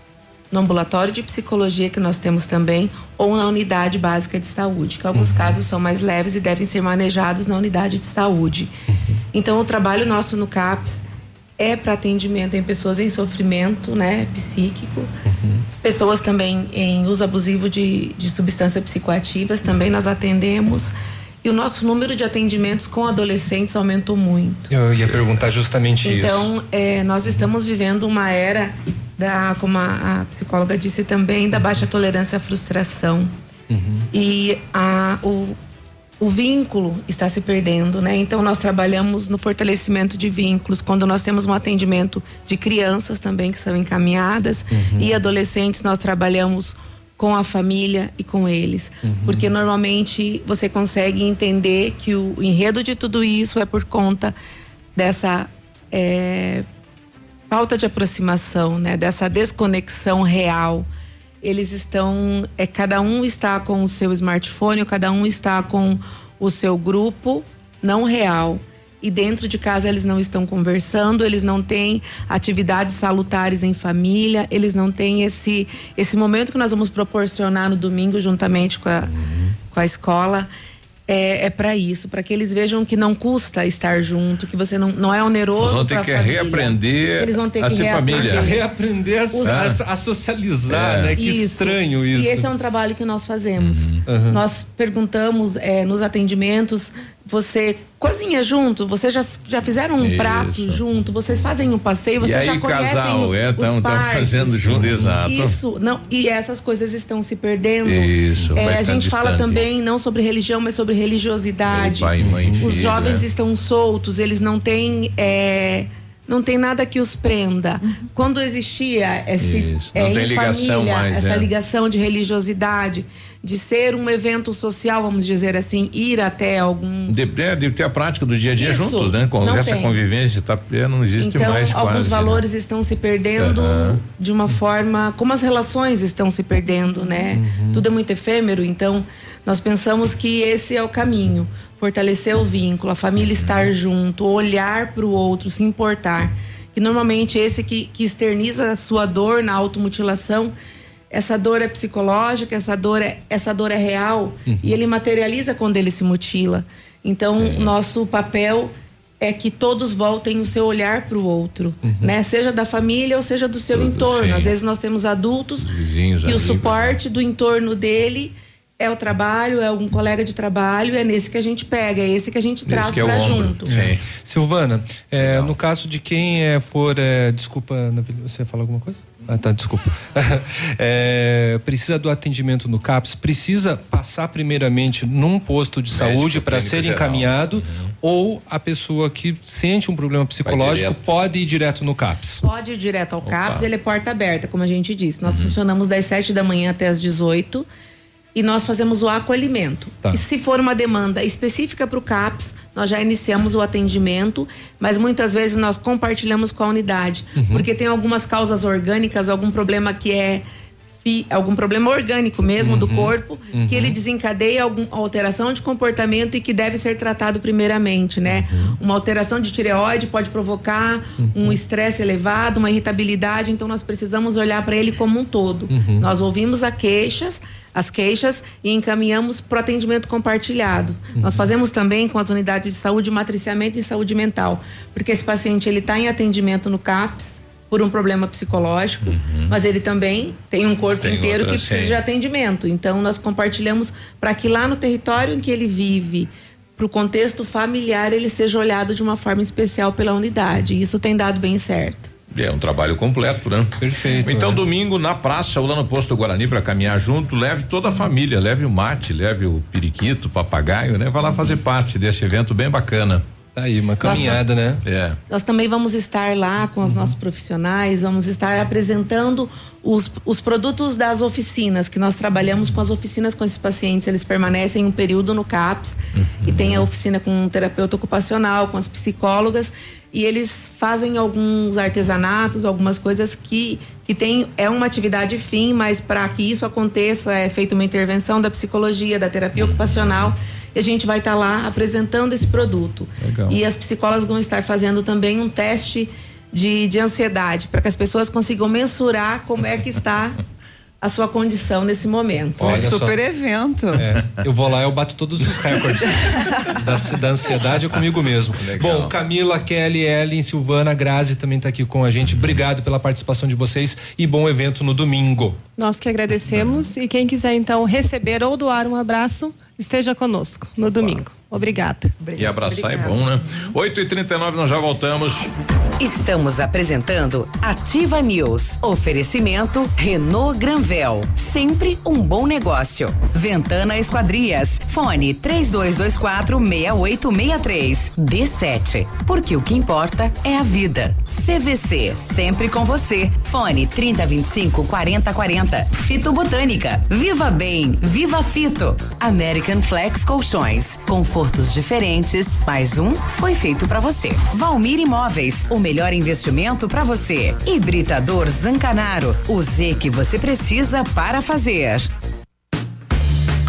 no ambulatório de psicologia que nós temos também ou na unidade básica de saúde, que alguns uhum. casos são mais leves e devem ser manejados na unidade de saúde. Uhum. Então, o trabalho nosso no CAPS é para atendimento em pessoas em sofrimento, né, psíquico, uhum. pessoas também em uso abusivo de, de substâncias psicoativas, também nós atendemos. E o nosso número de atendimentos com adolescentes aumentou muito. Eu ia perguntar justamente então, isso. Então, é, nós estamos vivendo uma era da, como a, a psicóloga disse também, da baixa tolerância à frustração. Uhum. E a, o, o vínculo está se perdendo, né? Então nós trabalhamos no fortalecimento de vínculos, quando nós temos um atendimento de crianças também que são encaminhadas uhum. e adolescentes, nós trabalhamos com a família e com eles. Uhum. Porque normalmente você consegue entender que o enredo de tudo isso é por conta dessa é, falta de aproximação, né? Dessa desconexão real. Eles estão, é, cada um está com o seu smartphone, cada um está com o seu grupo não real. E dentro de casa eles não estão conversando, eles não têm atividades salutares em família, eles não têm esse, esse momento que nós vamos proporcionar no domingo juntamente com a, com a escola é, é para isso, para que eles vejam que não custa estar junto, que você não, não é oneroso. Eles vão ter que família. reaprender eles vão ter a que ser família. Reaprender a, a, a socializar, é. né? Que isso. estranho isso. E esse é um trabalho que nós fazemos. Uhum. Nós perguntamos é, nos atendimentos você cozinha junto, vocês já, já fizeram um Isso. prato junto, vocês fazem um passeio, vocês aí, já conhecem casal, é, tão, tão fazendo junto, exato. Isso, não, e essas coisas estão se perdendo. Isso, é, a gente fala também não sobre religião, mas sobre religiosidade. Pai, mãe, Os jovens estão soltos, eles não têm é, não tem nada que os prenda. Quando existia esse Isso, não é, tem em ligação família, mais, essa é. ligação de religiosidade, de ser um evento social, vamos dizer assim, ir até algum De, é, de ter a prática do dia a dia Isso, juntos, né? Com essa tem. convivência tá, não existe então, mais alguns quase. né? valores estão se perdendo Aham. de uma forma, como as relações estão se perdendo, né? Uhum. Tudo é muito efêmero, então nós pensamos que esse é o caminho, fortalecer o vínculo, a família Uhum. estar junto, olhar para o outro, se importar. Que normalmente esse que, que externiza a sua dor na automutilação, essa dor é psicológica, essa dor é, essa dor é real Uhum. e ele materializa quando ele se mutila. Então, nosso papel é que todos voltem o seu olhar para o outro, né? Seja da família ou seja do seu Uhum. Tudo, entorno. sim. Às vezes nós temos adultos Vizinhos, e o amigos, suporte do entorno dele é o trabalho, é um colega de trabalho, é nesse que a gente pega, é esse que a gente traz é para junto. É. Silvana, é, no caso de quem é, for. é, desculpa, você ia falar alguma coisa? Ah, tá, desculpa. É, precisa do atendimento no CAPS, precisa passar primeiramente num posto de Médico, saúde para ser geral. encaminhado, ou a pessoa que sente um problema psicológico pode ir direto no CAPS. Pode ir direto ao CAPS, Opa. ele é porta aberta, como a gente disse. Nós funcionamos das 7 da manhã até as 18 e nós fazemos o acolhimento. Tá. E se for uma demanda específica para o CAPS, nós já iniciamos o atendimento, mas muitas vezes nós compartilhamos com a unidade, Uhum. porque tem algumas causas orgânicas, algum problema que é algum problema orgânico mesmo do Uhum. corpo, Uhum. que ele desencadeia alguma alteração de comportamento e que deve ser tratado primeiramente, né? Uma alteração de tireoide pode provocar um estresse elevado, uma irritabilidade, então nós precisamos olhar para ele como um todo. Uhum. Nós ouvimos as queixas, as queixas e encaminhamos para o atendimento compartilhado. Nós fazemos também com as unidades de saúde matriciamento e saúde mental, porque esse paciente ele está em atendimento no CAPS por um problema psicológico, mas ele também tem um corpo Tem inteiro outra, que precisa sim. de atendimento. Então nós compartilhamos para que lá no território em que ele vive, para o contexto familiar, ele seja olhado de uma forma especial pela unidade. E isso tem dado bem certo. É um trabalho completo, né? Perfeito. Então, domingo, na praça ou lá no posto Guarani para caminhar junto, leve toda a família, leve o mate, leve o periquito, o papagaio, né? Vai lá fazer parte desse evento bem bacana. Tá aí, uma caminhada, né? É. Nós também vamos estar lá com os nossos profissionais, vamos estar apresentando os, os produtos das oficinas, que nós trabalhamos com as oficinas com esses pacientes. Eles permanecem um período no CAPS e tem a oficina com um terapeuta ocupacional, com as psicólogas, e eles fazem alguns artesanatos, algumas coisas que, que tem, é uma atividade fim, mas para que isso aconteça é feita uma intervenção da psicologia, da terapia ocupacional. E a gente vai estar lá apresentando esse produto. Legal. E as psicólogas vão estar fazendo também um teste de, de ansiedade, para que as pessoas consigam mensurar como é que está a sua condição nesse momento. Olha só. Super evento. É, eu vou lá, eu bato todos os recordes da, da ansiedade é comigo mesmo. Bom, Camila, Kelly, Ellen, Silvana, Grazi também tá aqui com a gente. Obrigado pela participação de vocês e bom evento no domingo. Nós que agradecemos e quem quiser então receber ou doar um abraço, esteja conosco no domingo. Obrigada. E abraçar é bom, né? 8 e 39 nós já voltamos. Estamos apresentando Ativa News. Oferecimento Renault Granvel. Sempre um bom negócio. Ventana Esquadrias. Fone 3224 6863. D7. Porque o que importa é a vida. CVC. Sempre com você. Fone 3025 4040. Fito Botânica. Viva Bem. Viva Fito. American Flex Colchões. Confortos diferentes. Mais um foi feito para você. Valmir Imóveis. O melhor investimento para você. Hibridador Zancanaro. O Z que você precisa para fazer.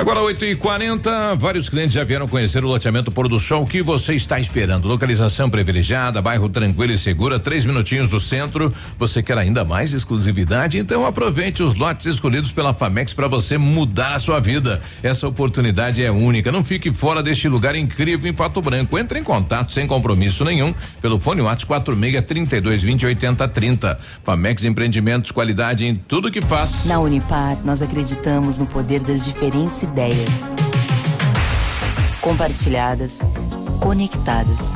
Agora 8 e 40 vários clientes já vieram conhecer o loteamento Pôr do Sol. Que você está esperando? Localização privilegiada, bairro tranquilo e segura, três minutinhos do centro. Você quer ainda mais exclusividade? Então aproveite os lotes escolhidos pela Famex para você mudar a sua vida. Essa oportunidade é única. Não fique fora deste lugar incrível em Pato Branco. Entre em contato sem compromisso nenhum pelo fone WhatsApp 46 32 20 80 30. Famex Empreendimentos, qualidade em tudo que faz. Na Unipar, nós acreditamos no poder das diferentes ideias compartilhadas, conectadas.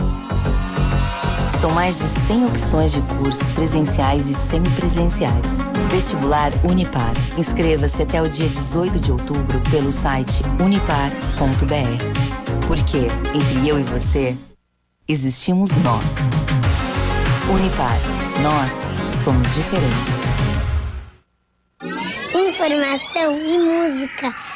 São mais de 100 opções de cursos presenciais e semipresenciais. Vestibular Unipar. Inscreva-se até o dia 18 de outubro pelo site unipar.br. Porque entre eu e você existimos nós. Unipar. Nós somos diferentes. Informação e música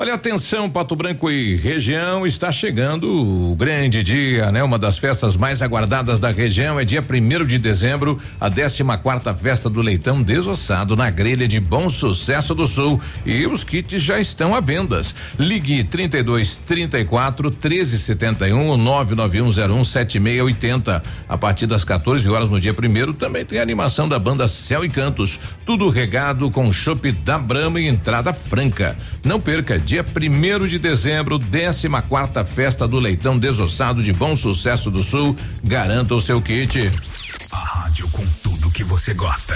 Olha, atenção, Pato Branco e região, está chegando o grande dia, né? Uma das festas mais aguardadas da região é dia primeiro de dezembro, a 14 quarta festa do leitão desossado na grelha de Bom Sucesso do Sul e os kits já estão à vendas. Ligue 32 34 13 71 99101 7680. A partir das 14 horas no dia primeiro também tem a animação da banda Céu e Cantos, tudo regado com chopp da Brama e entrada franca. Não perca dia primeiro de dezembro, 14 quarta festa do leitão desossado de Bom Sucesso do Sul. Garanta o seu kit. A rádio com tudo que você gosta.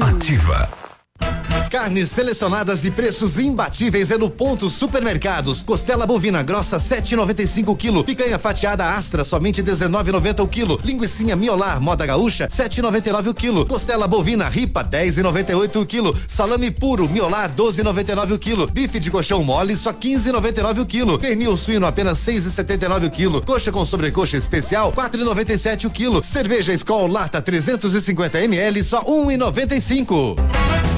Ativa. Carnes selecionadas e preços imbatíveis é no Ponto Supermercados. Costela bovina grossa 7,95 kg. Picanha fatiada Astra somente 19,90 o quilo. Linguiça miolar moda gaúcha 7,99 o quilo. Costela bovina ripa 10,98 o quilo. Salame puro miolar 12,99 o quilo. Bife de colchão mole só 15,99 o quilo. Pernil suíno apenas 6,79 o quilo. Coxa com sobrecoxa especial 4,97 o quilo. Cerveja Skol lata 350 ml só 1,95.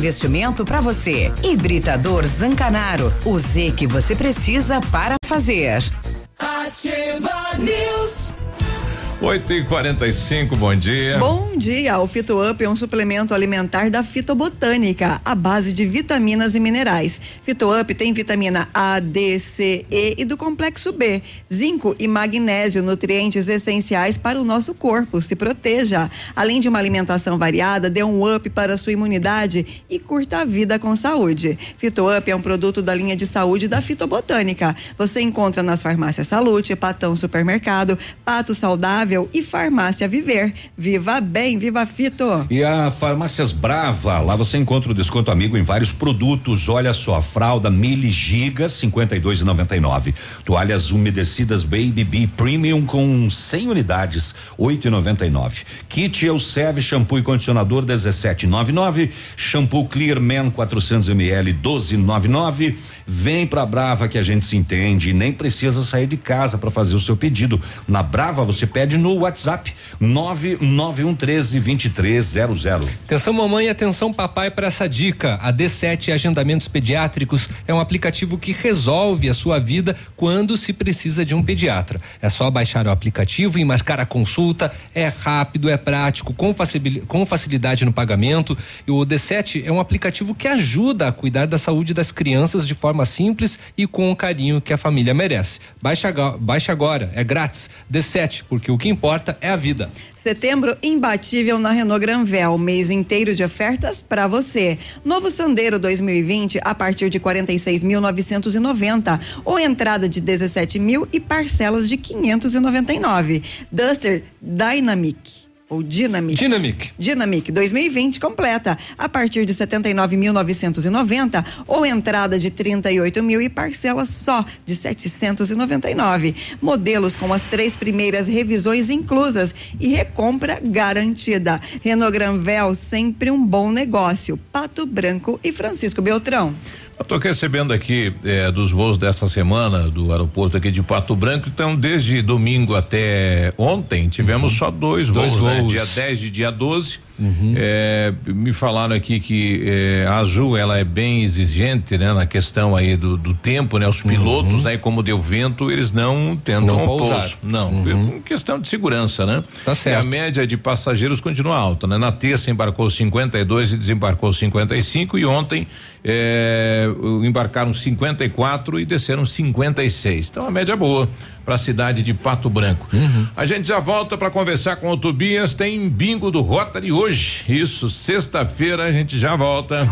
investimento para você. Hibridador Zancanaro. O Z que você precisa para fazer. Ativa News. 8 e 45 bom dia. Bom dia. O Fito Up é um suplemento alimentar da fitobotânica, à base de vitaminas e minerais. Fito Up tem vitamina A, D, C, E e do complexo B, zinco e magnésio, nutrientes essenciais para o nosso corpo. Se proteja. Além de uma alimentação variada, dê um up para a sua imunidade e curta a vida com saúde. Fito Up é um produto da linha de saúde da fitobotânica. Você encontra nas farmácias Salute, Patão Supermercado, Pato Saudável e Farmácia Viver. Viva bem, viva Fito. E a Farmácias Brava, lá você encontra o desconto amigo em vários produtos. Olha só, fralda Mili Gigas 52,99. Toalhas umedecidas Baby Bee Premium com 100 unidades 8,99. Kit Elseve shampoo e condicionador 17,99. Shampoo Clear Man 400 ml 12,99. Vem pra Brava que a gente se entende nem precisa sair de casa para fazer o seu pedido. Na Brava você pede no WhatsApp 991132300. Atenção mamãe, atenção papai para essa dica. A D7 Agendamentos Pediátricos é um aplicativo que resolve a sua vida quando se precisa de um pediatra. É só baixar o aplicativo e marcar a consulta. É rápido, é prático, com, com facilidade no pagamento. E o D7 é um aplicativo que ajuda a cuidar da saúde das crianças de forma simples e com o carinho que a família merece. Baixe, baixe agora, é grátis. D7, porque o que importa é a vida. Setembro imbatível na Renault Granvel, mês inteiro de ofertas para você. Novo Sandero 2020 a partir de 46.990 ou entrada de 17 mil e parcelas de 599. Duster Dynamic ou Dynamic. Dynamic. Dynamic 2020 completa a partir de 79.990 ou entrada de 38 mil e parcelas só de 799. Modelos com as três primeiras revisões inclusas e recompra garantida. Renault Granvel sempre um bom negócio. Pato Branco e Francisco Beltrão. Estou recebendo aqui eh, dos voos dessa semana do aeroporto aqui de Pato Branco. Então, desde domingo até ontem, tivemos uhum. só dois, dois voos, voos. Né? Dia 10 e dia 12. Uhum. É, me falaram aqui que é, a Azul ela é bem exigente, né, na questão aí do, do tempo, né, os pilotos, uhum. né, como deu vento, eles não tentam não pouso, não, uhum. questão de segurança, né? Tá certo. E a média de passageiros continua alta, né? Na terça embarcou 52 e desembarcou 55 e ontem é, embarcaram 54 e desceram 56. Então a média é boa para a cidade de Pato Branco. Uhum. A gente já volta para conversar com o Tobias. Tem bingo do Rotary hoje. Isso, sexta-feira a gente já volta.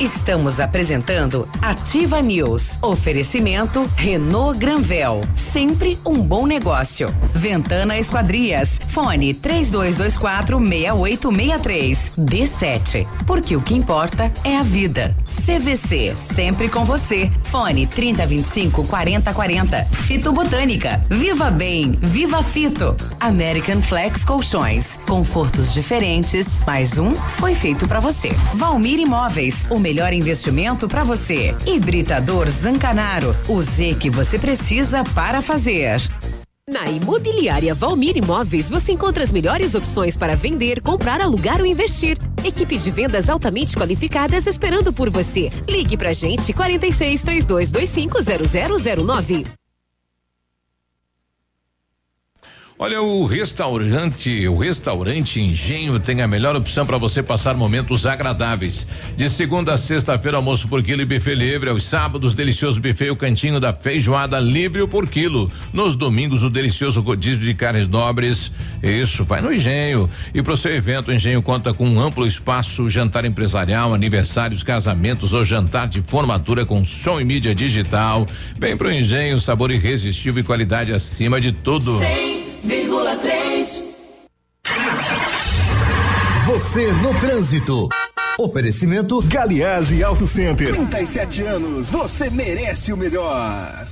Estamos apresentando Ativa News. Oferecimento Renault Granvel. Sempre um bom negócio. Ventana Esquadrias. Fone 3224 6863. D7. Porque o que importa é a vida. CVC. Sempre com você. Fone 3025 4040. Fito Botânico Viva Bem, Viva Fito. American Flex Colchões. Confortos diferentes, mais um foi feito para você. Valmir Imóveis, o melhor investimento para você. Hibridador Zancanaro, o Z que você precisa para fazer. Na Imobiliária Valmir Imóveis, você encontra as melhores opções para vender, comprar, alugar ou investir. Equipe de vendas altamente qualificadas esperando por você. Ligue pra gente 46 3225 0009. Olha, o restaurante, o restaurante Engenho tem a melhor opção para você passar momentos agradáveis. De segunda a sexta-feira, almoço por quilo e buffet livre. Aos sábados, delicioso buffet, o cantinho da feijoada livre por quilo. Nos domingos, o delicioso rodízio de carnes nobres. Isso, vai no Engenho. E para o seu evento, o Engenho conta com um amplo espaço, jantar empresarial, aniversários, casamentos ou jantar de formatura com som e mídia digital. Vem pro Engenho, sabor irresistível e qualidade acima de tudo. Você no trânsito. Oferecimento Galiase Auto Center. 37 anos, você merece o melhor.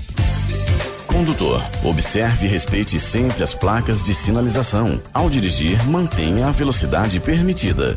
Condutor, observe e respeite sempre as placas de sinalização. Ao dirigir, mantenha a velocidade permitida.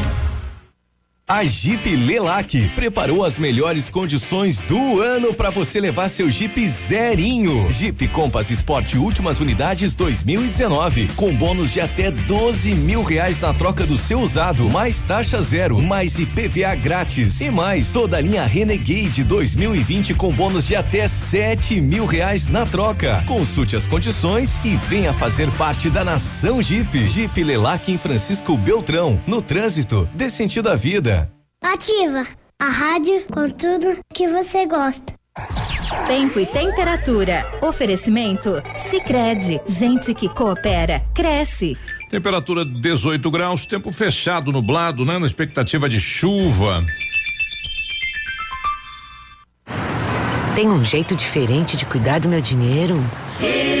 A Jeep Lelac preparou as melhores condições do ano para você levar seu Jeep zerinho. Jeep Compass Sport últimas unidades 2019 com bônus de até 12 mil reais na troca do seu usado, mais taxa zero, mais IPVA grátis e mais toda a linha Renegade 2020 com bônus de até 7 mil reais na troca. Consulte as condições e venha fazer parte da nação Jeep. Jeep Lelac em Francisco Beltrão, no trânsito, dê sentido à vida. Ativa a rádio com tudo que você gosta. Tempo e temperatura. Oferecimento? Sicredi Gente que coopera, cresce. Temperatura 18 graus, tempo fechado, nublado, né? Na expectativa de chuva. Tem um jeito diferente de cuidar do meu dinheiro? Sim.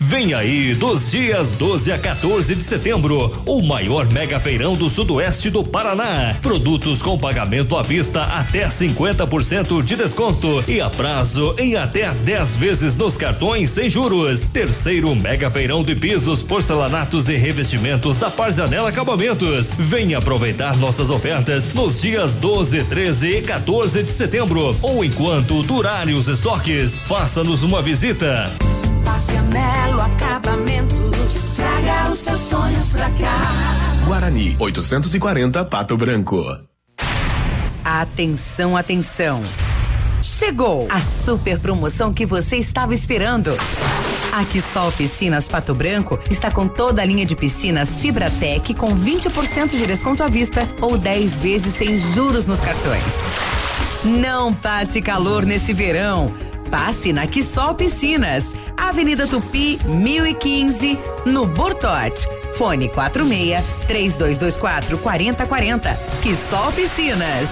Vem aí, dos dias 12 a 14 de setembro, o maior mega feirão do sudoeste do Paraná. Produtos com pagamento à vista até 50% de desconto e a prazo em até 10 vezes nos cartões sem juros. Terceiro mega feirão de pisos, porcelanatos e revestimentos da Parzanela Acabamentos. Venha aproveitar nossas ofertas nos dias 12, 13 e 14 de setembro ou enquanto durarem os estoques. Faça-nos uma visita. Marcianelo Acabamentos. Traga os seus sonhos pra cá. Guarani, 840 Pato Branco. Atenção, atenção. Chegou a super promoção que você estava esperando. A Quissol Piscinas Pato Branco está com toda a linha de piscinas Fibratec com 20% de desconto à vista ou 10 vezes sem juros nos cartões. Não passe calor nesse verão. Passe na Quissol Piscinas, Avenida Tupi, 1015, no Bortote. Fone 46 3224 4040. Quissol Piscinas.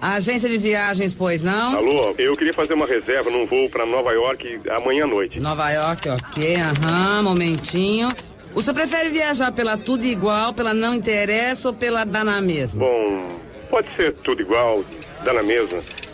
Agência de viagens, pois não? Alô, eu queria fazer uma reserva num voo para Nova York amanhã à noite. Nova York, ok, aham, momentinho. O senhor prefere viajar pela tudo igual, pela não interessa ou pela dá na mesma? Bom, pode ser tudo igual, dá na mesma.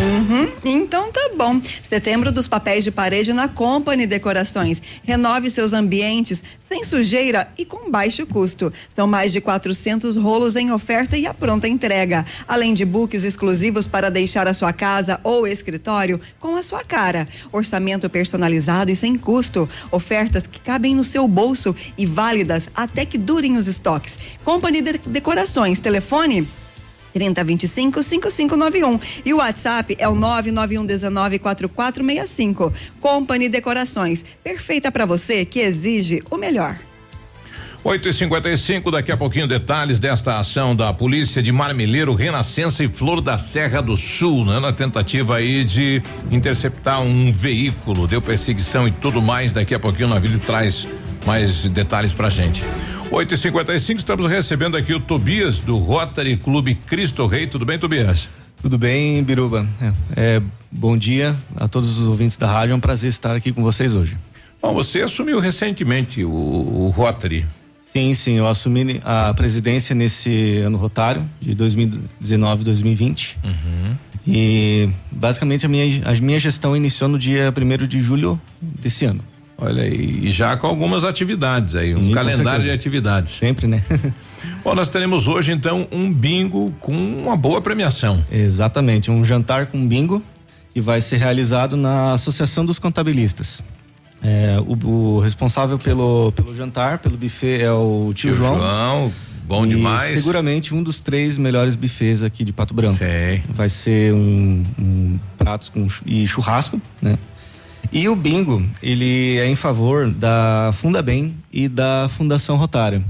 Uhum, então tá bom. Setembro dos papéis de parede na Company Decorações. Renove seus ambientes sem sujeira e com baixo custo. São mais de 400 rolos em oferta e a pronta entrega. Além de books exclusivos para deixar a sua casa ou escritório com a sua cara. Orçamento personalizado e sem custo. Ofertas que cabem no seu bolso e válidas até que durem os estoques. Company de Decorações. Telefone 3025 5591 e o WhatsApp é o 991 19 4465. Company Decorações, perfeita para você que exige o melhor. 8 e 55 daqui a pouquinho detalhes desta ação da polícia de Marmeleiro, Renascença e Flor da Serra do Sul, né? Na tentativa aí de interceptar um veículo, deu perseguição e tudo mais. Daqui a pouquinho o navio traz mais detalhes pra gente. 8 e 55 estamos recebendo aqui o Tobias do Rotary Clube Cristo Rei. Tudo bem, Tobias? Tudo bem, Biruba. É, é, bom dia a todos os ouvintes da rádio. É um prazer estar aqui com vocês hoje. Bom, você assumiu recentemente o, o Rotary. Sim, sim. Eu assumi a presidência nesse ano rotário de 2019-2020. Uhum. E basicamente a minha, a minha gestão iniciou no dia 1 de julho desse ano. Olha aí, e já com algumas atividades aí, Sim, um calendário de atividades. Sempre, né? Bom, nós teremos hoje então um bingo com uma boa premiação. Exatamente, um jantar com bingo que vai ser realizado na Associação dos Contabilistas. É, o, o, responsável pelo, pelo jantar, pelo buffet é o tio, tio João. João, bom demais. Seguramente um dos três melhores buffets aqui de Pato Branco. Sei. Vai ser um, um pratos com e churrasco, né? E o bingo, ele é em favor da Funda Bem e da Fundação Rotário.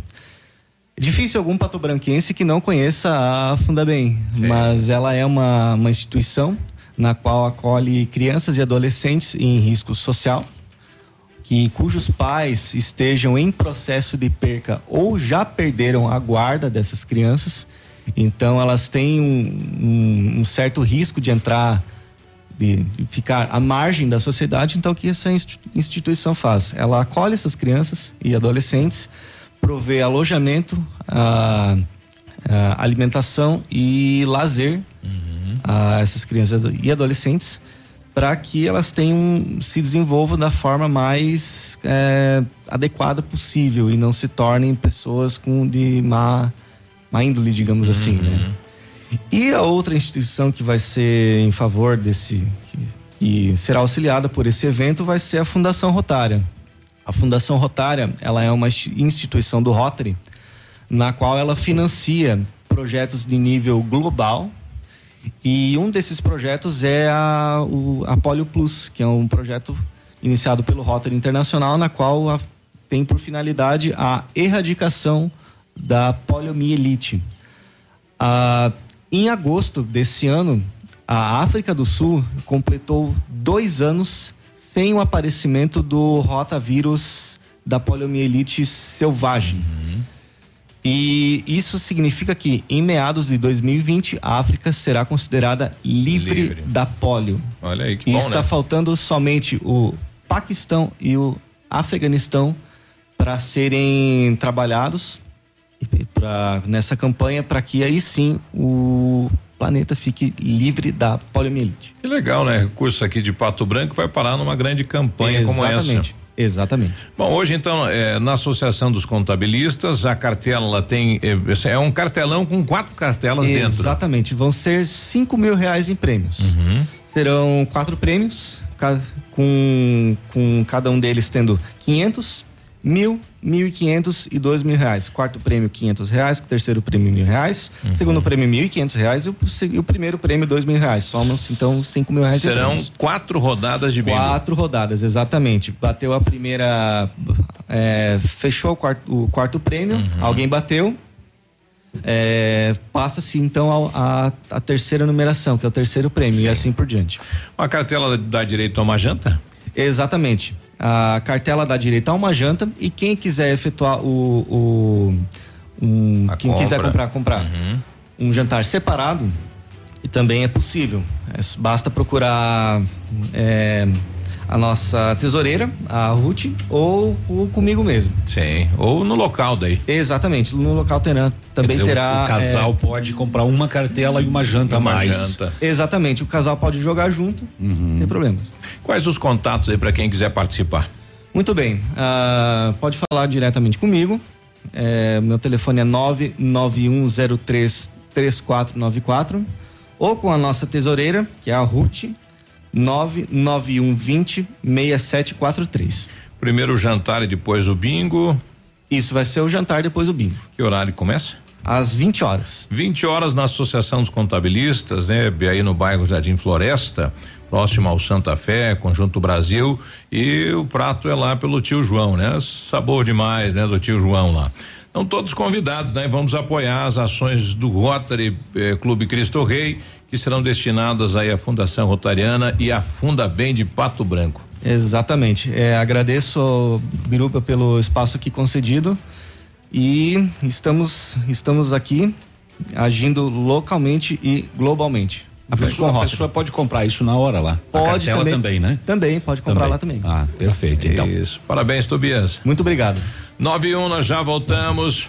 Difícil algum patobranquense que não conheça a Funda Bem, mas ela é uma, uma instituição na qual acolhe crianças e adolescentes em risco social, que cujos pais estejam em processo de perca ou já perderam a guarda dessas crianças. Então elas têm um, um, um certo risco de entrar de ficar à margem da sociedade, então o que essa instituição faz? Ela acolhe essas crianças e adolescentes, provê alojamento, a, a alimentação e lazer uhum. a essas crianças e adolescentes para que elas tenham se desenvolvam da forma mais é, adequada possível e não se tornem pessoas com de má, má índole, digamos uhum. assim, né? E a outra instituição que vai ser em favor desse, que será auxiliada por esse evento, vai ser a Fundação Rotária. A Fundação Rotária, ela é uma instituição do Rotary, na qual ela financia projetos de nível global. E um desses projetos é a, o, a Polio Plus, que é um projeto iniciado pelo Rotary Internacional, na qual a, tem por finalidade a erradicação da poliomielite. A em agosto desse ano, a África do Sul completou dois anos sem o aparecimento do rotavírus da poliomielite selvagem. Uhum. E isso significa que em meados de 2020 a África será considerada livre, livre. da polio. Olha aí que e bom, está né? faltando somente o Paquistão e o Afeganistão para serem trabalhados pra, nessa campanha para que aí sim o planeta fique livre da poliomielite. Que legal, né? Recurso aqui de Pato Branco vai parar numa grande campanha Exatamente. como essa. Exatamente. Bom, hoje então, é, na Associação dos Contabilistas, a cartela tem. É, é um cartelão com quatro cartelas Exatamente. dentro. Exatamente. Vão ser cinco mil reais em prêmios. Uhum. Serão quatro prêmios, com, com cada um deles tendo quinhentos, mil, mil e quinhentos e dois mil reais. Quarto prêmio quinhentos reais, terceiro prêmio mil reais, uhum. segundo prêmio mil e quinhentos reais e o, e o, primeiro prêmio dois mil reais. Somos então cinco mil reais. Serão quatro rodadas de bingo. Quatro rodadas, exatamente. Bateu a primeira, é, fechou o quarto, o quarto prêmio, uhum. alguém bateu. É, passa-se então a, a, a, terceira numeração, que é o terceiro prêmio, Sim. e assim por diante. A cartela dá direito a uma janta? Exatamente A cartela dá direito a uma janta e quem quiser efetuar o, o um, quem compra. quiser comprar comprar Uhum. um jantar separado e também é possível. É, basta procurar é, a nossa tesoureira, a Ruth, ou, ou comigo mesmo. Sim, ou no local daí. Exatamente, no local terá, também dizer, o- terá. O, casal é, pode comprar uma cartela e uma janta a Uma mais. janta. Exatamente, o casal pode jogar junto, sem problemas. Quais os contatos aí para quem quiser participar? Muito bem, ah, pode falar diretamente comigo. É, meu telefone é 99103 3494 ou com a nossa tesoureira, que é a Ruth, 99120 6743. Primeiro o jantar e depois o bingo. Isso vai ser o jantar depois o bingo. Que horário começa? Às 20 horas. 20 horas na Associação dos Contabilistas, né? Aí no bairro Jardim Floresta, próximo ao Santa Fé, Conjunto Brasil. E o prato é lá pelo tio João, né? Sabor demais, né? Do tio João lá. Então, todos convidados, né? Vamos apoiar as ações do Rotary eh, Clube Cristo Rei, que serão destinadas aí à Fundação Rotariana e à Funda Bem de Pato Branco. Exatamente. É, agradeço, Biruba, pelo espaço aqui concedido e estamos, estamos aqui agindo localmente e globalmente. A pessoa, a pessoa pode comprar isso na hora lá. a Pode cartela também, também, né? Também, pode comprar lá também. Ah, perfeito. Então. Isso. Parabéns, Tobias. Muito obrigado. 9 e 1, nós já voltamos.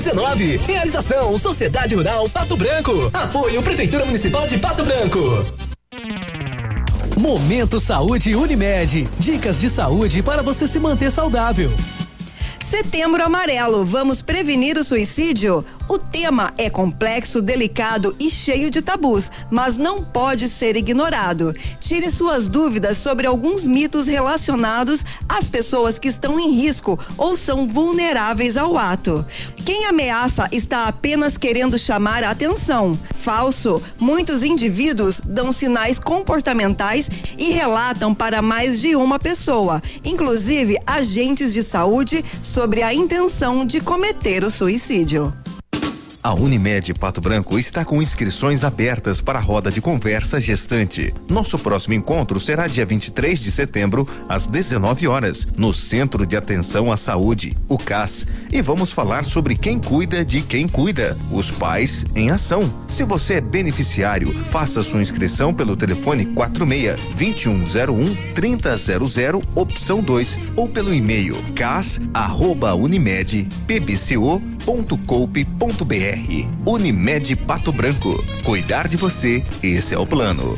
Realização Sociedade Rural Pato Branco. Apoio Prefeitura Municipal de Pato Branco. Momento Saúde Unimed. Dicas de saúde para você se manter saudável. Setembro Amarelo, vamos prevenir o suicídio? O tema é complexo, delicado e cheio de tabus, mas não pode ser ignorado. Tire suas dúvidas sobre alguns mitos relacionados às pessoas que estão em risco ou são vulneráveis ao ato. Quem ameaça está apenas querendo chamar a atenção. Falso. Muitos indivíduos dão sinais comportamentais e relatam para mais de uma pessoa, inclusive agentes de saúde, sobre a intenção de cometer o suicídio. A Unimed Pato Branco está com inscrições abertas para a roda de conversa gestante. Nosso próximo encontro será dia 23 de setembro, às 19 horas, no Centro de Atenção à Saúde, o CAS. E vamos falar sobre quem cuida de quem cuida, os pais em ação. Se você é beneficiário, faça sua inscrição pelo telefone 46 2101 3000, opção 2, ou pelo e-mail cas@unimed.pbco.coupe.br. Unimed Pato Branco. Cuidar de você, esse é o plano.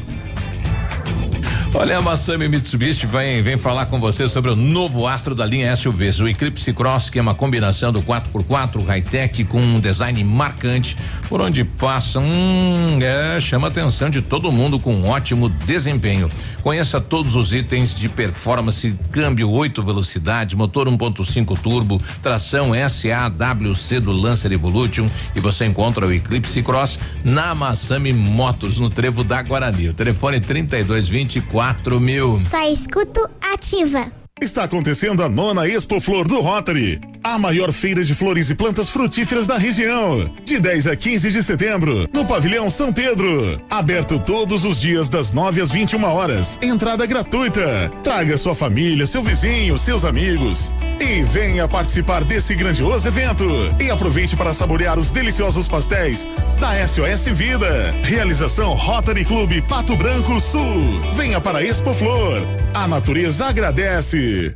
Olha, a Massami Mitsubishi vem, vem falar com você sobre o novo astro da linha SUVs, o Eclipse Cross, que é uma combinação do 4x4 high-tech com um design marcante, por onde passa, hum, é, chama a atenção de todo mundo com um ótimo desempenho. Conheça todos os itens de performance, câmbio 8 velocidades, motor 1.5 turbo, tração SAWC do Lancer Evolution e você encontra o Eclipse Cross na Massami Motos, no trevo da Guarani. O telefone 3224 mil. Só escuto ativa. Está acontecendo a nona Expo Flor do Rotary, a maior feira de flores e plantas frutíferas da região. De 10 a 15 de setembro, no Pavilhão São Pedro. Aberto todos os dias das 9 às 21 horas. Entrada gratuita. Traga sua família, seu vizinho, seus amigos. E venha participar desse grandioso evento. E aproveite para saborear os deliciosos pastéis da SOS Vida. Realização Rotary Clube Pato Branco Sul. Venha para Expo Flor. A natureza agradece.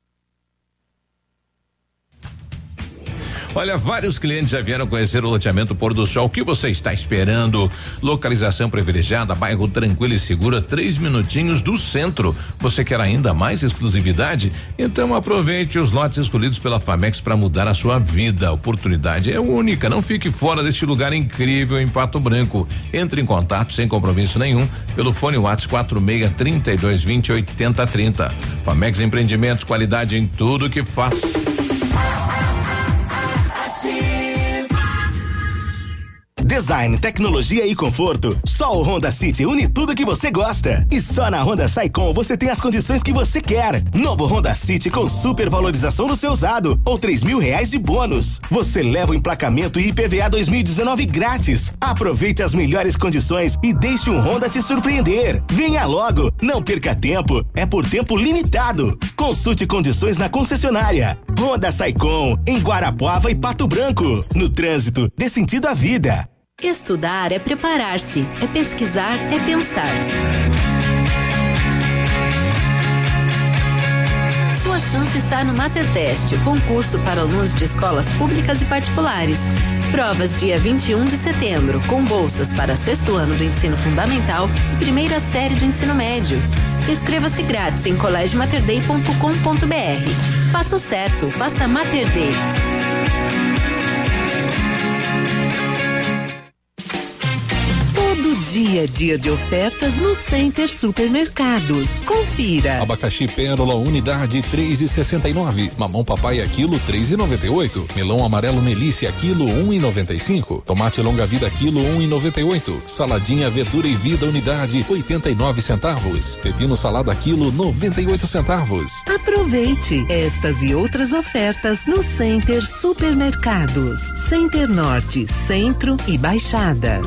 Olha, vários clientes já vieram conhecer o loteamento Pôr do Sol. O que você está esperando? Localização privilegiada, bairro tranquilo e seguro, três minutinhos do centro. Você quer ainda mais exclusividade? Então aproveite os lotes escolhidos pela Famex para mudar a sua vida. A oportunidade é única. Não fique fora deste lugar incrível em Pato Branco. Entre em contato sem compromisso nenhum pelo fone WhatsApp 46 32 20 80 30. Famex Empreendimentos, qualidade em tudo que faz. Design, tecnologia e conforto. Só o Honda City une tudo que você gosta. E só na Honda Saicom você tem as condições que você quer. Novo Honda City com super valorização do seu usado ou três mil reais de bônus. Você leva o emplacamento e IPVA 2019 grátis. Aproveite as melhores condições e deixe um Honda te surpreender. Venha logo, não perca tempo. É por tempo limitado. Consulte condições na concessionária. Honda Saicom em Guarapuava e Pato Branco. No trânsito, dê sentido à vida. Estudar é preparar-se, é pesquisar, é pensar. Sua chance está no MaterTest, concurso para alunos de escolas públicas e particulares. Provas dia 21 de setembro, com bolsas para sexto ano do ensino fundamental e primeira série do ensino médio. Inscreva-se grátis em colégiomaterday.com.br. Faça o certo, faça Mater Day. Dia, dia de ofertas no Center Supermercados. Confira. Abacaxi Pérola, unidade 3,69. Mamão papai, quilo 3,98. Melão amarelo Melícia, quilo 1,95. Tomate longa vida, quilo 1,98. Saladinha verdura e vida, unidade 89 centavos. Pepino salada, quilo 98 centavos. Aproveite estas e outras ofertas no Center Supermercados. Center Norte, Centro e Baixada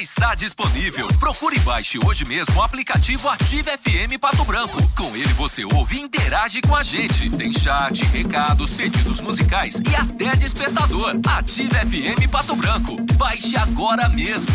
está disponível. Procure e baixe hoje mesmo o aplicativo Ative FM Pato Branco. Com ele você ouve e interage com a gente. Tem chat, recados, pedidos musicais e até despertador. Ative FM Pato Branco. Baixe agora mesmo.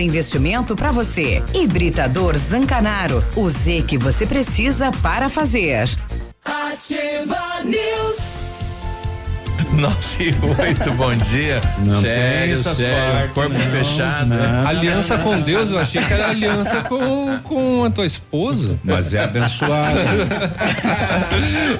investimento para você. Hibridador Zancanaro. O Z que você precisa para fazer. Ativa News. 9 e 8, bom dia. Não sério, sério. corpo não, fechado. Não. Aliança com Deus, eu achei que era aliança com, com a tua esposa. Mas é abençoada.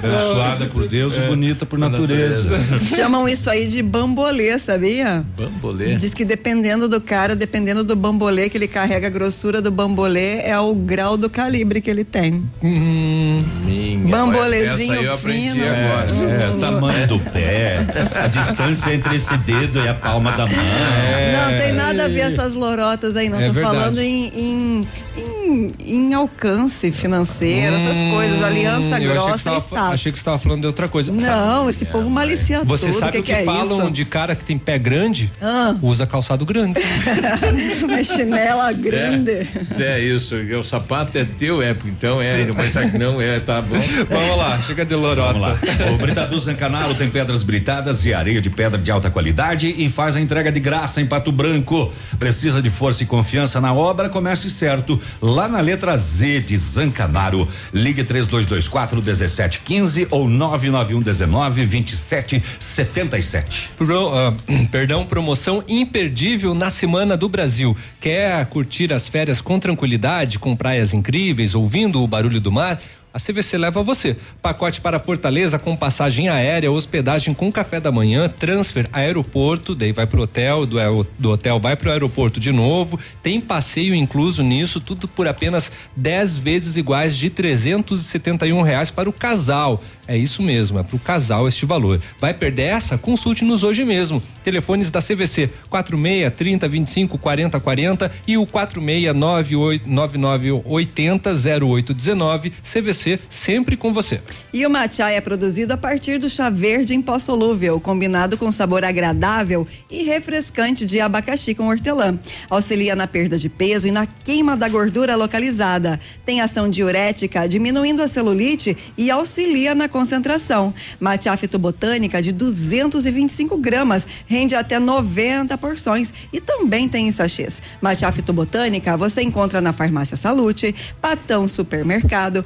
abençoada por Deus e bonita por natureza. Chamam isso aí de bambolê, sabia? Bambolê. Diz que dependendo do cara, dependendo do bambolê que ele carrega, a grossura do bambolê é o grau do calibre que ele tem. Hum, Minha, Bambolezinho essa aprendi fino. agora. É, é, tamanho do pé. A distância entre esse dedo e a palma da mão. Não tem nada a ver essas lorotas aí, não. É Tô verdade. falando em, em, em, em alcance financeiro, essas coisas, aliança Hum, eu achei que grossa e tava-. Achei que você estava falando de outra coisa. Não, esse povo malicia Você tudo. sabe que o que, que é falam isso? de cara que tem pé grande? Ah. Usa calçado grande. Uma chinela grande. É isso, o sapato é teu, é, então é, mas aqui não é, tá bom. Vamos lá, chega de lorota. Vamos lá. O Britador Zancanaro tem pedras britadas e areia de pedra de alta qualidade e faz a entrega de graça em Pato Branco. Precisa de força e confiança na obra? Comece certo. Lá na letra Z de Zancanaro. Ligue 3224 1715 ou 991 19 27 77. Pro- ah, perdão, promoção imperdível na Semana do Brasil. Quer curtir as férias com tranquilidade, com praias incríveis, ouvindo o barulho do mar? A CVC leva você. Pacote para Fortaleza com passagem aérea, hospedagem com café da manhã, transfer aeroporto, daí vai pro hotel, do, do hotel vai pro aeroporto de novo. Tem passeio incluso nisso, tudo por apenas 10 vezes iguais de 371 reais para o casal. É isso mesmo, é pro casal este valor. Vai perder essa? Consulte-nos hoje mesmo. Telefones da CVC 46 30 25 40 40 e o 46 98 99 80 08 19. CVC sempre com você. E o matcha é produzido a partir do chá verde em pó solúvel, combinado com sabor agradável e refrescante de abacaxi com hortelã. Auxilia na perda de peso e na queima da gordura localizada. Tem ação diurética, diminuindo a celulite e auxilia na concentração. Matcha fitobotânica de 225 gramas, rende até 90 porções e também tem em sachês. Matcha fitobotânica você encontra na Farmácia Salute, Patão Supermercado,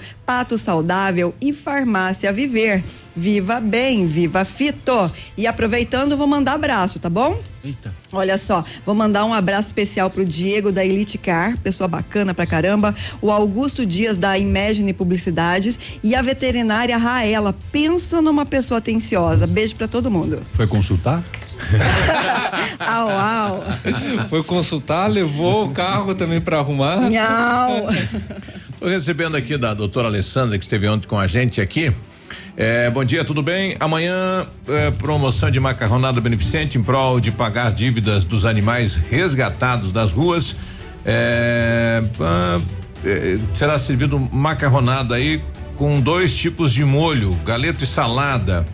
Saudável e Farmácia Viver. Viva bem, viva fito. E aproveitando, vou mandar abraço, tá bom? Eita. Olha só, vou mandar um abraço especial pro Diego da Elite Car, pessoa bacana pra caramba, o Augusto Dias da Imagine Publicidades e a veterinária Raela. Pensa numa pessoa atenciosa. Beijo pra todo mundo. Foi consultar? Au, au. Foi consultar, levou o carro também para arrumar. Nhau. Tô recebendo aqui da doutora Alessandra, que esteve ontem com a gente aqui. É, bom dia, tudo bem? Amanhã, é, promoção de macarronada beneficente em prol de pagar dívidas dos animais resgatados das ruas. É, é, será servido macarronada aí com dois tipos de molho, galeto e salada.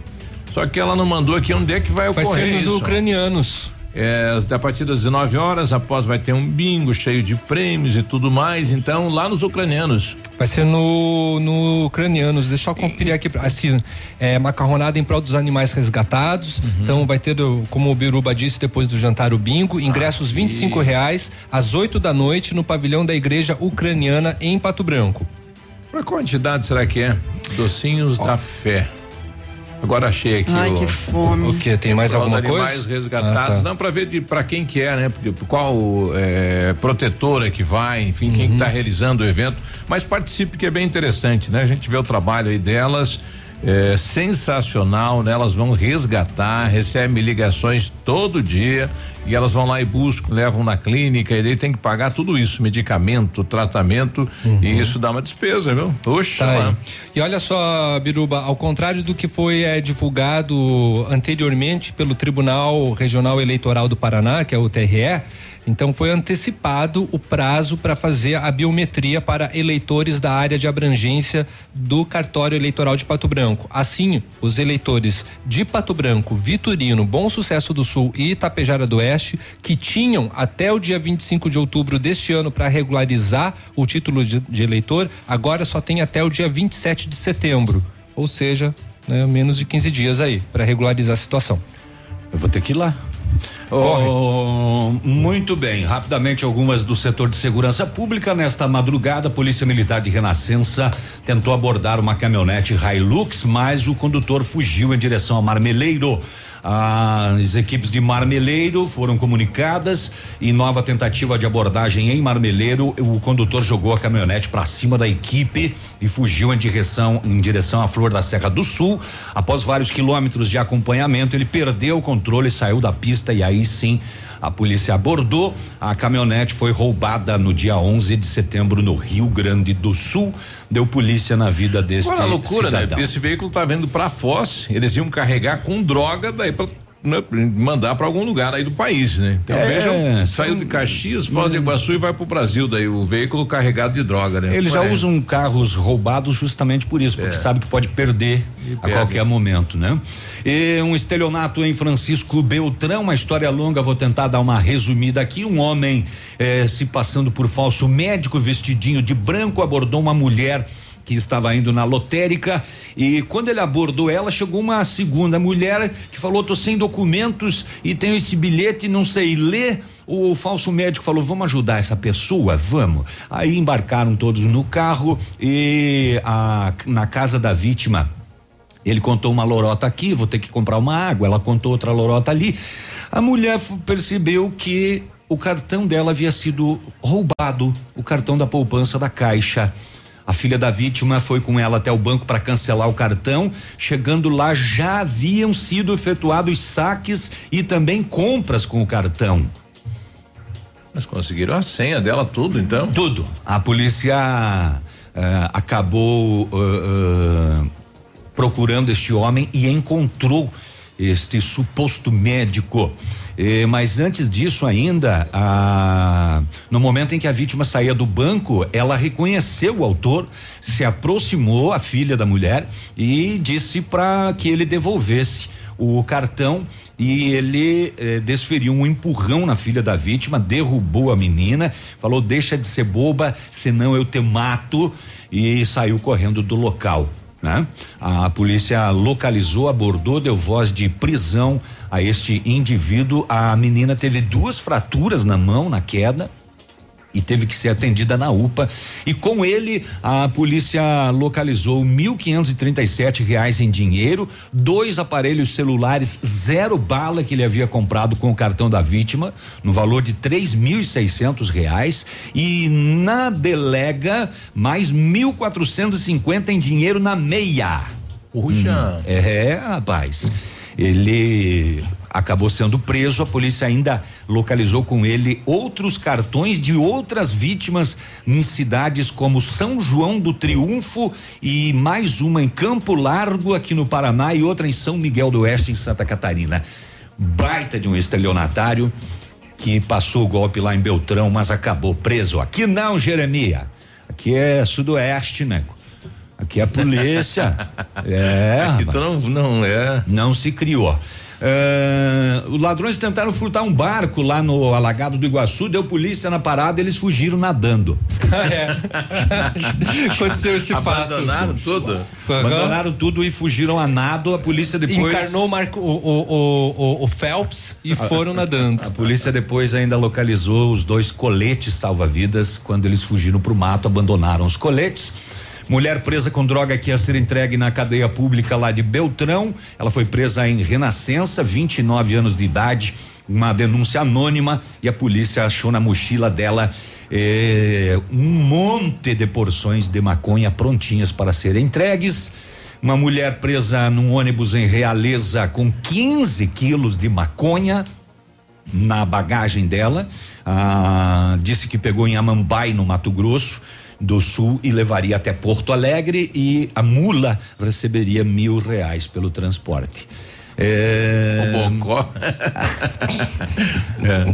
Só que ela não mandou aqui onde é que vai Vai ocorrer ser nos isso. ucranianos. É, a partir das 19 horas, após vai ter um bingo cheio de prêmios e tudo mais. Então, lá nos ucranianos. Vai ser no, no ucranianos. Deixa eu conferir aqui. Assim, é macarronada em prol dos animais resgatados. Uhum. Então vai ter, como o Biruba disse, depois do jantar o bingo. Ingressos Ah, 25 reais às 8 da noite no pavilhão da igreja ucraniana em Pato Branco. Pra quantidade será que é? Docinhos da fé. Agora achei aqui Ai, o. que fome. O que? Tem mais alguma coisa? Animais resgatados. Ah, tá. Não, pra ver de para quem que é, né? Porque qual é, protetora que vai, enfim, quem Uhum. que tá realizando o evento. Mas participe que é bem interessante, né? A gente vê o trabalho aí delas. É sensacional, né? Elas vão resgatar, recebem ligações todo dia e elas vão lá e buscam, levam na clínica e daí tem que pagar tudo isso, medicamento, tratamento e isso dá uma despesa, viu? Oxa, Uhum. Tá. E olha só, Biruba, ao contrário do que foi eh, divulgado anteriormente pelo Tribunal Regional Eleitoral do Paraná, que é o TRE, então foi antecipado o prazo para fazer a biometria para eleitores da área de abrangência do cartório eleitoral de Pato Branco. Assim, os eleitores de Pato Branco, Vitorino, Bom Sucesso do Sul e Itapejara do Oeste, que tinham até o dia 25 de outubro deste ano para regularizar o título de, de eleitor, agora só tem até o dia 27 de setembro. Ou seja, né, menos de 15 dias aí para regularizar a situação. Eu vou ter que ir lá. Oh, muito bem, rapidamente algumas do setor de segurança pública. Nesta madrugada, a Polícia Militar de Renascença tentou abordar uma caminhonete Hilux, mas o condutor fugiu em direção a Marmeleiro. As equipes de Marmeleiro foram comunicadas e nova tentativa de abordagem em Marmeleiro, o condutor jogou a caminhonete para cima da equipe e fugiu em direção em direção à Flor da Serra do Sul. Após vários quilômetros de acompanhamento, ele perdeu o controle, saiu da pista e aí Aí sim, a polícia abordou. A caminhonete foi roubada no dia 11 de setembro no Rio Grande do Sul. Deu polícia na vida deste Agora a loucura, cidadão. né? Esse veículo tá vindo pra Foz, eles iam carregar com droga daí né, mandar pra algum lugar aí do país, né? Então É, saiu de Caxias, Foz do Iguaçu e vai pro Brasil daí o veículo carregado de droga, né? Eles já Ué, usam carros roubados justamente por isso, porque sabe que pode perder a perde. qualquer momento, né? E um estelionato em Francisco Beltrão, uma história longa, vou tentar dar uma resumida aqui. Um homem eh, se passando por falso médico, vestidinho de branco, abordou uma mulher que estava indo na lotérica e quando ele abordou ela chegou uma segunda mulher que falou tô sem documentos e tenho esse bilhete não sei ler o falso médico falou vamos ajudar essa pessoa vamos aí embarcaram todos no carro e a, na casa da vítima ele contou uma lorota aqui, vou ter que comprar uma água. Ela contou outra lorota ali. A mulher percebeu que o cartão dela havia sido roubado, o cartão da poupança da Caixa. A filha da vítima foi com ela até o banco para cancelar o cartão. Chegando lá, já haviam sido efetuados saques e também compras com o cartão. Mas conseguiram a senha dela, tudo então? Tudo. A polícia eh, acabou eh, eh, procurando este homem e encontrou este suposto médico. Mas antes disso ainda, a- no momento em que a vítima saía do banco, ela reconheceu o autor, se aproximou a filha da mulher e disse para que ele devolvesse o cartão e ele eh, desferiu um empurrão na filha da vítima, derrubou a menina, falou: deixa de ser boba, senão eu te mato, e saiu correndo do local. Né? A polícia localizou, abordou, deu voz de prisão a este indivíduo. A menina teve duas fraturas na mão na queda e teve que ser atendida na UPA. E com ele, a polícia localizou mil quinhentos e trinta e sete reais em dinheiro, dois aparelhos celulares zero bala que ele havia comprado com o cartão da vítima, no valor de três mil e seiscentos reais e na delega mais mil quatrocentos e cinquenta em dinheiro na meia. Puxa. é, rapaz. Ele acabou sendo preso. A polícia ainda localizou com ele outros cartões de outras vítimas em cidades como São João do Triunfo e mais uma em Campo Largo, aqui no Paraná, e outra em São Miguel do Oeste, em Santa Catarina. Baita de um estelionatário que passou o golpe lá em Beltrão, mas acabou preso. Aqui não, Jeremia. Aqui é Sudoeste, né? Aqui é a polícia. é. Aqui tu não, não é. Não se criou. É, os ladrões tentaram furtar um barco lá no Alagado do Iguaçu, deu polícia na parada, eles fugiram nadando. é. Aconteceu esse fato. Abandonaram tudo. Abandonaram tudo e fugiram a nado. A polícia depois. Encarnou o, Marco, o, o, o, o- o Phelps e foram nadando. A polícia depois ainda localizou os dois coletes salva-vidas quando eles fugiram pro mato, abandonaram os coletes. Mulher presa com droga que ia ser entregue na cadeia pública lá de Beltrão. Ela foi presa em Renascença, 29 anos de idade. Uma denúncia anônima e a polícia achou na mochila dela eh, um monte de porções de maconha prontinhas para serem entregues. Uma mulher presa num ônibus em Realeza com 15 quilos de maconha na bagagem dela. Ah, disse que pegou em Amambai, no Mato Grosso do Sul, e levaria até Porto Alegre e a mula receberia mil reais pelo transporte. É, O Bocó.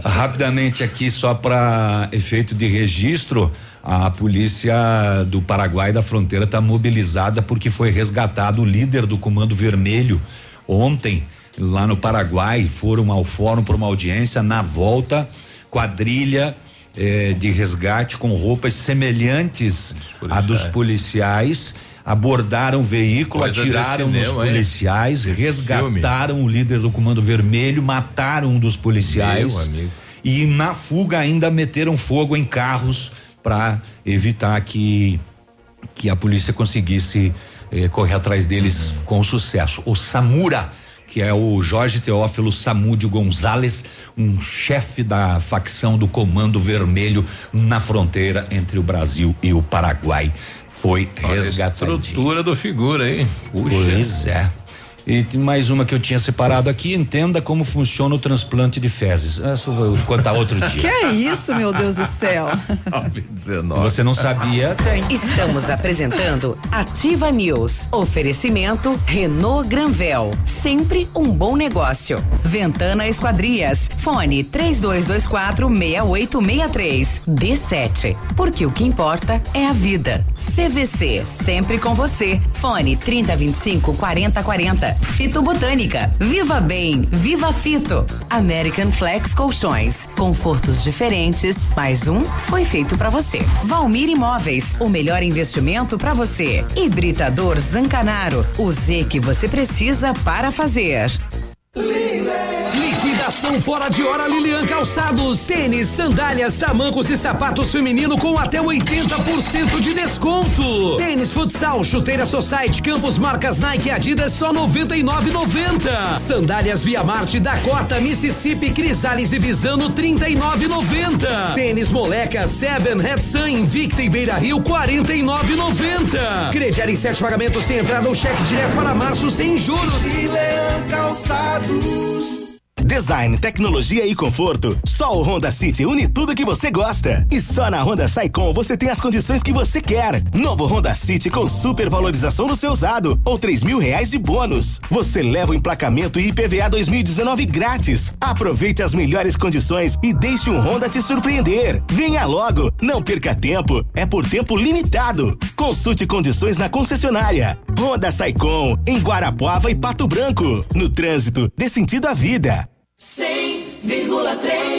Rapidamente aqui, só para efeito de registro, a polícia do Paraguai da fronteira está mobilizada porque foi resgatado o líder do Comando Vermelho ontem lá no Paraguai. Foram ao fórum para uma audiência. Na volta, quadrilha eh, de resgate com roupas semelhantes à dos policiais. Abordaram o veículo, Coisa atiraram nos cinema, policiais, resgataram o líder do Comando Vermelho, mataram um dos policiais. E na fuga ainda meteram fogo em carros para evitar que que a polícia conseguisse eh, correr atrás deles com sucesso. O Samura, que é o Jorge Teófilo Samúdio Gonzalez, um chefe da facção do Comando Vermelho na fronteira entre o Brasil e o Paraguai, foi resgatado. estrutura do figura aí. Puxa. Pois é. E tem mais uma que eu tinha separado aqui, entenda como funciona o transplante de fezes. Essa eu vou contar outro dia. Que é isso, meu Deus do céu? Se você não sabia, tem. Estamos apresentando Ativa News. Oferecimento Renault Granvel. Sempre um bom negócio. Ventana Esquadrias. Fone 3224 6863. D7. Porque o que importa é a vida. CVC. Sempre com você. Fone 3025 4040. Fito Botânica. Viva Bem. Viva Fito. American Flex Colchões. Confortos diferentes. Mais um foi feito para você. Valmir Imóveis. O melhor investimento para você. Hibridador Zancanaro. O Z que você precisa para fazer. Liquidação fora de hora Lilian Calçados. Tênis, sandálias, tamancos e sapatos feminino com até 80% de desconto. Tênis futsal, chuteira Society, campos marcas Nike Adidas só 99,90. Sandálias Via Marte, Dakota, Mississippi, Crisales e Visano 39,90. Tênis Moleca, Seven, Red Sun, Invicta e Beira Rio 49,90. Crediar em sete pagamentos sem entrada ou cheque direto para março sem juros. Leão Calçados. Design, tecnologia e conforto. Só o Honda City une tudo que você gosta. E só na Honda Saicom você tem as condições que você quer. Novo Honda City com super valorização do seu usado ou três mil reais de bônus. Você leva o emplacamento e IPVA 2019 grátis. Aproveite as melhores condições e deixe um Honda te surpreender. Venha logo, não perca tempo. É por tempo limitado. Consulte condições na concessionária. Honda Saicom em Guarapuava e Pato Branco. No trânsito, dê sentido à vida. 100,3.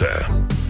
Санта.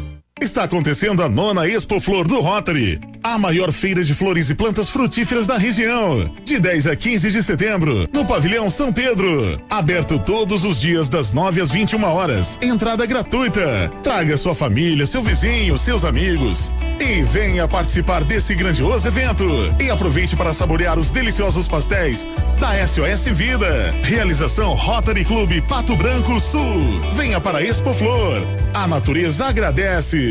Está acontecendo a nona Expo Flor do Rotary, a maior feira de flores e plantas frutíferas da região. De 10 a 15 de setembro, no Pavilhão São Pedro. Aberto todos os dias das 9 às 21 horas. Entrada gratuita. Traga sua família, seu vizinho, seus amigos. E venha participar desse grandioso evento. E aproveite para saborear os deliciosos pastéis da SOS Vida. Realização Rotary Clube Pato Branco Sul. Venha para a Expo Flor. A natureza agradece.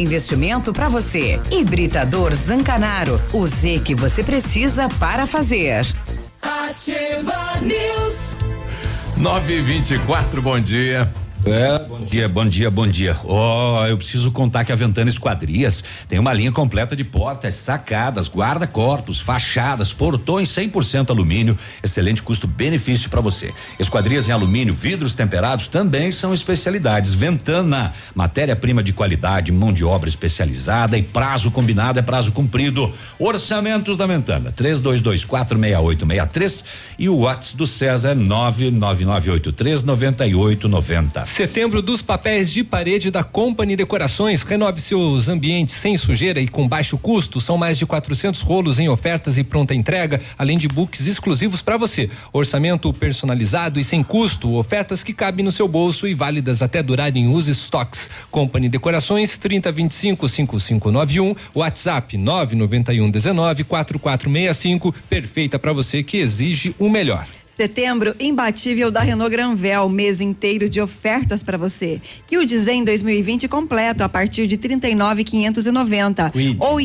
investimento para você. Hibridador Zancanaro. O Z que você precisa para fazer. Ativa News. 924, bom dia. É, bom dia, bom dia, bom dia. Ó, oh, eu preciso contar que a Ventana Esquadrias tem uma linha completa de portas, sacadas, guarda-corpos, fachadas, portões 100% alumínio, excelente custo-benefício para você. Esquadrias em alumínio, vidros temperados também são especialidades. Ventana, matéria-prima de qualidade, mão de obra especializada e prazo combinado é prazo cumprido. Orçamentos da Ventana, 32246863 e o WhatsApp do César 999839890. Setembro dos papéis de parede da Company Decorações. Renove seus ambientes sem sujeira e com baixo custo. São mais de 400 rolos em ofertas e pronta entrega, além de books exclusivos para você. Orçamento personalizado e sem custo. Ofertas que cabem no seu bolso e válidas até durarem os estoques. Company Decorações 3025 5591. WhatsApp 991 19 4465. Perfeita para você que exige o melhor. Setembro imbatível da Renault Granvel, mês inteiro de ofertas para você. Que o Dizen 2020 completo a partir de 39.590. Ou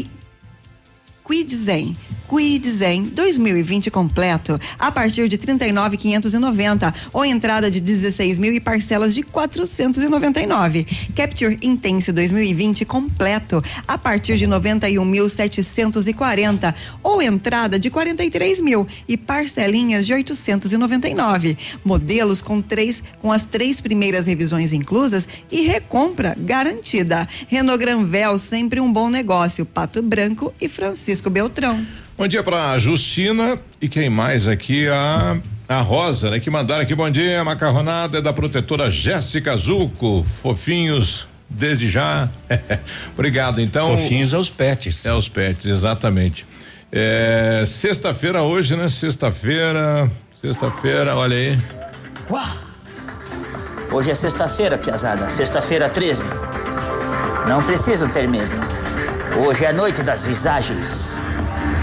Quid Zen. Quid Zen 2020 completo a partir de 39.590 ou entrada de 16 mil e parcelas de 499. Capture Intense 2020 completo a partir de 91.740 ou entrada de 43 mil e parcelinhas de 899. Modelos com três com as três primeiras revisões inclusas e recompra garantida. Renault Granvel sempre um bom negócio. Pato Branco e Francisco Beltrão. Bom dia pra Justina e quem mais aqui? A a Rosa, né? Que mandaram aqui, bom dia, macarronada é da protetora Jéssica Zuco, fofinhos desde já. Obrigado, então. Fofinhos aos pets. É os pets, exatamente. É, sexta-feira hoje, né? Sexta-feira, sexta-feira, olha aí. Uau! Hoje é sexta-feira, piazada, sexta-feira 13. Não precisam ter medo. Hoje é a noite das visagens.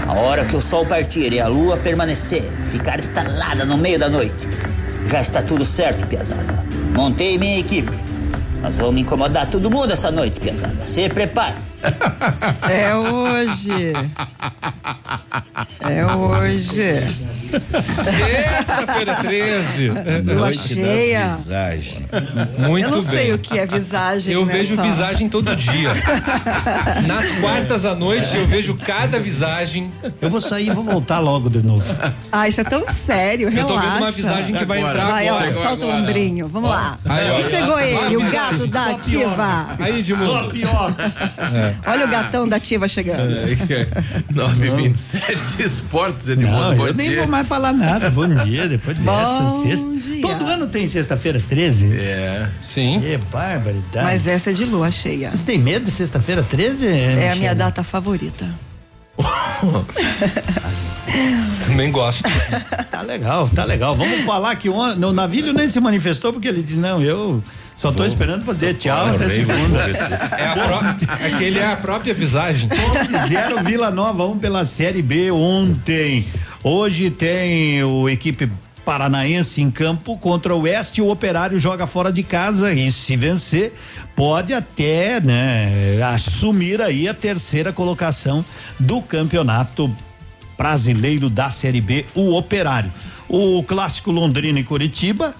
A hora que o sol partir e a lua permanecer, ficar estalada no meio da noite. Já está tudo certo, Piazada. Montei minha equipe. Nós vamos incomodar todo mundo essa noite, Piazada. Se prepare. É hoje. É hoje. Sexta-feira 13. Lua Noite cheia. das visagens. Muito Eu não bem. sei o que é visagem. Eu né, vejo visagem todo dia. Nas quartas à noite eu vejo cada visagem. Eu vou sair e vou voltar logo de novo. Ah, isso é tão sério, Eu tô relaxa. vendo uma visagem que vai entrar Vai, ó, agora. solta Chegou o agora. ombrinho. Vamos lá. Aí, ó. e chegou ele, o gato visagem. da ativa. Aí, Edmundo. pior. Olha o gatão da ativa chegando. É, 927 Esportes, Edmundo, Não, bom eu nem dia. vou mais falar nada. Bom dia, depois dessa Bom sexta. dia. Todo ano tem sexta-feira 13? É. Sim. Que barbaridade. Mas essa é de lua cheia. Você tem medo de sexta-feira 13? É a minha data favorita. Também gosto. Tá legal, tá legal. Vamos falar que o Navilho nem se manifestou porque ele disse: não, eu só tô esperando fazer tchau até segunda. É, a pró- é que ele é a própria visagem. Zero Vila Nova 1 um pela Série B ontem. Hoje tem o equipe paranaense em campo contra o Oeste. O Operário joga fora de casa e se vencer pode até, né, assumir aí a terceira colocação do campeonato brasileiro da Série B, o Operário. O clássico Londrina e Curitiba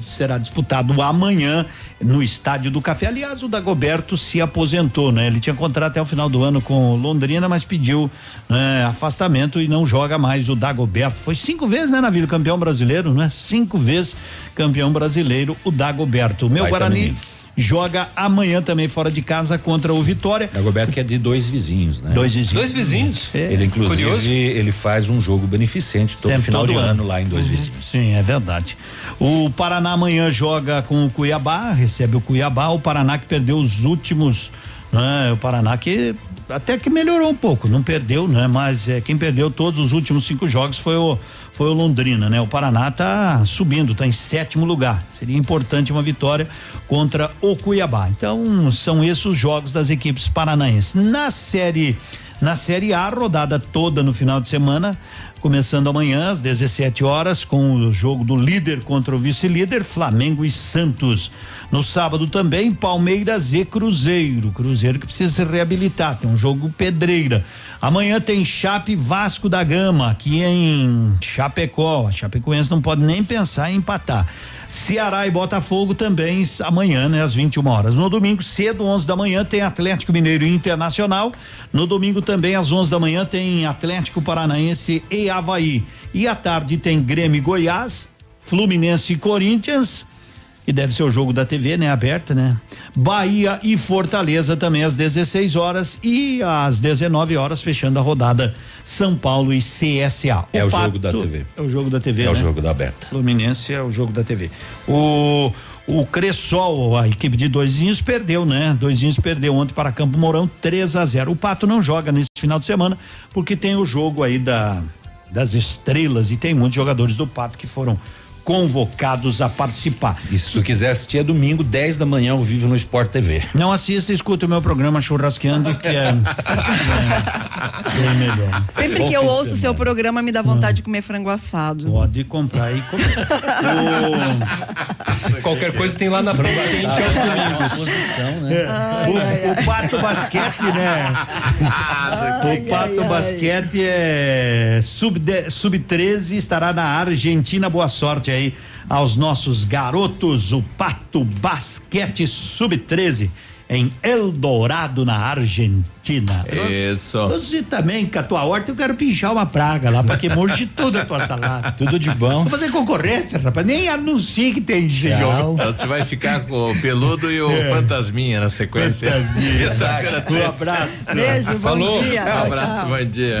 será disputado amanhã no Estádio do Café. Aliás, o Dagoberto se aposentou, né? Ele tinha contrato até o final do ano com o Londrina, mas pediu né, afastamento e não joga mais o Dagoberto. Foi cinco vezes, né, Navírio? Campeão brasileiro, né? Cinco vezes campeão brasileiro, o Dagoberto. O meu Baita Guarani menino. Joga amanhã também fora de casa contra o Vitória. Dagoberto que é de dois vizinhos, né? Dois vizinhos. Dois vizinhos? É. Ele inclusive Curioso. ele faz um jogo beneficente todo Tem final todo de ano. ano. lá em dois vizinhos. Sim, é verdade. O Paraná amanhã joga com o Cuiabá, recebe o Cuiabá. O Paraná que perdeu os últimos né? O Paraná que até que melhorou um pouco, não perdeu, né? Mas é, quem perdeu todos os últimos cinco jogos foi o foi o Londrina, né? O Paraná tá subindo, tá em sétimo lugar. Seria importante uma vitória contra o Cuiabá. Então, são esses os jogos das equipes paranaenses. Na série na Série A, rodada toda no final de semana, começando amanhã às 17 horas com o jogo do líder contra o vice-líder, Flamengo e Santos. No sábado também, Palmeiras e Cruzeiro. Cruzeiro que precisa se reabilitar, tem um jogo pedreira. Amanhã tem Chape Vasco da Gama, aqui em Chapecó. A Chapecoense não pode nem pensar em empatar. Ceará e Botafogo também amanhã, né, às 21 horas. No domingo, cedo, 11 da manhã, tem Atlético Mineiro Internacional. No domingo também, às 11 da manhã, tem Atlético Paranaense e Havaí. E à tarde tem Grêmio e Goiás, Fluminense e Corinthians que deve ser o jogo da TV, né? Aberta, né? Bahia e Fortaleza também às 16 horas e às 19 horas fechando a rodada São Paulo e CSA. É o jogo da TV. É o jogo da TV, É né? o jogo da aberta. Fluminense é o jogo da TV. O o Cressol, a equipe de Doisinhos perdeu, né? Doisinhos perdeu ontem para Campo Mourão 3 a 0. O Pato não joga nesse final de semana porque tem o jogo aí da das estrelas e tem muitos jogadores do Pato que foram convocados a participar. E se tu quiser assistir é domingo, 10 da manhã ao vivo no Sport TV. Não assista, escuta o meu programa Churrasqueando, que é, é bem melhor. Sempre Bom que eu ouço o semana. seu programa, me dá vontade de comer frango assado. Pode comprar e comer. Qualquer coisa tem lá na frente aos domingos. É. o, o Pato Basquete, né? o Pato Basquete é sub, de- sub 13 estará na Argentina. Boa sorte aí aos nossos garotos. O Pato Basquete sub 13 em Eldorado, na Argentina. Isso. Você também, com a tua horta, eu quero pinchar uma praga lá, pra que murche tudo a tua salada. Tudo de bom. Vou fazer concorrência, rapaz. Nem anuncie que tem esse jogo. Então você vai ficar com o peludo e o É. fantasminha na sequência. Fantasminha. Um 13. abraço. Beijo, bom Falou. dia. Um abraço, tchau. bom dia.